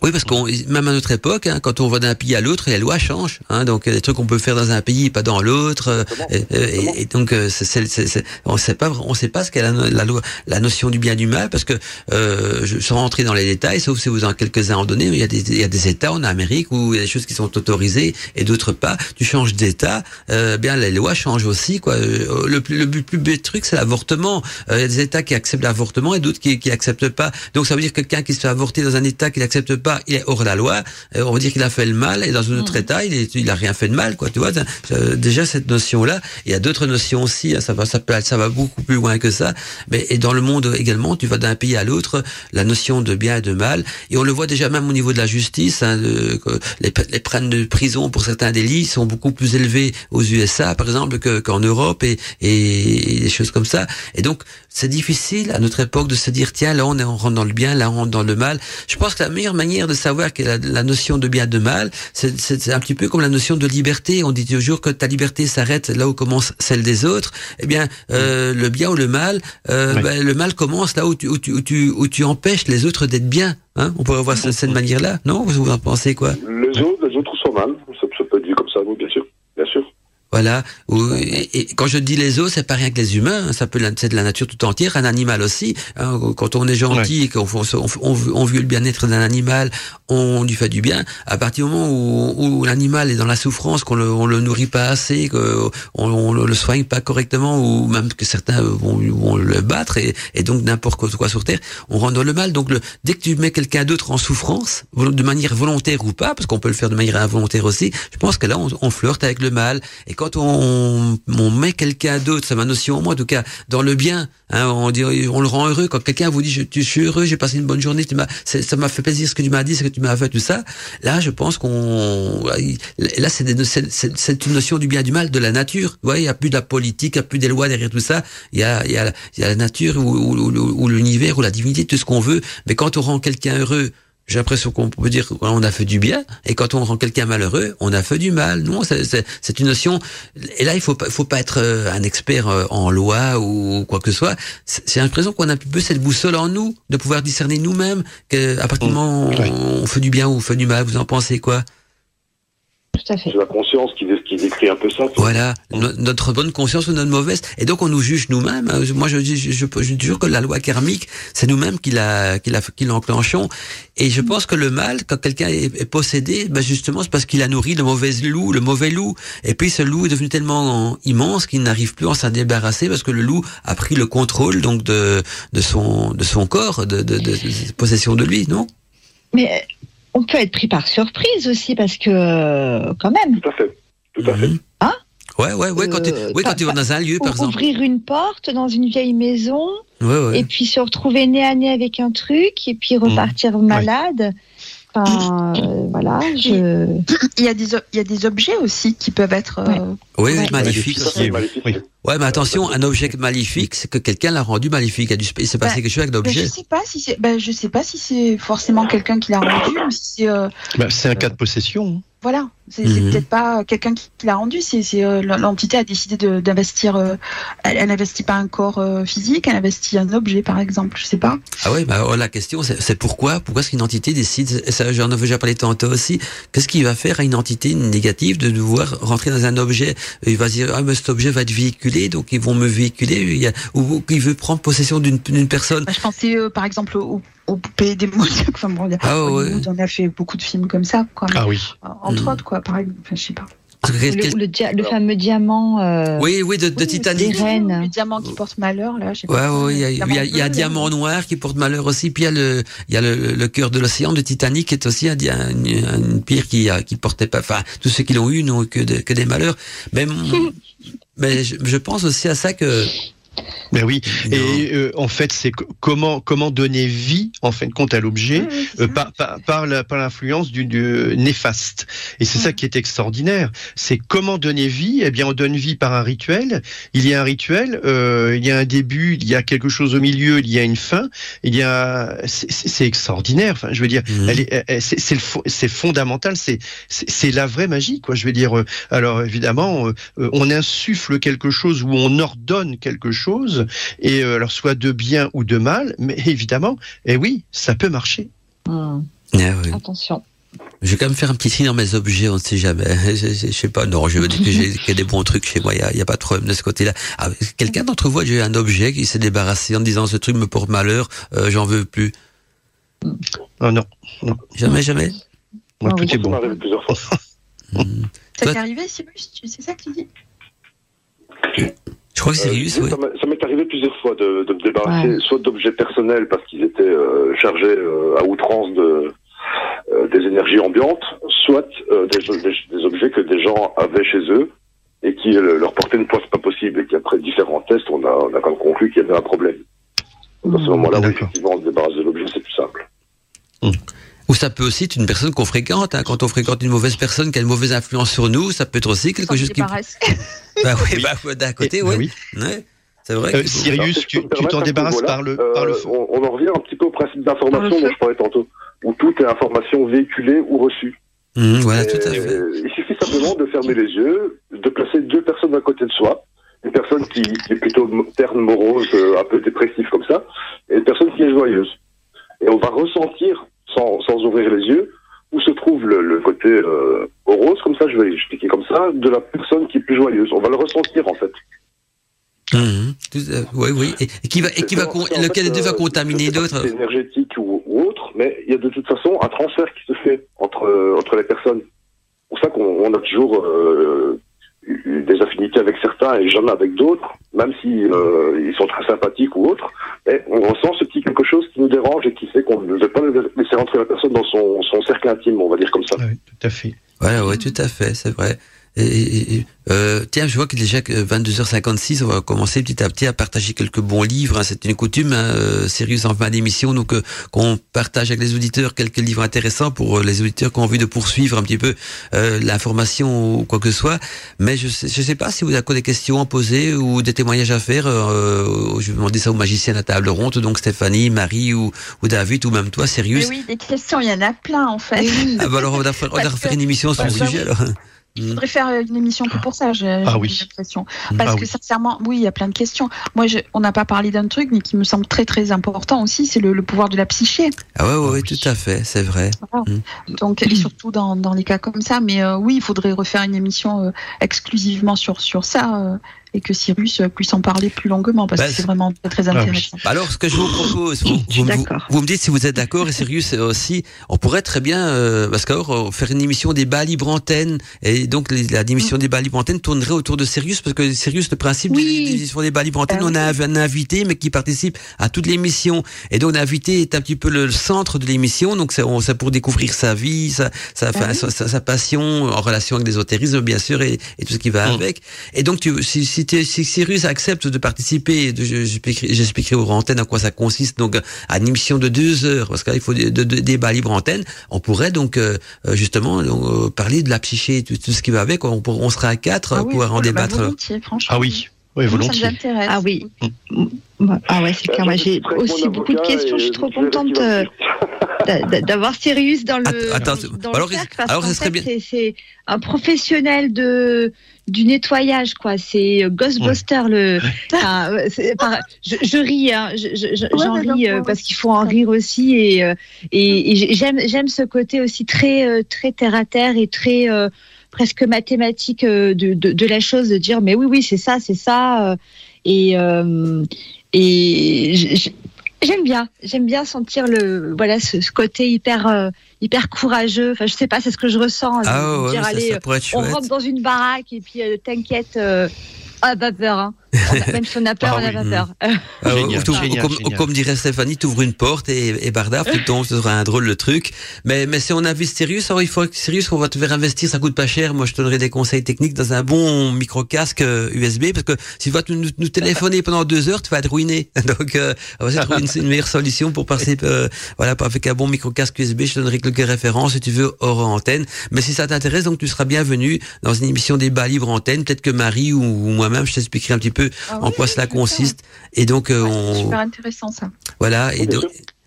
Oui, parce qu'on même à notre époque, hein, quand on va d'un pays à l'autre, les lois changent. Hein, donc il y a des trucs qu'on peut faire dans un pays, pas dans l'autre. Et, et, et, donc c'est, c'est, c'est, on sait pas, on sait pas ce qu'est la, la, loi, la notion du bien et du mal, parce que euh, je, sans rentrer dans les détails, sauf si vous en quelques-uns en donnez, il y a des, il y a des États en Amérique où il y a des choses qui sont autorisées et d'autres pas. Tu changes d'État, euh, bien les lois changent aussi. Quoi. Le plus, le plus, plus bête truc, c'est l'avortement. Euh, il y a des États qui acceptent l'avortement et d'autres qui, qui acceptent pas. Donc ça veut dire que quelqu'un qui se fait avorter dans un État qui n'accepte pas part, il est hors la loi. Euh, on va dire qu'il a fait le mal, et dans un autre mm. état, il, est, il a rien fait de mal, quoi. Tu vois, déjà cette notion-là. Il y a d'autres notions aussi. Hein, ça va, ça peut, ça va beaucoup plus loin que ça. Mais et dans le monde également, tu vas d'un pays à l'autre, la notion de bien et de mal. Et on le voit déjà même au niveau de la justice. Hein, les, les peines de prison pour certains délits sont beaucoup plus élevés aux USA, par exemple, qu'en Europe et, et, des choses comme ça. Et donc, c'est difficile à notre époque de se dire tiens là on est on rentre dans le bien, là on rentre dans le mal. Je pense que la meilleure manière de savoir que la, la notion de bien et de mal, c'est un petit peu comme la notion de liberté. On dit toujours que ta liberté s'arrête là où commence celle des autres. Eh bien, euh, le bien ou le mal, euh, ben, le mal commence là où tu, où tu, où tu, où tu empêches les autres d'être bien. Hein on pourrait voir ça de cette manière-là, non? Vous en pensez quoi? Les autres, les autres sont mal. Ça, ça peut être dit comme ça, oui, bien sûr, bien sûr. Voilà. et, quand je dis les os, c'est pas rien que les humains. Hein. Ça peut c'est de la nature tout entière, un animal aussi. Hein. quand on est gentil et qu'on on, on, veut le bien-être d'un animal, on lui fait du bien. À partir du moment où, où l'animal est dans la souffrance, qu'on le, on le nourrit pas assez, qu'on on, le soigne pas correctement, ou même que certains vont, vont le battre et, et donc n'importe quoi sur terre, on rentre dans le mal. Donc le, dès que tu mets quelqu'un d'autre en souffrance, de manière volontaire ou pas, parce qu'on peut le faire de manière involontaire aussi, je pense que là on, on flirte avec le mal. Et quand on, on met quelqu'un d'autre, c'est ma notion moi, en tout cas, dans le bien, hein, on, dit, on le rend heureux. Quand quelqu'un vous dit je, je, suis heureux, j'ai passé une bonne journée, tu ça m'a fait plaisir ce que tu m'as dit, ce que tu m'as fait, tout ça. Là, je pense qu'on, là, c'est une notion du bien du mal de la nature. Vous voyez, il n'y a plus de la politique, il n'y a plus des lois derrière tout ça. Il y a, il y a, il y a la nature ou, ou, ou l'univers ou la divinité, tout ce qu'on veut. Mais quand on rend quelqu'un heureux, j'ai l'impression qu'on peut dire qu'on a fait du bien, et quand on rend quelqu'un malheureux, on a fait du mal. Non, c'est une notion. Et là, il faut pas, faut pas être euh, un expert euh, en loi ou quoi que ce soit. C'est l'impression qu'on a un peu cette boussole en nous, de pouvoir discerner nous-mêmes qu'à partir du moment où on fait du bien ou on fait du mal. Vous en pensez quoi? C'est la conscience qui, décrit un peu ça. Voilà, notre bonne conscience ou notre mauvaise. Et donc on nous juge nous-mêmes. Euh, moi je dis, je, je, toujours que la loi karmique, c'est nous-mêmes qui la, qui la, qui l'enclenchons. Et je pense que le mal, quand quelqu'un est, possédé, ben justement c'est parce qu'il a nourri le mauvais loup, le mauvais loup. Et puis ce loup est devenu tellement immense qu'il n'arrive plus à s'en débarrasser parce que le loup a pris le contrôle donc de, de son, de son corps, de, de, de, de possession de lui, non? Mais on peut être pris par surprise aussi parce que euh, quand même. Tout à fait. Tout à fait. Mhm. Hein? Ouais, ouais, ouais, quand tu, euh, oui, quand tu vas dans un lieu, par exemple. Ouvrir une porte dans une vieille maison, ouais, ouais. et puis se retrouver nez à nez avec un truc, et puis repartir mhm. malade. Enfin, euh, voilà, je... il, y a des, il y a des objets aussi qui peuvent être. Euh, oui, maléfiques aussi. Oui. Ouais, mais attention, un objet maléfique, c'est que quelqu'un l'a rendu maléfique. Il s'est passé bah, quelque chose avec l'objet. Je sais pas si c'est, bah, je sais pas si c'est forcément quelqu'un qui l'a rendu, ou si c'est. Euh, bah, c'est un cas de possession. Voilà, c'est mhm. peut-être pas quelqu'un qui, l'a rendu, c'est euh, l'entité a décidé d'investir. Euh, elle, n'investit pas un corps euh, physique, elle investit un objet, par exemple, je sais pas. Ah oui, bah, oh, la question c'est pourquoi Pourquoi est-ce qu'une entité décide Ça, j'en avais déjà parlé tantôt aussi. Qu'est-ce qui va faire à une entité négative de devoir rentrer dans un objet? Il va dire ah mais cet objet va être véhiculé, donc ils vont me véhiculer. Il y a, ou, qu'il veut prendre possession d'une personne. Bah, je pensais par exemple au aux poupées démoniaques. Enfin bon, ah, ouais. on a fait beaucoup de films comme ça, quoi. Ah oui. Entre mm. autres, quoi, par exemple. Enfin, je sais pas. Le, le, fameux diamant. Euh, oui, oui, de, de Titanic. Le diamant qui porte malheur, là. Ouais, ouais, il y a, il y a, il y a un diamant noir qui porte malheur aussi. Puis il y a le, il y a le, le cœur de l'océan de Titanic qui est aussi un, une, une pierre qui, qui portait pas. Enfin, tous ceux qui l'ont eu n'ont que, que des malheurs. Mais, mais je, je pense aussi à ça que ben oui, et euh, en fait, c'est comment comment donner vie en fin de compte à l'objet euh, par, par, par l'influence du, du, néfaste. Et c'est ça qui est extraordinaire. C'est comment donner vie? Eh bien, on donne vie par un rituel. Il y a un rituel, euh, il y a un début, il y a quelque chose au milieu, il y a une fin. Il y a, c'est extraordinaire. Enfin, je veux dire, mhm. c'est fondamental. C'est c'est la vraie magie, quoi. Je veux dire. Alors évidemment, on insuffle quelque chose ou on ordonne quelque chose et euh, alors soit de bien ou de mal, mais évidemment, et eh oui, ça peut marcher. Hmm. Ah Attention. Je vais quand même faire un petit tri dans mes objets, on ne sait jamais. Je, sais pas, non, je veux dire que j'ai des bons trucs chez moi, il n'y a, pas de problème de ce côté-là. Ah, quelqu'un d'entre vous a eu un objet qui s'est débarrassé en disant ce truc me porte malheur, euh, j'en veux plus? Oh, non, Jamais, jamais? Moi, tout est bon. Hmm. Ça t'est arrivé, c'est ça que tu dis? Je crois que c'est euh, Ça m'est arrivé plusieurs fois de, de me débarrasser soit d'objets personnels parce qu'ils étaient euh, chargés euh, à outrance de euh, des énergies ambiantes, soit euh, des, des, des objets que des gens avaient chez eux et qui euh, leur portaient une poisse pas possible et qu'après différents tests, on a, on a quand même conclu qu'il y avait un problème. À ce moment-là, oui, effectivement, on se débarrasse de l'objet, c'est plus simple. Ou ça peut aussi être une personne qu'on fréquente. hein. Quand on fréquente une mauvaise personne qui a une mauvaise influence sur nous, ça peut être aussi quelque S'en chose qui. Débarrasser. Bah oui, bah, ouais, d'un côté, bah oui. Ouais, C'est vrai. Euh, Sirius, tu t'en débarrasses par le, euh, par le feu. on, on en revient un petit peu au principe d'information dont je parlais tantôt, où tout est information véhiculée ou reçue. Voilà, tout à Et fait. Il suffit simplement de fermer les yeux, de placer deux personnes à côté de soi. Une personne qui, qui est plutôt terne, morose, euh, un peu dépressive comme ça, et une personne qui est joyeuse. Et on va ressentir, sans, sans ouvrir les yeux, où se trouve le, le côté euh, rose, comme ça, je vais expliquer comme ça, de la personne qui est plus joyeuse. On va le ressentir en fait. Mhm, à- Oui, oui. Et, et qui va, et qui va, en lequel des deux va euh, contaminer C'est énergétique ou, ou autre, mais il y a de toute façon un transfert qui se fait entre, euh, entre les personnes. C'est pour ça qu'on on a toujours euh, eu des affinités avec certains et jamais avec d'autres, même si euh, ils sont très sympathiques ou autres. On ressent ce petit quelque chose qui nous dérange et qui fait qu'on ne veut pas laisser rentrer la personne dans son, son cercle intime, on va dire comme ça. Oui, tout à fait. Voilà, ouais, tout à fait, c'est vrai. Et, euh, tiens, je vois que déjà que 22h56, on va commencer petit à petit à partager quelques bons livres. hein. C'est une coutume, hein, euh, sérieuse en fin d'émission, donc euh, qu'on partage avec les auditeurs quelques livres intéressants pour euh, les auditeurs qui ont envie de poursuivre un petit peu euh, l'information ou quoi que ce soit. Mais je sais, je sais pas si vous avez des questions à poser ou des témoignages à faire. Euh, je vais demander ça aux magiciens à la table ronde, donc Stéphanie, Marie ou, ou David ou même toi, Mais Sirius. oui, des questions, il y en a plein en fait. Ah bah alors on va faire, on va Parce faire que- une émission sur le sujet alors. Je voudrais faire une émission que pour ça, j'ai Ah oui. l'impression. Parce Ah que oui. sincèrement, oui, il y a plein de questions. Moi, je- on n'a pas parlé d'un truc, mais qui me semble très très important aussi, c'est le, le pouvoir de la psyché. Ah ouais, ouais, oui. tout à fait, c'est vrai. Donc, et surtout dans, dans les cas comme ça. Mais euh, oui, il faudrait refaire une émission euh, exclusivement sur, sur ça euh, et que Cyrus puisse en parler plus longuement parce Bah, que c'est vraiment très très Ah intéressant. Alors, ce que je vous propose, vous, me dites si vous êtes d'accord, et Sirius euh, aussi, on pourrait très bien, euh, parce qu'alors, euh, faire une émission débat libre antenne, et donc les- la émission Mm. débat libre antenne tournerait autour de Sirius, parce que Sirius, le principe Oui. des émissions débat libre antenne, Ah on a un, un invité, mais qui participe à toute l'émission, et donc l'invité est un petit peu le, centre de l'émission, donc c'est pour découvrir sa vie, sa, sa, enfin, oui. sa, sa- sa passion en relation avec l'ésotérisme, bien sûr, et, et tout ce qui va Mm. avec. Et donc, tu, si, si, si Cyrus accepte de participer, j'expliquerai aux antennes à quoi ça consiste, donc à une émission de deux heures, parce qu'il faut des de, de- débat libre antenne, on pourrait donc euh, euh, justement donc, euh, parler de la psyché, tout, tout ce qui va avec, on, pour- on sera à quatre Ah oui, pour en bah, débattre. volontiers, franchement. Ah oui, ça volontiers. intéresse. Ah oui. Ah ouais, c'est clair. Moi, j'ai aussi beaucoup de questions. Je suis trop contente d'avoir Sirius dans le, Attends, dans alors, le cercle, parce alors, qu'en ce serait fait, bien- c'est un professionnel de du nettoyage quoi. C'est euh, Ghostbuster le enfin, c'est- par- je, je ris hein, je- je- je- Ouais, j'en ris euh, parce qu'il faut en rire aussi et euh, et, et j'ai- j'aime j'aime ce côté aussi très euh, très terre à terre et très euh, presque mathématique euh, de, de, de la chose de dire mais oui oui c'est ça c'est ça euh, et euh, et j'aime bien. J'aime bien sentir le voilà ce, ce côté hyper euh, hyper courageux. Enfin je sais pas c'est ce que je ressens Ah ouais, dire ça, allez ça on rentre dans une baraque et puis euh, t'inquiète euh, ah pas peur hein. Même si on a peur Ah on n'a oui. pas Mm. peur Ah ouais, Génial, ou t'ouvres- génial, comme, génial. comme dirait Stéphanie, tu ouvres une porte et, et bardaf, tu tombes, ce sera un drôle de truc. Mais, mais si on invite Sirius, alors il faut que Sirius, on va te faire investir, ça coûte pas cher. Moi, je te donnerai des conseils techniques dans un bon micro-casque euh, USB, parce que si tu vas nous, nous téléphoner pendant deux heures, tu vas être ruiné. Donc, euh, on va essayer de trouver une, une meilleure solution pour passer, euh, voilà, avec un bon micro-casque USB. Je te donnerai quelques références si tu veux hors antenne. Mais si ça t'intéresse, donc tu seras bienvenu dans une émission débat libre antenne. Peut-être que Marie ou, ou moi-même, je t'expliquerai un petit peu Ah en oui, quoi cela consiste. Et donc, euh, Ouais, c'est on, super intéressant ça. voilà, et, sûr.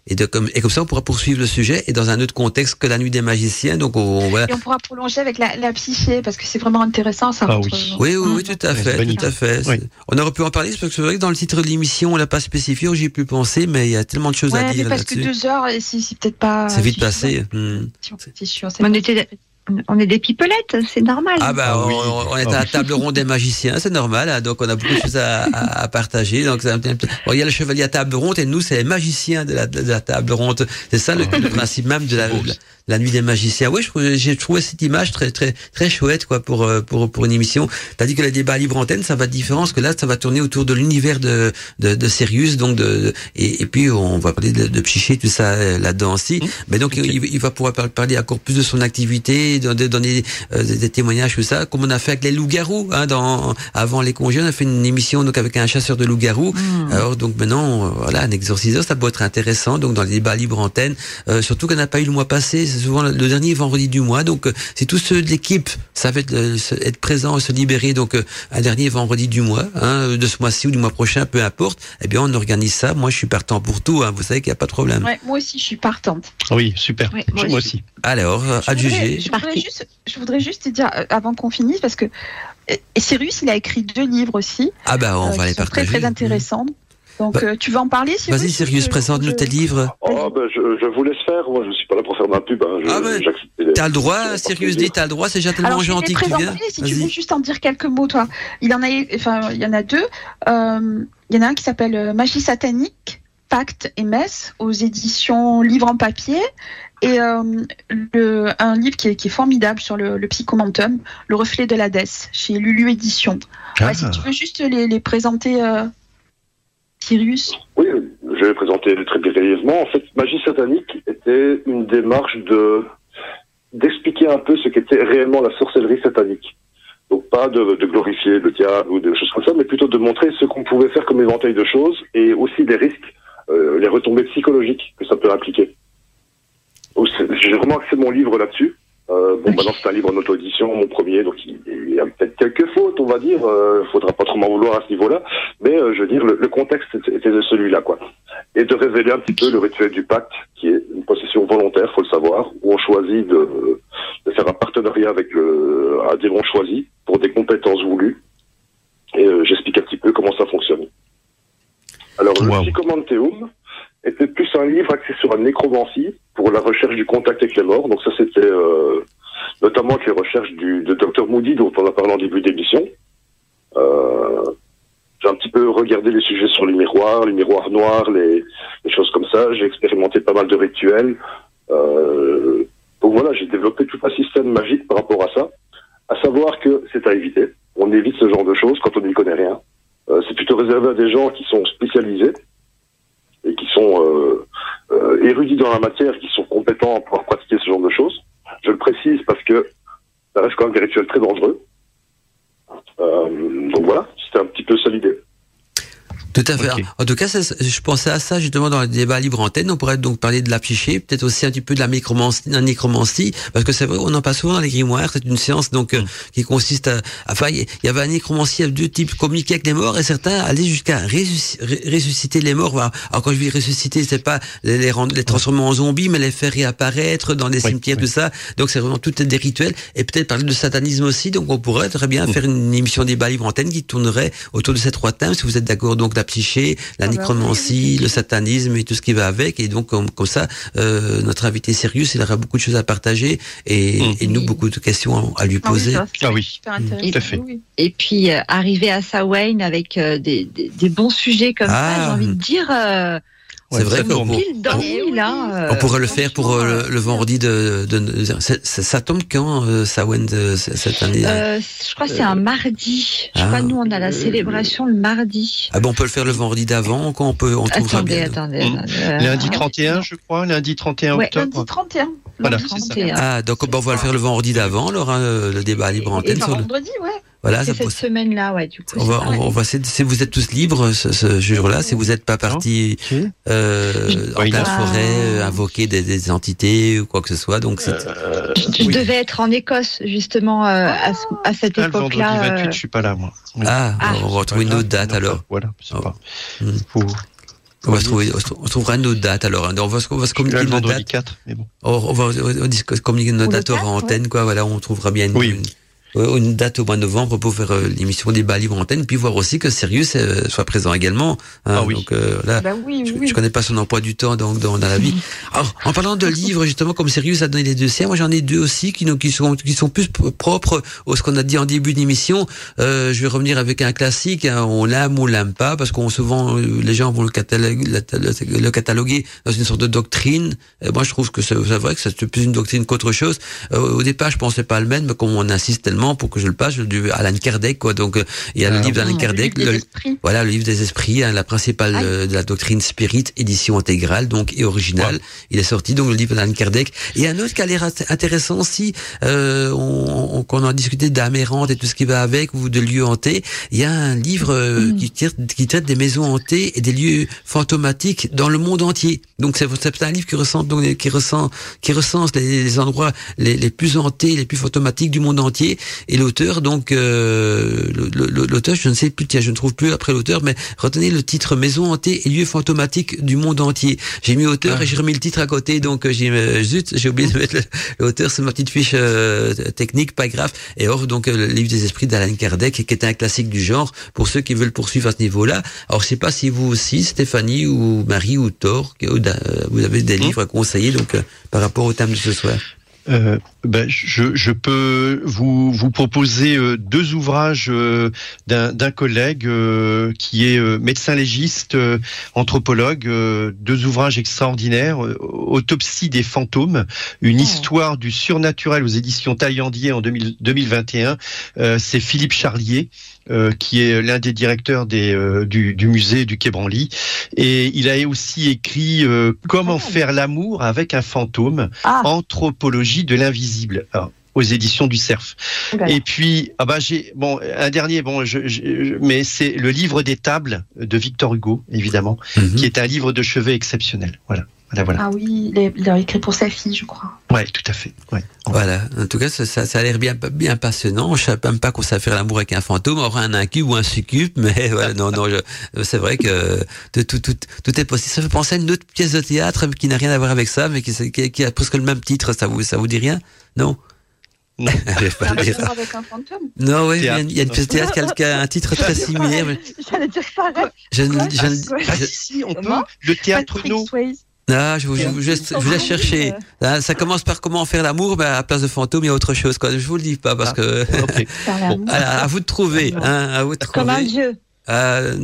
et, de, comme, et comme ça, on pourra poursuivre le sujet et dans un autre contexte que la nuit des magiciens. Donc, on, voilà. Et on pourra prolonger avec la, la psyché parce que c'est vraiment intéressant ça. Ah oui. Oui, oui, oui, tout à fait, tout à fait. Oui. On aurait pu en parler, parce que c'est vrai que dans le titre de l'émission, on l'a pas spécifié, j'y ai pu penser, mais il y a tellement de choses Ouais, à mais dire parce que là-dessus. deux heures, et c'est c'est peut-être pas. C'est vite passé. hum. C'est sûr, c'est on était on est des pipelettes, c'est normal. Ah bah Ah oui. on, on est Ah à la table ronde des magiciens, c'est normal. hein, donc on a beaucoup de choses à, à- à partager. Donc un bon, il y a le chevalier à table ronde et nous c'est les magiciens de la, de la table ronde. C'est ça le, le principe même de la, la, nuit des magiciens. Oui, j'ai trouvé cette image très très très chouette quoi pour euh, pour pour une émission. T'as dit que les débats libre antenne ça va être différent parce que là ça va tourner autour de l'univers de, de de Sirius donc de et, et puis on va parler de, de psyché tout ça euh, là-dedans aussi. Mais donc il, il va pouvoir par- parler encore plus de son activité, de- de donner euh, des, témoignages tout ça, comme on a fait avec les loups-garous. Hein, dans avant les congés, on a fait une émission donc avec un chasseur de loups-garous. Alors donc maintenant, euh, voilà, un exorciseur, ça peut être intéressant. Donc dans les débats libre antenne, euh, surtout qu'on n'a pas eu le mois passé, souvent le, dernier vendredi du mois. Donc euh, c'est tous ceux de l'équipe, ça va être, euh, se- être présent et se libérer. Donc euh, un dernier vendredi du mois, hein, de ce mois-ci ou du mois prochain, peu importe. Eh bien on organise ça. Moi je suis partant pour tout. Hein, vous savez qu'il n'y a pas de problème. Ouais, moi aussi, je suis partante. Oui, super. Moi, moi aussi. Alors euh, à Je voudrais- juger. Je voudrais, Parti. juste, je voudrais juste te dire, euh, avant qu'on finisse, parce que euh, Cyrus, il a écrit deux livres aussi. Ah bah on euh, va les partager. Très, très intéressants. Donc, Bah, euh, tu veux en parler, Cyrus Vas-y Sirius, présente-nous je- tes livres. Oh, ben, je, je vous laisse faire. Moi, je suis pas là pour faire ma pub. Hein. Je, Ah, ben, T'as le droit, Sirius dit, t'as le droit, c'est déjà tellement Alors, je vais gentil les que tu viens. présenter, si tu veux juste en dire quelques mots, toi. Il en a, enfin, il y en a deux. Euh, il y en a un qui s'appelle euh, Magie satanique, Pacte et Messe, aux éditions Livre en papier. Et euh, le, un livre qui est, qui est formidable sur le, le psychomentum, Le reflet de l'Hadès, chez Lulu Édition. Ouais, Ah. si tu veux juste les, les présenter, euh, Oui, je vais présenter très brièvement. En fait, Magie satanique était une démarche de d'expliquer un peu ce qu'était réellement la sorcellerie satanique. Donc pas de, de glorifier le diable ou des choses comme ça, mais plutôt de montrer ce qu'on pouvait faire comme éventail de choses et aussi les risques, euh, les retombées psychologiques que ça peut impliquer. J'ai vraiment axé mon livre là-dessus. Euh, bon, maintenant c'est un livre en auto-édition, mon premier, donc il, il y a peut-être quelques fautes, on va dire. Euh, faudra pas trop m'en vouloir à ce niveau-là, mais euh, je veux dire le, le contexte était de celui-là, quoi. Et de révéler un petit peu le rituel du pacte, qui est une possession volontaire, faut le savoir, où on choisit de, de faire un partenariat avec le, un démon choisi pour des compétences voulues. Et euh, j'explique un petit peu comment ça fonctionne. Alors, Wow. le Psychomanteum était plus un livre axé sur la nécromancie pour la recherche du contact avec les morts. Donc ça, c'était euh, notamment avec les recherches du, de Dr Moody, dont on a parlé en début d'émission. Euh, j'ai un petit peu regardé les sujets sur les miroirs, les miroirs noirs, les, les choses comme ça. J'ai expérimenté pas mal de rituels. Euh, donc voilà, j'ai développé tout un système magique par rapport à ça. À savoir que c'est à éviter. On évite ce genre de choses quand on n'y connaît rien. Euh, c'est plutôt réservé à des gens qui sont spécialisés et qui sont euh, euh, érudits dans la matière, qui sont compétents pour pouvoir pratiquer ce genre de choses. Je le précise parce que ça reste quand même des rituels très dangereux. Euh, donc voilà, c'était un petit peu ça l'idée. Tout à fait. En tout cas, je pensais à ça justement dans le débat libre antenne. On pourrait donc parler de la psyché, peut-être aussi un petit peu de la nécromancie, la nécromancie parce que c'est vrai, on en passe souvent dans les grimoires. C'est une séance donc euh, qui consiste à, enfin, il y avait un nécromancie à deux types communiquer avec les morts et certains allaient jusqu'à ressusciter les morts. Alors quand je dis ressusciter, c'est pas les, les, rendre- les transformer en zombies, mais les faire réapparaître dans les Oui, cimetières, oui. tout ça. Donc c'est vraiment tout des rituels et peut-être parler de satanisme aussi. Donc on pourrait très bien Mm. faire une émission débat libre antenne qui tournerait autour de ces trois thèmes. Si vous êtes d'accord, donc la psyché, la Ah bah nécromancie, le satanisme et tout ce qui va avec. Et donc comme, comme ça, euh, notre invité Sirius, il aura beaucoup de choses à partager et, Mm. et nous beaucoup de questions à lui Ah oui, poser. ça, Ah oui. super intéressant. Tout à fait. Et puis euh, arriver à Samhain avec euh, des, des, des bons sujets comme Ah. ça, j'ai envie de dire, c'est vrai qu'on oui. là. euh, on pourrait le faire pour euh, franchement, le, vendredi de, de, de- ça tombe quand euh, c- cette année euh, je crois que c'est un mardi. Je Ah. crois que nous on a la célébration le mardi. Ah bon, on peut le faire le vendredi d'avant, quand on peut, on trouvera Attendez, bien. attendez, Mm. attendez. euh, Lundi 31, je crois, lundi 31 Ouais, octobre. Lundi 31. Voilà, Lundi c'est ça. 31. Ah, donc bon, on va le faire le vendredi d'avant, alors, hein, le débat libre Et- antenne. Sur le- vendredi, ouais. Voilà, ça cette semaine-là, ouais, du coup. on va, on, va- on si vous êtes tous libres ce, ce jour-là, si vous n'êtes pas partis euh, en Oui, pleine Ah. forêt, euh, invoquer des, des entités ou quoi que ce soit. Donc c'est Euh, Je oui. devais être en Écosse justement euh, à, à cette Ah, le vendredi époque-là. 28, euh, je suis pas là, moi. Oui. ah, Ah. on va trouver une autre date alors. Voilà, c'est Oh. pas. Hmm. On va se trouver, on on trouvera une autre date alors. On va, se- on va communiquer notre date. 4, mais bon. On, on va on va se communiquer notre date hors antenne, quoi. Voilà, on trouvera bien une, Oui. une, une date au mois de novembre pour faire euh, l'émission des bas livres antenne, puis voir aussi que Sirius euh, soit présent également. Hein. Ah oui. Donc là, Bah oui, je, oui. je connais pas son emploi du temps donc dans, dans la vie. Alors, en parlant de livres, justement, comme Sirius a donné les deux siens, moi j'en ai deux aussi qui, sont qui sont plus propres à ce qu'on a dit en début d'émission. Euh, je vais revenir avec un classique. hein, on l'aime ou on l'aime pas parce qu'on souvent euh, les gens vont le cataloguer, le, le cataloguer dans une sorte de doctrine. Et moi, je trouve que c'est c'est vrai que c'est plus une doctrine qu'autre chose. Euh, au départ, je pensais pas le même, mais comme on insiste tellement pour que je le passe, du Alan Kardec, quoi. Donc, euh, il y a le Ah, livre d'Alan Kardec, le- voilà, le livre des esprits, hein, la principale euh, de la doctrine spirit, édition intégrale, donc et originale. Il est sorti donc le livre d'Alan Kardec. Et un autre qui a l'air int- intéressant aussi, euh, on, on, qu'on a discuté d'âme et tout ce qui va avec, ou de lieux hantés. Il y a un livre euh, qui, tire- qui traite des maisons hantées et des lieux fantomatiques dans le monde entier. Donc c'est c'est un livre qui recense donc qui recense qui recense les, les endroits les, les plus hantés, les plus fantomatiques du monde entier. Et l'auteur donc euh, l'auteur, je ne sais plus, tiens, je ne trouve plus après l'auteur, mais retenez le titre Maison hantée et lieux fantomatiques du monde entier. J'ai mis auteur Ah. et j'ai remis le titre à côté, donc euh, j'ai euh, zut, j'ai oublié de mettre l'auteur sur ma petite fiche euh, technique, pas grave. Et or donc euh, le livre des esprits d'Alan Kardec, qui est un classique du genre pour ceux qui veulent poursuivre à ce niveau-là. Alors je sais pas si vous aussi, Stéphanie ou Marie ou Thor, vous avez des Hmm. livres à conseiller donc euh, par rapport au thème de ce soir. Euh, ben, je, je peux vous, vous proposer euh, deux ouvrages euh, d'un collègue euh, qui est médecin légiste, anthropologue, deux ouvrages extraordinaires. Autopsie des fantômes, une Oh. histoire du surnaturel aux éditions Taillandier en 2000 2021. Euh, C'est Philippe Charlier. euh, qui est l'un des directeurs des, euh, du, du musée du Quai Branly. Et il a aussi écrit euh, Comment faire l'amour avec un fantôme Ah, Anthropologie de l'invisible. Alors, aux éditions du CERF. Et puis, ah bah j'ai bon un dernier bon, je, je- je- mais c'est le livre des tables de Victor Hugo évidemment, Mhm. qui est un livre de chevet exceptionnel. Voilà, voilà, voilà. Ah oui, il a- il a écrit pour sa fille, je crois. Ouais, tout à fait. Ouais. Voilà. En tout cas, ça, ça, ça a l'air bien, bien passionnant. Je savais même pas qu'on savait faire l'amour avec un fantôme, or un incube ou un succube, mais voilà, non, non, c'est vrai que tout, tout, tout, tout est possible. Ça fait penser à une autre pièce de théâtre qui n'a rien à voir avec ça, mais qui, qui, qui a presque le même titre. Ça vous, ça vous dit rien? Non? Non. Pas dire. avec un fantôme. Non, oui, il y a une- il y a une pièce de théâtre qui a, qui a un titre très similaire. J'allais dire pareil. Je, ne- je, ne-. Ah je- si, si, on peut. Le théâtre Patrick Ah, je, vous- je, vous- je, je vous laisse chercher. Ah, ça commence par comment faire l'amour, ben, à la place de fantôme, il y a autre chose. Quoi. Je vous le dis pas parce Ah. que. Ok. Faire l'amour. à, à vous de trouver. Hein, à vous de Comme un dieu. Euh,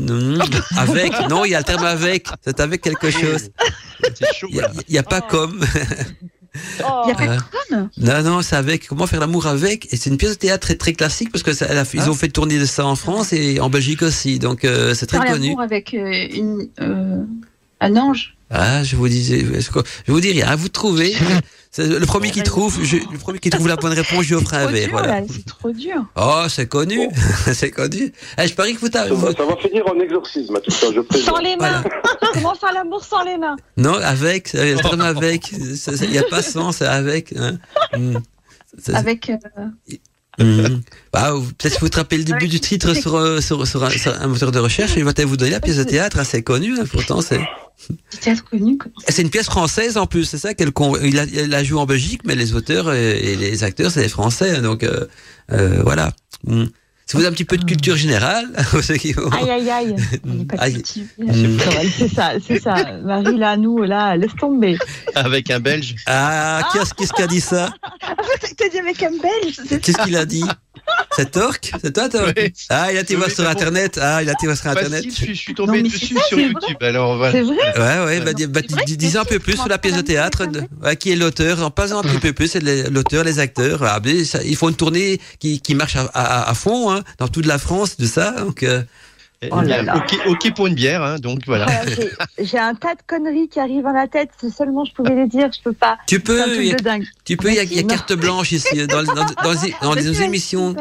avec, non, il y a le terme avec. C'est avec quelque chose. Il y a, pas Oh. comme. Oh. Il y a pas Euh, de com Non, non, c'est avec. Comment faire l'amour avec? Et c'est une pièce de théâtre très, très classique parce que ça, elle a fait- ils Ah. ont fait tourner ça en France et en Belgique aussi. Donc euh, c'est très Faire connu. l'amour avec euh, une, euh, un ange. Ah, je vous disais, je vous dis rien. À vous de trouver. C'est le premier qui trouve, je- le premier qui trouve la bonne réponse, je lui offre un verre. Voilà. c'est trop dur. Oh, c'est connu, c'est connu. Eh, je parie que vous, Ça t'avez- va, ça va finir en exorcisme, tout ça, je. Sans les mains. Voilà. Comment faire l'amour sans les mains Non, avec, terme avec, il n'y a pas sans, c'est avec. Hein. Mm. C'est- Avec. euh, Mm. Bah, peut-être que vous te rappelez le début du titre sur, euh, sur, sur, un, sur un moteur de recherche et il va peut-être vous donner la pièce de théâtre assez connue. hein, pourtant, c'est théâtre connu. c'est une pièce française en plus, c'est ça qu'elle con- il, a, il la joue en Belgique, mais les auteurs et, et les acteurs c'est les Français, donc euh, euh, voilà. Mm. Si vous avez un petit peu de culture générale, ceux qui vont- Aïe, aïe, aïe. On n'est pas. Mm. C'est ça, c'est ça. Marie, là, nous, là, laisse tomber. Avec un Belge. Ah, qu'est-ce qui a dit ça T'as dit avec un belge c'est Qu'est-ce qu'il a dit C'est Torque C'est toi, Torque Ouais. Ah, il a Oui, sur bon. Internet. Ah, il a été voir sur Internet. Facile, je, suis- je suis Non, tombé dessus ça, sur YouTube. Alors voilà. c'est vrai Ouais, ouais, bah, dis- bah, C'est vrai dis- que dis un peu plus sur la pièce de théâtre. de- ouais, qui est l'auteur En pas un petit peu plus, c'est l'auteur, les acteurs. Ah, mais ça- il faut une tournée qui, qui marche à, à, à fond, hein, dans toute la France, de ça. Donc, euh, Oh là là. Ok, ok pour une bière, hein, donc voilà. Voilà, j'ai- un tas de conneries qui arrivent dans la tête. Si seulement je pouvais les dire, je peux pas. tu peux, truc y a- de dingue. tu peux, il y a, il y a Non. carte blanche ici, dans, dans, dans, dans, nos émissions.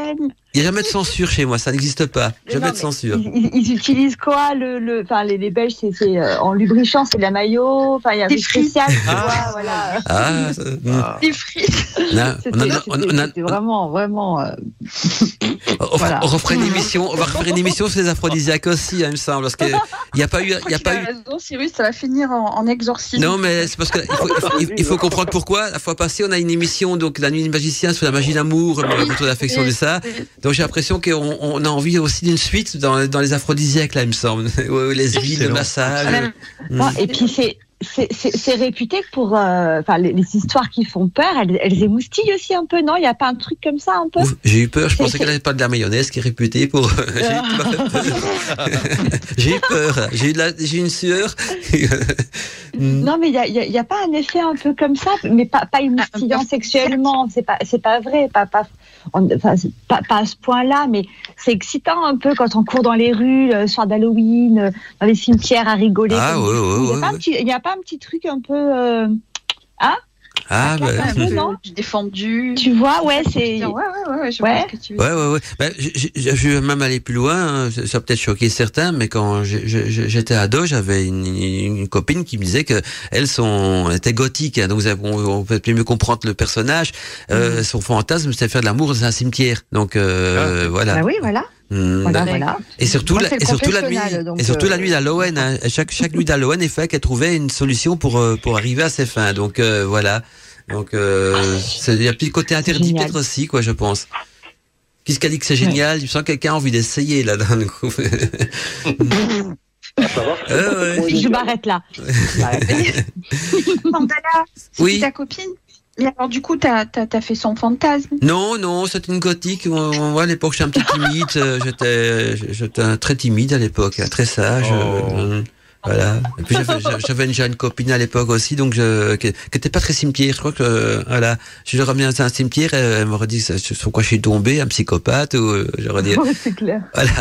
Il n'y a jamais de censure chez moi, ça n'existe pas. Mais Jamais non, de censure. Ils, ils- ils utilisent quoi le, le, enfin les, les Belges, c'est c'est, euh, en lubrifiant, c'est de la maillot. Enfin, il y a Des spécial. tu Ah. vois, voilà. Ah, ça- mm. Ah. Des frites. Non, C'était on a- on a- c'était- on a- c'était vraiment, vraiment. euh, On, refera une émission, on va refaire une émission sur les aphrodisiaques aussi, hein, il me semble, parce qu'il n'y a pas eu, il y a pas eu. Raison, Cyrus, ça va finir en, exorcisme. Non, mais c'est parce qu'il faut, il faut, comprendre pourquoi. La fois passée, on a une émission, donc la nuit du magicien sur la magie d'amour, le retour de l'affection de ça. Donc j'ai l'impression qu'on on a envie aussi d'une suite dans, dans les aphrodisiaques là, il me semble, les huiles de massage. Et puis c'est c'est réputé pour euh, enfin les, histoires qui font peur elles, elles, émoustillent aussi un peu non? Il n'y a pas un truc comme ça un peu? J'ai eu peur. Je pensais qu'elle n'avait pas de la mayonnaise qui est réputée pour j'ai eu peur. J'ai eu la j'ai une sueur. Non mais il n'y a, a, pas un effet un peu comme ça mais pas pas émoustillant sexuellement. C'est pas c'est pas vrai pas pas enfin, pas, pas, à ce point-là, mais c'est excitant un peu quand on court dans les rues le soir d'Halloween, euh, dans les cimetières à rigoler. Ah, ouais, ouais, il n'y a, pas un petit truc un peu. Euh... Hein? Ah, bah, un peu, non? Défendu. Tu vois, ouais, c'est. Ouais, ouais, ouais, je ouais. que tu veux. Ouais, ouais, ouais. Bah, je, je, vais même aller plus loin. Hein. Ça peut-être choquer certains, mais quand j'étais ado, j'avais une, une, copine qui me disait que elle, son, était gothique. Hein, donc, on, on peut mieux comprendre le personnage. Euh, mm. Son fantasme, c'était faire de l'amour dans un cimetière. Donc, euh, ah. voilà. Bah oui, voilà. Mmh, voilà, voilà. Et surtout, la, et surtout la nuit, et surtout la nuit d'Halloween. Hein. Chaque chaque nuit d'Halloween, il fait qu'elle trouvait une solution pour euh, pour arriver à ses fins. Donc euh, voilà. Donc euh, il y a un petit côté interdit peut-être aussi, quoi, je pense. Qu'est-ce qu'elle dit que c'est génial? Je sens que quelqu'un a envie d'essayer là dans le coup. Je m'arrête là. Mandala, oui. ta copine mais alors, du coup, t'as as, fait son fantasme Non, non, c'était une gothique. Moi, à l'époque, j'étais un petit timide. Euh, j'étais très timide à l'époque, très sage. Oh. Euh, voilà. Et puis j'avais déjà une copine à l'époque aussi, donc je, qui, était pas très cimetière. Je crois que voilà, je leur ramenais dans un cimetière, elle m'aurait dit sur quoi je suis tombé, un psychopathe ou euh, j'aurais dit. c'est clair. Voilà,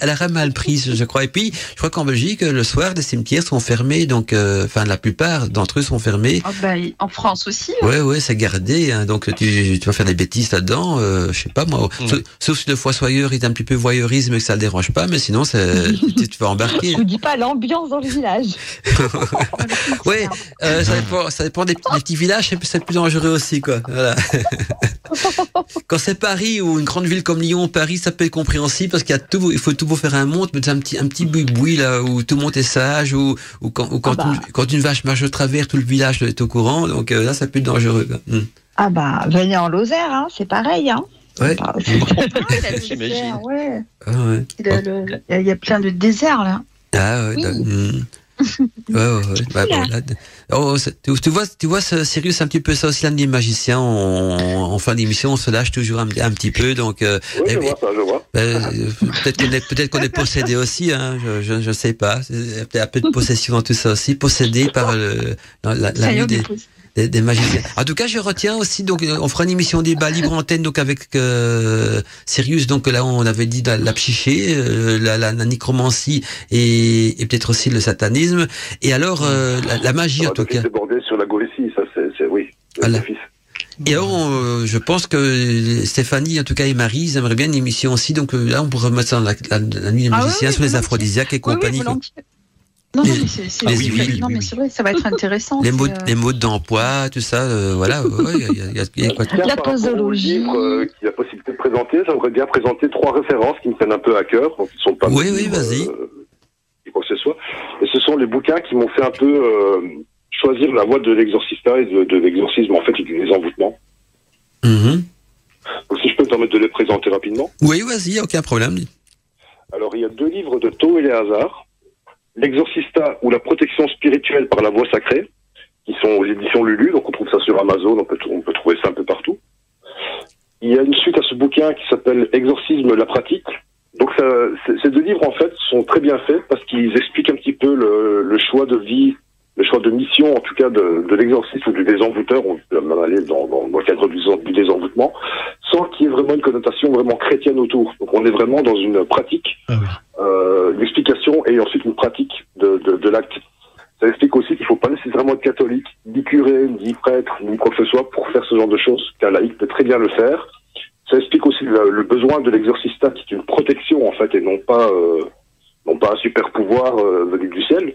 elle a mal pris, je crois. Et puis je crois qu'en Belgique, le soir, les cimetières sont fermés, donc euh, enfin la plupart d'entre eux sont fermés. Oh, bah, en France aussi. Hein. Ouais, ouais, c'est gardé. Hein, donc tu, tu vas faire des bêtises là-dedans, euh, je sais pas moi. Mm. Sauf, si le soyeur est un petit peu voyeurisme et que ça le dérange pas, mais sinon tu, tu vas embarquer. Je vous dis pas l'ambiance le village. oui, euh, ça, dépend, ça dépend des, petits villages, c'est plus dangereux aussi, quoi. Voilà. Quand c'est Paris ou une grande ville comme Lyon, Paris, ça peut être compréhensible parce qu'il y a tout, il faut tout vous faire un monde, mais un petit, un petit boui là où tout le monde est sage ou, ou quand, ou quand, ah bah. une, quand une vache marche au travers, tout le village est au courant. Donc euh, là, ça peut être dangereux. Hmm. Ah bah, venez en Lozère, hein, c'est pareil. Hein. Ouais. J'imagine. Ouais. Ah ouais. Il y a plein de déserts là. Ah ouais. Hmm. ouais, ouais, ouais. Bah, oh, tu, vois, tu vois, Sirius, un petit peu ça aussi, l'un des magiciens. En, fin d'émission, on se lâche toujours un, petit peu. Donc, euh, oui, je vois ça, je vois. Bah, euh, peut-être qu'on est, peut-être qu'on est possédé aussi. Hein, je, je, sais pas. Peut-être un peu de possession dans tout ça aussi, possédé par le, la, la, la des, des, magiciens. En tout cas, je retiens aussi, donc, euh, on fera une émission débat libre antenne, donc, avec euh, Sirius, donc là, on avait dit la, la psyché, euh, la, la, la, nécromancie et, et peut-être aussi le satanisme. Et alors, euh, la, magie, en tout cas. débordé sur la Goétie, ça, c'est, oui. Voilà. Et alors, je pense que Stéphanie, en tout cas, et Marie, ils aimeraient bien une émission aussi. Donc là, on pourrait mettre ça dans la, nuit des ah magiciens sur les aphrodisiaques et compagnie. Non, non, mais c'est vrai, ça va être intéressant. Les modes, les modes d'emploi, tout ça, euh, voilà. Il y, a, y, a, quoi La posologie. Euh, qui a possibilité de présenter, j'aimerais bien présenter trois références qui me tiennent un peu à cœur, donc ils sont pas. Oui, oui, vas-y. Euh, quoi que ce soit. Et ce sont les bouquins qui m'ont fait un peu euh, choisir la voie de l'exorcista et de, de l'exorcisme, en fait, et du désenvoûtement. Mm Donc, si je peux me permettre de les présenter rapidement. Oui, vas-y, aucun problème. Alors, il y a deux livres de Tau et Léazard. L'Exorcista ou la protection spirituelle par la voix sacrée, qui sont aux éditions Lulu, donc on trouve ça sur Amazon, on peut, on peut trouver ça un peu partout. Il y a une suite à ce bouquin qui s'appelle Exorcisme, la pratique. Donc ça, ces deux livres en fait sont très bien faits parce qu'ils expliquent un petit peu le, le choix de vie le choix de mission, en tout cas de, de l'exorcisme ou du désenvoûteur, on peut même aller dans, dans, le cadre du, du désenvoûtement, sans qu'il y ait vraiment une connotation vraiment chrétienne autour. Donc on est vraiment dans une pratique, ah euh, une explication et ensuite une pratique de, de, de l'acte. Ça explique aussi qu'il ne faut pas nécessairement être catholique, ni curé, ni prêtre, ni quoi que ce soit pour faire ce genre de choses, qu'un laïc peut très bien le faire. Ça explique aussi le, besoin de l'exorcista qui est une protection en fait et non pas euh, non pas un super pouvoir euh, venu du ciel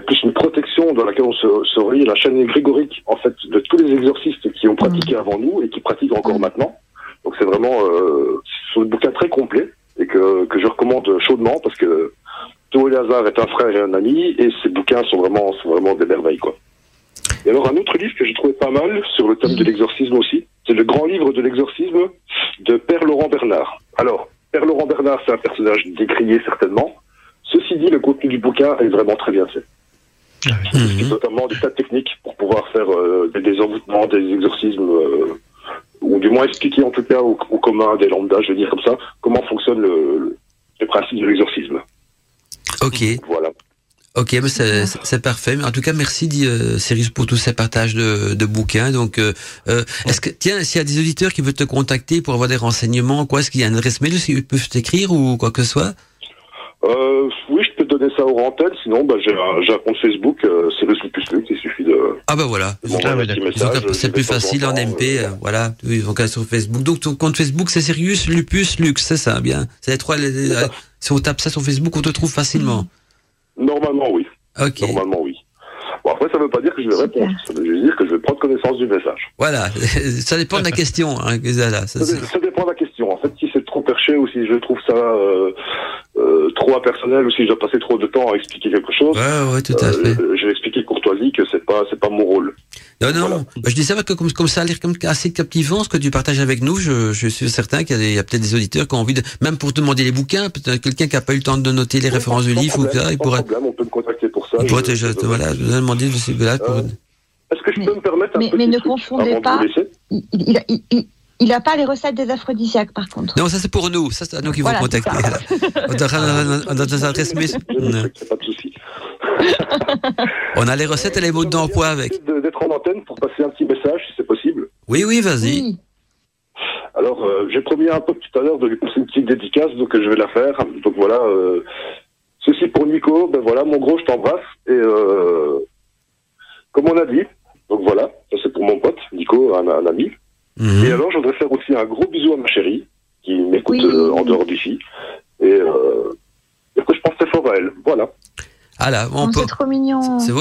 plus une protection dans laquelle on se, se la chaîne grégorique en fait de tous les exorcistes qui ont pratiqué mm. avant nous et qui pratiquent encore mm. maintenant. Donc c'est vraiment, euh, sont des bouquins très complets et que, que je recommande chaudement parce que Théo Lazare est un frère et un ami et ces bouquins sont vraiment, sont vraiment des merveilles, quoi. Et alors, un autre livre que j'ai trouvé pas mal sur le thème de l'exorcisme aussi, c'est le grand livre de l'exorcisme de Père Laurent Bernard. Alors, Père Laurent Bernard, c'est un personnage décrié certainement. Ceci dit, le contenu du bouquin est vraiment très bien fait. Il notamment des tas de techniques pour pouvoir faire euh, des, des envoûtements, des exorcismes, euh, ou du moins expliquer en tout cas au, au commun des lambda, je veux dire comme ça, comment fonctionne le, le, le principe de l'exorcisme. Ok. Voilà. Ok, mais c'est c'est parfait. Mais en tout cas, merci euh, Cyrus pour tous ces partages de, de bouquins. Donc, euh, euh, est-ce que tiens, s'il y a des auditeurs qui veulent te contacter pour avoir des renseignements, quoi, est-ce qu'il y a une adresse mail, ils peuvent t'écrire ou quoi que ce soit? Euh, oui, je ça au antenne, sinon bah, j'ai un, compte Facebook, euh, c'est le plus Luc, il suffit de Ah bah voilà. Ah, c'est plus facile en MP, euh, euh, voilà. Oui, donc sur Facebook. Donc ton compte Facebook, c'est Sirius Lupus Lux, c'est ça, bien. C'est les trois. les- les- ça. si on tape ça sur Facebook, on te trouve facilement. Normalement, oui. Ok. Normalement, oui. Bon, après, ça veut pas dire que je vais répondre. Ça veut juste dire que je vais prendre connaissance du message. Voilà. ça dépend de la question. Hein, que ça, là. Ça, Ça, c'est- dé- ça dépend de la question. En fait, si perché ou si je trouve ça euh, euh, trop impersonnel ou si je dois passer trop de temps à expliquer quelque chose, Ouais, ouais, tout à euh, fait. je vais expliquer courtoisie que c'est pas c'est pas mon rôle. Non, non. Voilà. Bah, je dis ça parce que comme, comme ça a l'air comme assez captivant ce que tu partages avec nous, je, je suis certain qu'il y a, peut-être des auditeurs qui ont envie de, même pour te demander les bouquins, peut-être quelqu'un qui a pas eu le temps de noter les références du livre ou ça, il pourrait, problème, on peut me contacter pour ça. je- te, je- te- voilà, je demander de là pour, Euh, Est-ce que je Mais- peux me permettre un mais- petit mais ne truc confondez avant de pas. Il, il, il, il- il a pas les recettes des aphrodisiaques, par contre. Non, ça c'est pour nous. Ça c'est à nous qui Voilà, vont c'est contacter. On mail. A pas de souci. On a les recettes et les modes d'emploi avec. D'être en antenne pour passer un petit message, si c'est possible. Oui, oui, vas-y. Oui. Alors, euh, j'ai promis un peu tout à l'heure de lui passer une petite dédicace, donc euh, je vais la faire. Donc voilà, euh, ceci pour Nico, ben voilà, mon gros, je t'embrasse. Et euh, comme on a dit, donc voilà, ça c'est pour mon pote, Nico, un, un ami. Mhm. Et alors, je voudrais faire aussi un gros bisou à ma chérie, qui m'écoute Oui. euh, en dehors d'ici. Et, euh, et après, je pense très fort à elle. Voilà. Ah là, on peut. c'est trop mignon. C'est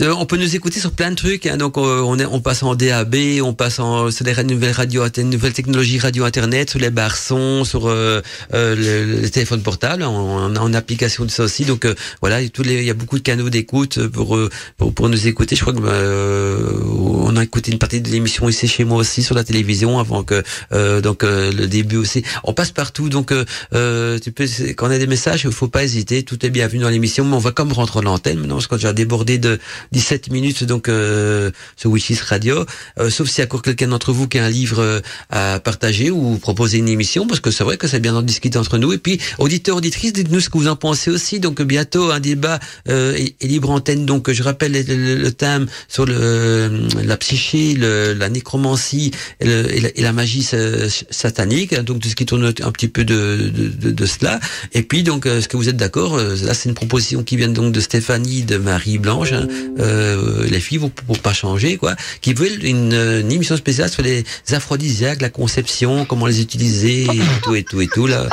Oh. on peut nous écouter sur plein de trucs. Hein. Donc, euh, on, est, on passe en DAB, on passe en, sur les nouvelles radios, inter- nouvelles technologies radio internet, sur les barçons, sur euh, euh, le, les téléphones portables, en, application de ça aussi. Donc, euh, voilà, tous les, il y a beaucoup de canaux d'écoute pour, euh, pour pour nous écouter. Je crois que euh, on a écouté une partie de l'émission ici chez moi aussi sur la télévision avant que euh, donc euh, le début aussi. On passe partout. Donc, tu peux quand on a des messages, il faut pas hésiter. Tout est bienvenu dans l'émission. Mais on va comme rentrer dans l'antenne maintenant parce qu'on a déjà débordé de 17 minutes donc euh, Wishes Radio. Euh, sauf s'il y a encore quelqu'un d'entre vous qui a un livre euh, à partager ou proposer une émission, parce que c'est vrai que c'est bien d'en discuter entre nous. Et puis, auditeurs, auditrices, dites-nous ce que vous en pensez aussi. Donc, bientôt, un débat euh, et, libre antenne. Donc, je rappelle le, le- le thème sur le, la psyché, le, la nécromancie et, et la, et la magie sa- satanique. Donc, tout ce qui tourne un petit peu de, de, de, de cela. Et puis, donc, euh, est-ce que vous êtes d'accord Là, c'est une proposition qui vient donc de Stéphanie, de Marie-Blanche. hein. Euh, les filles vont pour pas changer, quoi. Qui veulent une, euh, une émission spéciale sur les aphrodisiaques, la conception, comment les utiliser, et tout et tout et tout, là.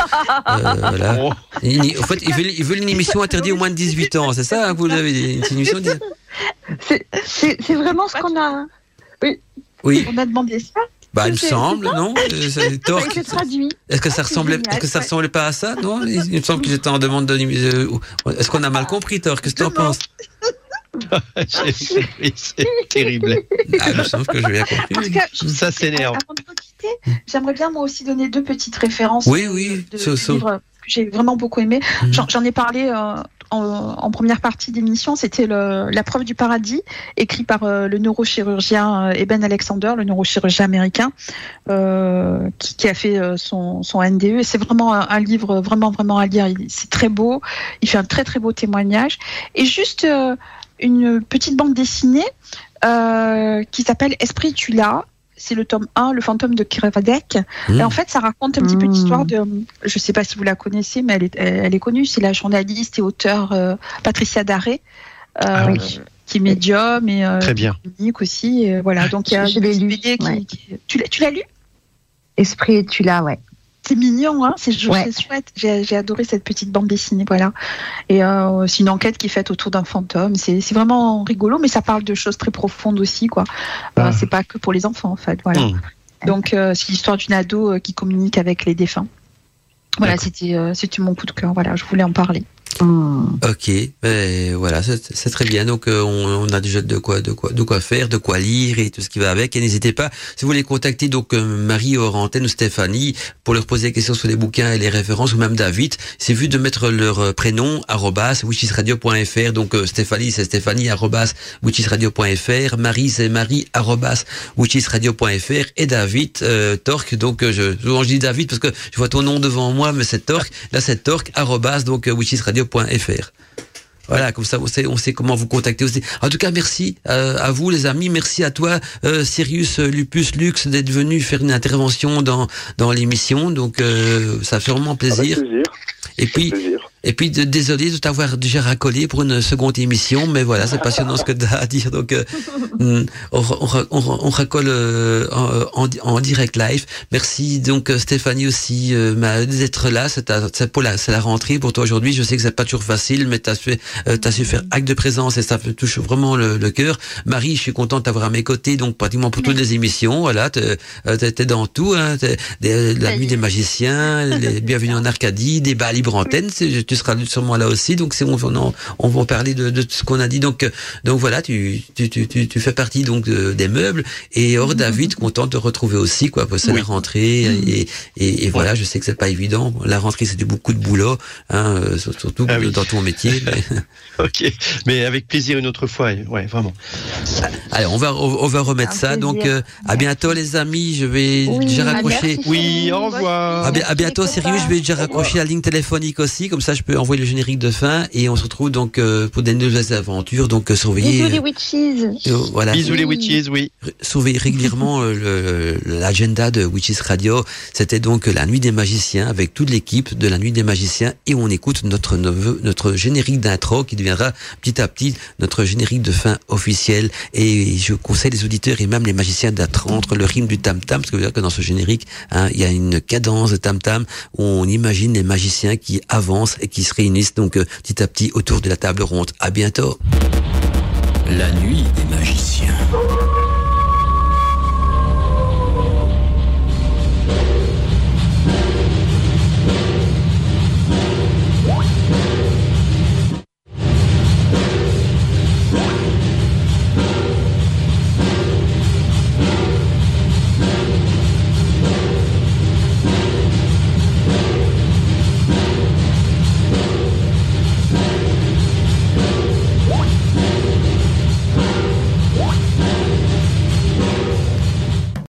Euh, voilà. Oh, Une- en fait, ils veulent, ils veulent une émission interdite aux moins de 18 ans, c'est ça hein, que vous avez dit Une émission C'est vraiment ce qu'on a, Oui, on a demandé ça. Bah il me semble, non Euh, c'est- Ça Torque. a été traduit. Est-ce que ça Ah, ressemblait, est-ce que ça ressemblait pas à ça, non? Il, il me semble que j'étais en demande de, euh, est-ce qu'on a mal compris, Torque? Qu'est-ce que tu en penses? C'est terrible. Ah, il me semble que j'ai bien En tout compris. cas, je- Ça s'énerve. Avant de nous quitter, j'aimerais bien moi aussi donner deux petites références Oui, oui, de, so- de que j'ai vraiment beaucoup aimé. J'en j'en ai parlé euh, en, première partie d'émission, c'était La preuve du paradis, écrit par euh, le neurochirurgien euh, Eben Alexander, le neurochirurgien américain, euh, qui, a fait son, son NDE. C'est vraiment un, livre vraiment, vraiment à lire. C'est très beau, il fait un très, très beau témoignage. Et juste une petite bande dessinée qui s'appelle Esprit, tu l'as. C'est le tome 1, Le fantôme de Kiravadek. Mmh. Et en fait, ça raconte un petit peu Mmh. l'histoire de. Je ne sais pas si vous la connaissez, mais elle est, elle, est connue. C'est la journaliste et auteure euh, Patricia Daré, euh, Ah oui. qui est médium et euh, Très bien. unique aussi. Et voilà. Donc il y a Je l'ai lu, qui- ouais. qui- tu l'as lu? Esprit, tu l'as, ouais. C'est mignon, hein c'est Ouais. chouette. J'ai adoré cette petite bande dessinée, voilà. Et euh, c'est une enquête qui est faite autour d'un fantôme. C'est vraiment rigolo, mais ça parle de choses très profondes aussi, quoi. Euh, Ah. c'est pas que pour les enfants, en fait, voilà. Mmh. Donc, c'est l'histoire d'une ado qui communique avec les défunts. Voilà, c'était c'était mon coup de cœur. Voilà, je voulais en parler. Ok, ben, voilà, c'est très bien. Donc euh, on, a déjà de quoi, de quoi, de quoi faire, de quoi lire et tout ce qui va avec. Et n'hésitez pas, si vous voulez contacter donc euh, Marie Orantène ou Stéphanie pour leur poser des questions sur les bouquins et les références ou même David, c'est vu de mettre leur euh, prénom arrobas witchisradio.fr. Donc Stéphanie c'est Stéphanie arrobas witchisradio.fr, Marie c'est Marie arrobas et David Torque. Donc je, je dis David parce que je vois ton nom devant moi, mais c'est Torque. Là c'est Torque arrobas donc Voilà, comme ça, on sait, comment vous contacter aussi. En tout cas, merci euh, à vous, les amis. Merci à toi, euh, Sirius Lupus Lux, d'être venu faire une intervention dans dans l'émission. Donc, euh, ça fait vraiment plaisir. plaisir. Et puis, et puis, de, désolé de t'avoir déjà racolé pour une seconde émission, mais voilà, c'est passionnant ce que tu as à dire. Donc, euh, hmm, on, on, on, racole euh, en, en, direct live. Merci donc euh, Stéphanie aussi d'être là. C'est pour la, c'est la rentrée pour toi aujourd'hui. Je sais que c'est pas toujours facile, mais tu as as su faire acte de présence et ça touche vraiment le, le cœur. Marie, je suis contente d'avoir à mes côtés, donc pratiquement pour toutes les émissions. Voilà, t'es es dans tout. Hein, la nuit des magiciens, les bienvenue en Arcadie, débat libre antenne. Tu seras sûrement là aussi. Donc c'est on, on, on va parler de, de ce qu'on a dit. Donc donc voilà, tu tu, tu, tu fais partie donc des meubles et Or mhm. David content de te retrouver aussi quoi. Parce que la rentrée mhm. et, et, et, voilà, je sais que c'est pas évident. La rentrée c'était beaucoup de boulot, hein, euh, surtout ah dans ton métier. Mais... ok, mais avec plaisir une autre fois. Ouais, vraiment. Allez, on va on, va remettre ça. Donc euh, à bientôt les amis. Je vais déjà raccrocher. Oui, au revoir. À, bientôt sérieux. Je vais déjà raccrocher la ligne téléphonique aussi, comme ça je peux envoyer le générique de fin et on se retrouve donc euh, pour des nouvelles aventures. Donc surveillez. Bisous les witches. voilà. Bisous les witches, oui. Surveillez régulièrement l'agenda de Witches Radio. C'était donc la nuit des magiciens avec toute l'équipe de la nuit des magiciens et on écoute notre notre générique d'intro qui deviendra petit à petit notre générique de fin officiel. Et je conseille les auditeurs et même les magiciens d'attendre le rythme du tam tam parce que, que dans ce générique, hein, il y a une cadence de tam tam où on imagine les magiciens qui avancent et qui se réunissent donc euh, petit à petit autour de la table ronde. À bientôt. La nuit des magiciens.